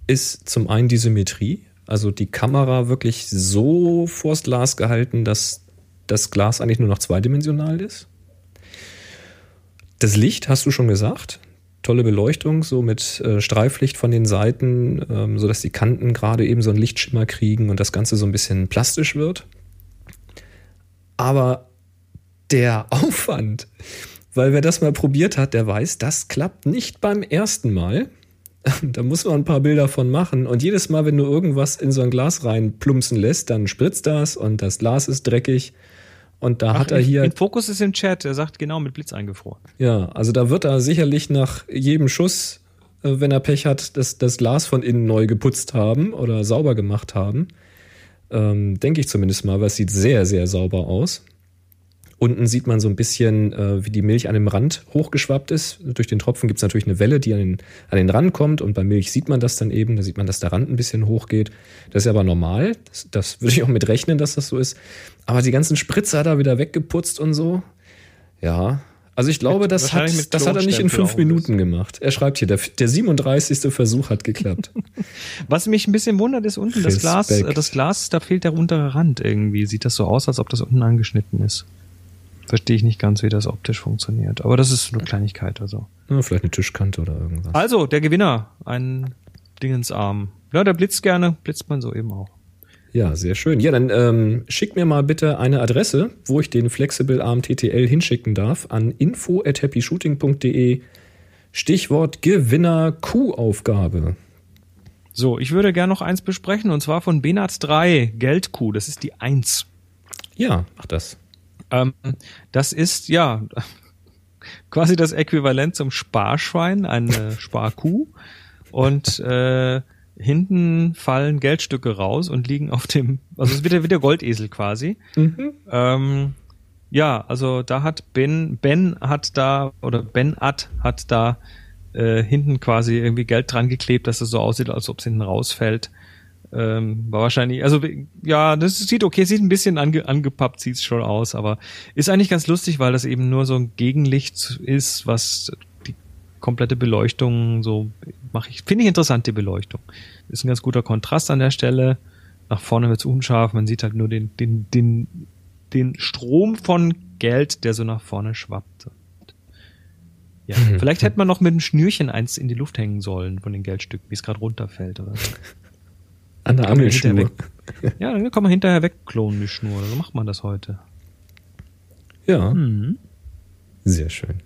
ist zum einen die Symmetrie. Also die Kamera wirklich so vors Glas gehalten, dass das Glas eigentlich nur noch zweidimensional ist. Das Licht, hast du schon gesagt. Tolle Beleuchtung, so mit äh, Streiflicht von den Seiten, ähm, sodass die Kanten gerade eben so einen Lichtschimmer kriegen und das Ganze so ein bisschen plastisch wird. Aber der Aufwand, weil wer das mal probiert hat, der weiß, das klappt nicht beim ersten Mal. Da muss man ein paar Bilder von machen. Und jedes Mal, wenn du irgendwas in so ein Glas rein plumpsen lässt, dann spritzt das und das Glas ist dreckig. Und da hat er hier, In Fokus ist im Chat, er sagt genau mit Blitz eingefroren. ja, also da wird er sicherlich nach jedem Schuss, äh, wenn er Pech hat, das, das Glas von innen neu geputzt haben oder sauber gemacht haben. Ähm, Denke ich zumindest mal, weil es sieht sehr, sehr sauber aus. Unten sieht man so ein bisschen, äh, wie die Milch an dem Rand hochgeschwappt ist. Durch den Tropfen gibt es natürlich eine Welle, die an den, an den Rand kommt. Und bei Milch sieht man das dann eben. Da sieht man, dass der Rand ein bisschen hochgeht. Das ist aber normal. Das, das würde ich auch mit rechnen, dass das so ist. Aber die ganzen Spritzer hat er wieder weggeputzt und so. Ja. Also ich glaube, das hat, mit das hat er nicht in fünf Minuten gemacht. Er schreibt hier, der, der 37. Versuch hat geklappt. Was mich ein bisschen wundert, ist unten das Glas, Respekt. äh, das Glas, da fehlt der untere Rand irgendwie. Sieht das so aus, als ob das unten angeschnitten ist. Verstehe ich nicht ganz, wie das optisch funktioniert. Aber das ist eine Kleinigkeit, also. Ja, vielleicht eine Tischkante oder irgendwas. Also, der Gewinner, ein Dingensarm. Ja, der blitzt gerne, blitzt man so eben auch. Ja, sehr schön. Ja, dann ähm, schick mir mal bitte eine Adresse, wo ich den Flexible Arm TTL hinschicken darf, an info@happyshooting.de. Stichwort Gewinner Q-Aufgabe. So, ich würde gerne noch eins besprechen, und zwar von Benat 3, Geldkuh, das ist die 1. Ja, mach das. Ähm, das ist ja quasi das Äquivalent zum Sparschwein, eine Sparkuh. Und äh, hinten fallen Geldstücke raus und liegen auf dem, also es wird ja wieder Goldesel quasi. Mhm. Ähm, ja, also da hat Ben, Ben hat da, oder Ben Ad hat da äh, hinten quasi irgendwie Geld dran geklebt, dass es so aussieht, als ob es hinten rausfällt. Ähm, war wahrscheinlich, also ja, das sieht okay, sieht ein bisschen ange, angepappt, sieht's schon aus, aber ist eigentlich ganz lustig, weil das eben nur so ein Gegenlicht ist, was die komplette Beleuchtung so mache ich, finde ich interessant, die Beleuchtung. Ist ein ganz guter Kontrast an der Stelle. Nach vorne wird's unscharf, man sieht halt nur den, den, den, den Strom von Geld, der so nach vorne schwappt. Ja, Mhm. vielleicht hätte man noch mit einem Schnürchen eins in die Luft hängen sollen von den Geldstücken, wie es gerade runterfällt oder so. An der Angelschnur. Ja, dann kann man hinterher wegklonen, die Schnur. So macht man das heute. Ja, Mhm. sehr schön.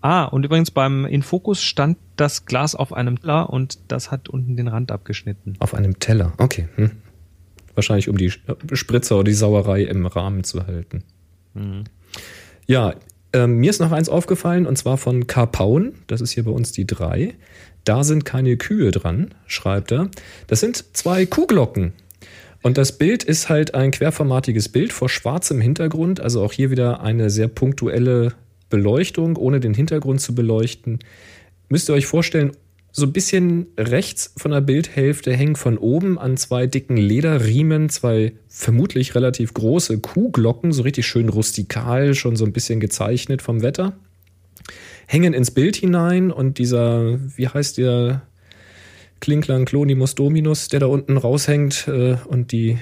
Ah, und übrigens beim Infokus stand das Glas auf einem Teller und das hat unten den Rand abgeschnitten. Auf einem Teller, okay. Hm. Wahrscheinlich um die Spritzer oder die Sauerei im Rahmen zu halten. Mhm. Ja, ähm, mir ist noch eins aufgefallen und zwar von Karpaun. Das ist hier bei uns die drei. Da sind keine Kühe dran, schreibt er. Das sind zwei Kuhglocken. Und das Bild ist halt ein querformatiges Bild vor schwarzem Hintergrund. Also auch hier wieder eine sehr punktuelle Beleuchtung, ohne den Hintergrund zu beleuchten. Müsst ihr euch vorstellen, so ein bisschen rechts von der Bildhälfte hängen von oben an zwei dicken Lederriemen zwei vermutlich relativ große Kuhglocken, so richtig schön rustikal, schon so ein bisschen gezeichnet vom Wetter. Hängen ins Bild hinein und dieser, wie heißt der, Klinklang Clonimus Dominus, der da unten raushängt äh, und die,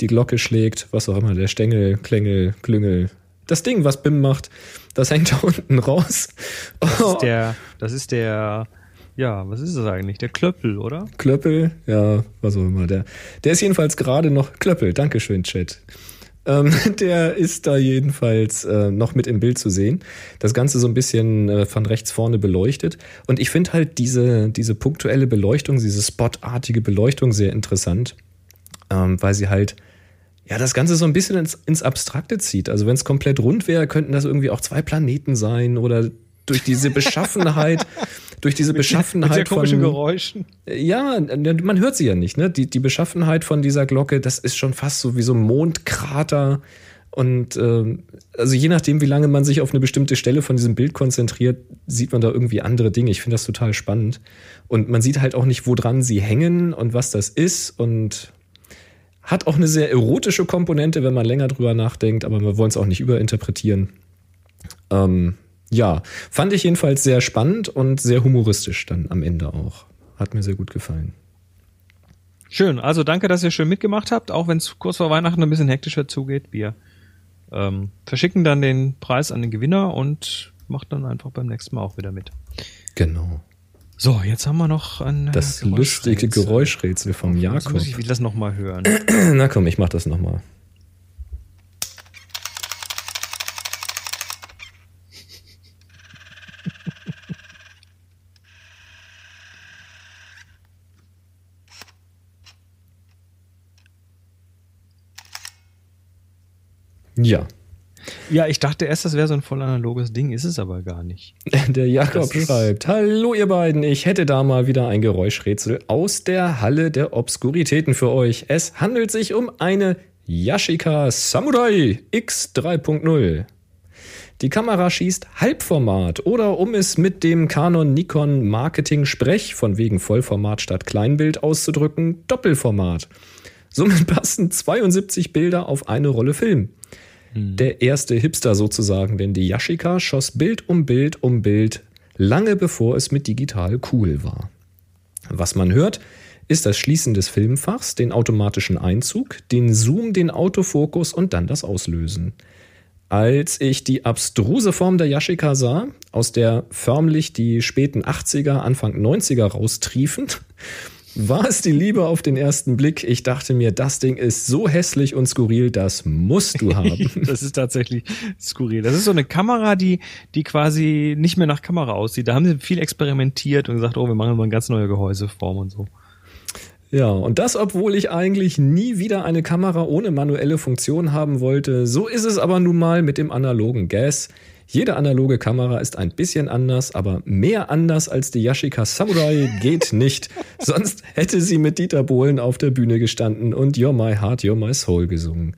die Glocke schlägt, was auch immer, der Stängel, Klängel, Klüngel. Das Ding, was BIM macht, das hängt da unten raus. Das ist der, das ist der, ja, was ist das eigentlich? Der Klöppel, oder? Klöppel, ja, was auch immer. Der, der ist jedenfalls gerade noch Klöppel, Dankeschön, Chat. Ähm, der ist da jedenfalls äh, noch mit im Bild zu sehen. Das Ganze so ein bisschen äh, von rechts vorne beleuchtet. Und ich finde halt diese, diese punktuelle Beleuchtung, diese spotartige Beleuchtung sehr interessant, ähm, weil sie halt ja, das Ganze so ein bisschen ins, ins Abstrakte zieht. Also wenn es komplett rund wäre, könnten das irgendwie auch zwei Planeten sein oder durch diese Beschaffenheit, durch diese Beschaffenheit Mit sehr komischen von, Geräuschen. ja, man hört sie ja nicht, ne? Die, die Beschaffenheit von dieser Glocke, das ist schon fast so wie so ein Mondkrater. Und ähm, also je nachdem, wie lange man sich auf eine bestimmte Stelle von diesem Bild konzentriert, sieht man da irgendwie andere Dinge. Ich finde das total spannend. Und man sieht halt auch nicht, woran sie hängen und was das ist. Und hat auch eine sehr erotische Komponente, wenn man länger drüber nachdenkt, aber wir wollen es auch nicht überinterpretieren. Ähm, ja, fand ich jedenfalls sehr spannend und sehr humoristisch dann am Ende auch. Hat mir sehr gut gefallen. Schön, also danke, dass ihr schön mitgemacht habt, auch wenn es kurz vor Weihnachten ein bisschen hektischer zugeht. Wir ähm, verschicken dann den Preis an den Gewinner und macht dann einfach beim nächsten Mal auch wieder mit. Genau. So, jetzt haben wir noch ein Das lustige Geräuschrätsel vom Jetzt Jakob. muss ich das nochmal hören. Na komm, ich mach das nochmal. Ja, Ja, ich dachte erst, das wäre so ein voll analoges Ding, ist es aber gar nicht. der Jakob Das schreibt: Hallo, ihr beiden, ich hätte da mal wieder ein Geräuschrätsel aus der Halle der Obskuritäten für euch. Es handelt sich um eine Yashica Samurai X 3.0. Die Kamera schießt Halbformat oder um es mit dem Canon Nikon Marketing Sprech von wegen Vollformat statt Kleinbild auszudrücken, Doppelformat. Somit passen 72 Bilder auf eine Rolle Film. Der erste Hipster sozusagen, denn die Yashica schoss Bild um Bild um Bild, lange bevor es mit digital cool war. Was man hört, ist das Schließen des Filmfachs, den automatischen Einzug, den Zoom, den Autofokus und dann das Auslösen. Als ich die abstruse Form der Yashica sah, aus der förmlich die späten 80er, Anfang 90er raustriefen, war es die Liebe auf den ersten Blick. Ich dachte mir, das Ding ist so hässlich und skurril, das musst du haben. Das ist tatsächlich skurril. Das ist so eine Kamera, die, die quasi nicht mehr nach Kamera aussieht. Da haben sie viel experimentiert und gesagt, oh, wir machen mal eine ganz neue Gehäuseform und so. Ja, und das, obwohl ich eigentlich nie wieder eine Kamera ohne manuelle Funktion haben wollte. So ist es aber nun mal mit dem analogen Gas. Jede analoge Kamera ist ein bisschen anders, aber mehr anders als die Yashica Samurai geht nicht. Sonst hätte sie mit Dieter Bohlen auf der Bühne gestanden und You're My Heart, You're My Soul gesungen.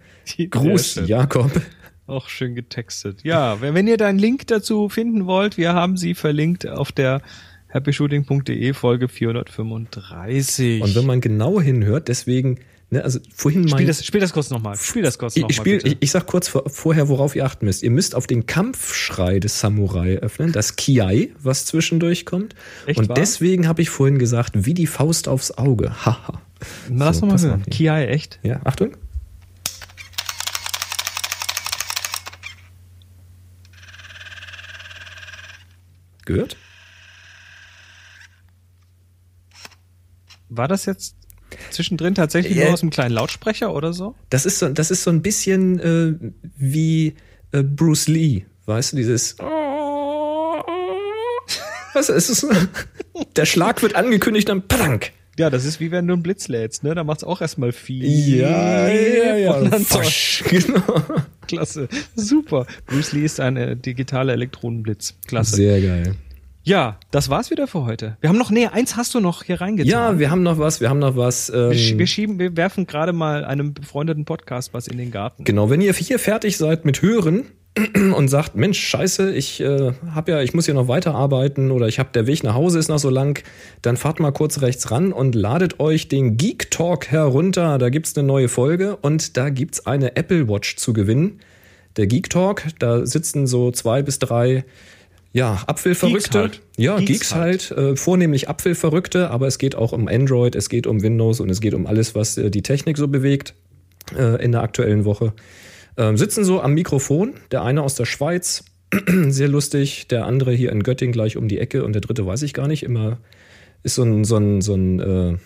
Gruß. Jakob. Auch schön getextet. Ja, wenn, wenn ihr da einen Link dazu finden wollt, wir haben sie verlinkt auf der happyshooting.de Folge 435. Und wenn man genau hinhört, deswegen, ne, also vorhin spiel, das, spiel das kurz nochmal. Spiel das kurz ich, nochmal. ich, spiel, ich, ich sag kurz vor, vorher, worauf ihr achten müsst. Ihr müsst auf den Kampfschrei des Samurai öffnen, das Kiai, was zwischendurch kommt. Echt Und wahr? deswegen habe ich vorhin gesagt, wie die Faust aufs Auge. Haha. Lass So, mal pass hören. auf. Kiai, echt? Ja, Achtung. Gehört? War das jetzt zwischendrin tatsächlich Ja. nur aus einem kleinen Lautsprecher oder so? Das ist so, das ist so ein bisschen äh, wie äh, Bruce Lee, weißt du, dieses. Was ist es? Der Schlag wird angekündigt, dann Padank. Ja, das ist wie wenn du einen Blitz lädst, ne? Da macht's auch erstmal viel. Ja, ja, ja. Und dann Fosch, genau. Klasse. Super. Bruce Lee ist ein äh, digitaler Elektronenblitz. Klasse. Sehr geil. Ja, das war's wieder für heute. Wir haben noch, nee, eins hast du noch hier reingetan. Ja, wir haben noch was, wir haben noch was. Ähm, wir, sch- wir schieben, wir werfen gerade mal einem befreundeten Podcast was in den Garten. Genau, wenn ihr hier fertig seid mit Hören und sagt, Mensch, scheiße, ich äh, hab ja, ich muss hier noch weiterarbeiten oder ich hab der Weg nach Hause ist noch so lang, dann fahrt mal kurz rechts ran und ladet euch den Geek Talk herunter. Da gibt's eine neue Folge und da gibt's eine Apple Watch zu gewinnen. Der Geek Talk, da sitzen so zwei bis drei ja, Apfelverrückte. Geeks halt. Ja, Geeks Geeks, halt, äh, vornehmlich Apfelverrückte, aber es geht auch um Android, es geht um Windows und es geht um alles, was äh, die Technik so bewegt äh, in der aktuellen Woche. Ähm, sitzen so am Mikrofon, der eine aus der Schweiz, sehr lustig, der andere hier in Göttingen gleich um die Ecke und der dritte weiß ich gar nicht, immer ist so ein, so ein, so ein äh,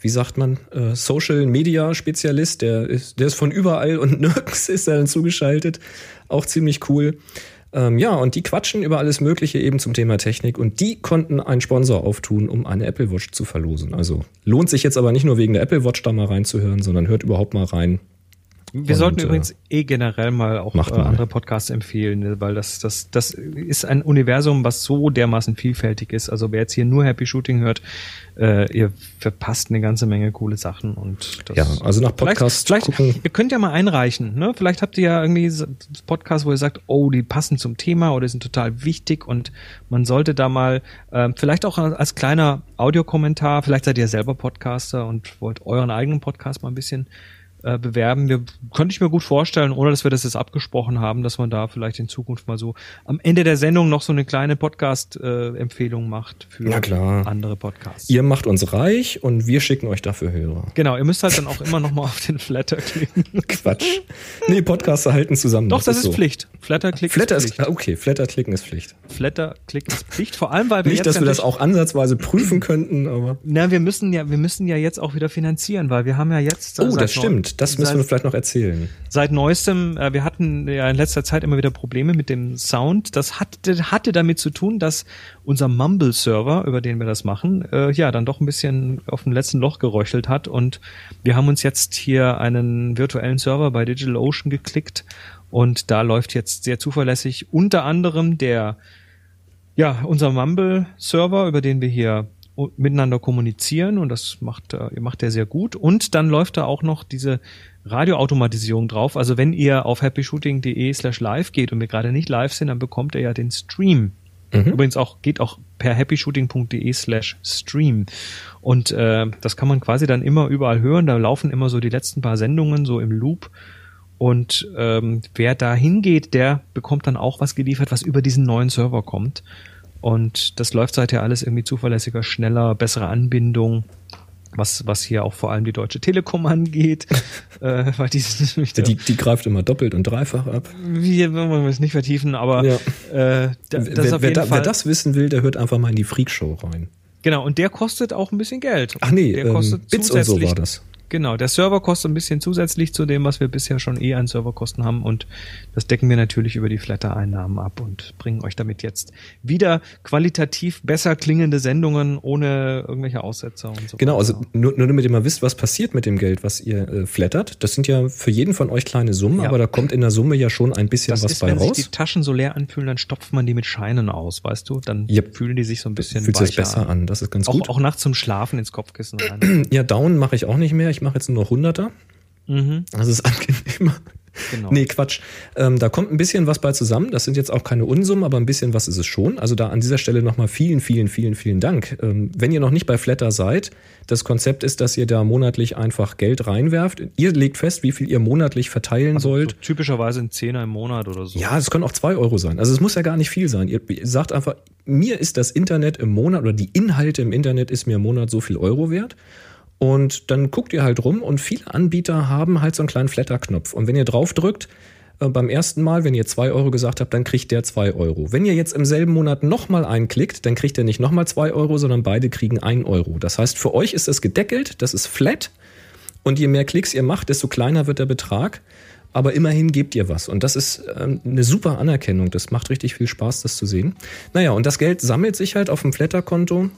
wie sagt man, äh, Social Media Spezialist, der ist, der ist von überall und nirgends ist er dann zugeschaltet. Auch ziemlich cool. Ähm, ja, und die quatschen über alles Mögliche eben zum Thema Technik und die konnten einen Sponsor auftun, um eine Apple Watch zu verlosen. Also lohnt sich jetzt aber nicht nur wegen der Apple Watch da mal reinzuhören, sondern hört überhaupt mal rein. Wir Und, sollten äh, übrigens eh generell mal auch macht äh, mal. andere Podcasts empfehlen, ne, weil das, das, das ist ein Universum, was so dermaßen vielfältig ist. Also wer jetzt hier nur Happy Shooting hört, äh, ihr verpasst eine ganze Menge coole Sachen und das Ja, also nach Podcast vielleicht, vielleicht ihr könnt ja mal einreichen, ne? Vielleicht habt ihr ja irgendwie Podcasts, wo ihr sagt, oh, die passen zum Thema oder sind total wichtig und man sollte da mal ähm, vielleicht auch als kleiner Audiokommentar, vielleicht seid ihr selber Podcaster und wollt euren eigenen Podcast mal ein bisschen äh, bewerben. Wir könnte ich mir gut vorstellen, ohne dass wir das jetzt abgesprochen haben, dass man da vielleicht in Zukunft mal so am Ende der Sendung noch so eine kleine Podcast-Empfehlung macht für andere Podcasts. Ihr macht uns reich und wir schicken euch dafür Hörer. Genau, ihr müsst halt dann auch immer noch mal auf den Flatter klicken. Quatsch. Nee, Podcaster halten zusammen. Doch, das, ist, so. Pflicht. Flatter klick Flatter ist ist, Pflicht. ah, okay, Flatter klicken ist Pflicht. Flatter klick ist Pflicht. Vor allem, weil wir Nicht, dass wir das auch ansatzweise prüfen könnten, aber. Na, wir müssen ja, wir müssen ja jetzt auch wieder finanzieren, weil wir haben ja jetzt. äh, Oh, das stimmt. Das müssen seit, wir vielleicht noch erzählen. Seit neuestem, äh, wir hatten ja in letzter Zeit immer wieder Probleme mit dem Sound. Das hatte, hatte damit zu tun, dass unser Mumble-Server, über den wir das machen, äh, ja, dann doch ein bisschen auf dem letzten Loch geröchelt hat. Und wir haben uns jetzt hier einen virtuellen Server bei DigitalOcean geklickt. Und da läuft jetzt sehr zuverlässig unter anderem der ja, unser Mumble-Server, über den wir hier miteinander kommunizieren und das macht, äh, macht er sehr gut. Und dann läuft da auch noch diese Radioautomatisierung drauf. Also wenn ihr auf happyshooting.de slash live geht und wir gerade nicht live sind, dann bekommt ihr ja den Stream. Übrigens auch, geht auch per happyshooting.de slash stream. Und äh, das kann man quasi dann immer überall hören. Da laufen immer so die letzten paar Sendungen so im Loop. Und ähm, wer da hingeht, der bekommt dann auch was geliefert, was über diesen neuen Server kommt. Und das läuft seither alles irgendwie zuverlässiger, schneller, bessere Anbindung, was, was hier auch vor allem die Deutsche Telekom angeht. äh, weil die da, Die, die greift immer doppelt und dreifach ab. wir wollen wir es nicht vertiefen, aber Ja. äh, da, das wer, wer, da, wer das wissen will, der hört einfach mal in die Freakshow rein. genau, und der kostet auch ein bisschen Geld. Ach nee, der ähm, kostet Bits und so war das. Genau, der Server kostet ein bisschen zusätzlich zu dem, was wir bisher schon eh an Serverkosten haben und das decken wir natürlich über die Flatter-Einnahmen ab und bringen euch damit jetzt wieder qualitativ besser klingende Sendungen ohne irgendwelche Aussetzer und so. Genau, also nur, nur damit ihr mal wisst, was passiert mit dem Geld, was ihr äh, flattert. Das sind ja für jeden von euch kleine Summen, Ja. aber da kommt in der Summe ja schon ein bisschen das was ist, bei wenn raus. sich die Taschen so leer anfühlen, dann stopft man die mit Scheinen aus, weißt du? Dann Yep. fühlen die sich so ein bisschen Fühlt sich besser an. Das ist ganz Auch, gut. auch nachts zum Schlafen ins Kopfkissen rein. Ja, Down mache ich auch nicht mehr. Ich mache jetzt nur noch Hunderter. mhm, Das ist angenehmer. genau. Nee, Quatsch. Ähm, da kommt ein bisschen was bei zusammen. Das sind jetzt auch keine Unsummen, aber ein bisschen was ist es schon. Also da an dieser Stelle nochmal vielen, vielen, vielen, vielen Dank. Ähm, wenn ihr noch nicht bei Flatter seid, das Konzept ist, dass ihr da monatlich einfach Geld reinwerft. Ihr legt fest, wie viel ihr monatlich verteilen Also sollt. so typischerweise ein Zehner im Monat oder so. Ja, es können auch zwei Euro sein. Also es muss ja gar nicht viel sein. Ihr ihr sagt einfach, mir ist das Internet im Monat oder die Inhalte im Internet ist mir im Monat so viel Euro wert. Und dann guckt ihr halt rum und viele Anbieter haben halt so einen kleinen Flatter-Knopf. Und wenn ihr drauf drückt, äh, beim ersten Mal, wenn ihr zwei Euro gesagt habt, dann kriegt der zwei Euro. Wenn ihr jetzt im selben Monat nochmal einklickt, dann kriegt ihr nicht nochmal zwei Euro, sondern beide kriegen ein Euro. Das heißt, für euch ist es gedeckelt, das ist flat. Und je mehr Klicks ihr macht, desto kleiner wird der Betrag. Aber immerhin gebt ihr was. Und das ist ähm, eine super Anerkennung. Das macht richtig viel Spaß, das zu sehen. Naja, und das Geld sammelt sich halt auf dem Flatter-Konto.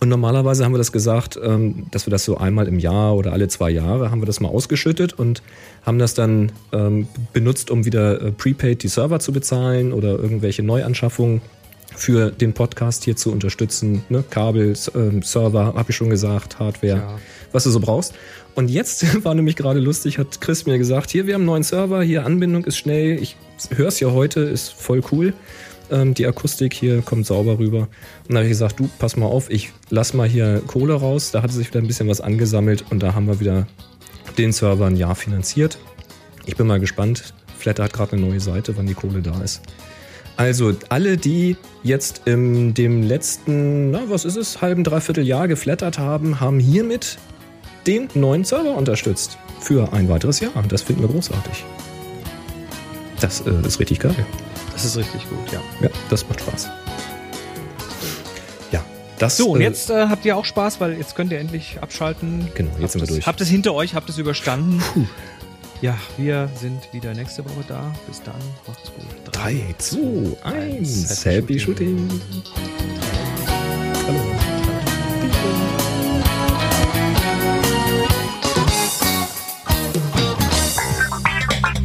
Und normalerweise haben wir das gesagt, ähm, dass wir das so einmal im Jahr oder alle zwei Jahre haben wir das mal ausgeschüttet und haben das dann ähm, benutzt, um wieder äh, prepaid die Server zu bezahlen oder irgendwelche Neuanschaffungen für den Podcast hier zu unterstützen. Ne? Kabel, ähm, Server, habe ich schon gesagt, Hardware, Ja. was du so brauchst. Und jetzt war nämlich gerade lustig, hat Chris mir gesagt, hier, wir haben einen neuen Server, hier Anbindung ist schnell, ich höre es ja heute, ist voll cool. Ähm, die Akustik hier kommt sauber rüber. Und dann habe ich gesagt, du, pass mal auf, ich lass mal hier Kohle raus. Da hatte sich wieder ein bisschen was angesammelt und da haben wir wieder den Server ein Jahr finanziert. Ich bin mal gespannt. Flatter hat gerade eine neue Seite, wann die Kohle da ist. Also alle, die jetzt in dem letzten, na was ist es, halben, dreiviertel Jahr geflattert haben, haben hiermit den neuen Server unterstützt. Für ein weiteres Jahr. Das finden wir großartig. Das äh, ist richtig geil. Das ist richtig gut, ja. Ja, das macht Spaß. Ja, das. So, und äh, jetzt äh, habt ihr auch Spaß, weil jetzt könnt ihr endlich abschalten. Genau, jetzt habt sind wir es, durch. Habt es hinter euch, habt es überstanden. Ja, wir sind wieder nächste Woche da. Bis dann, macht's gut. 3, 2, 1. Happy Happy Shooting.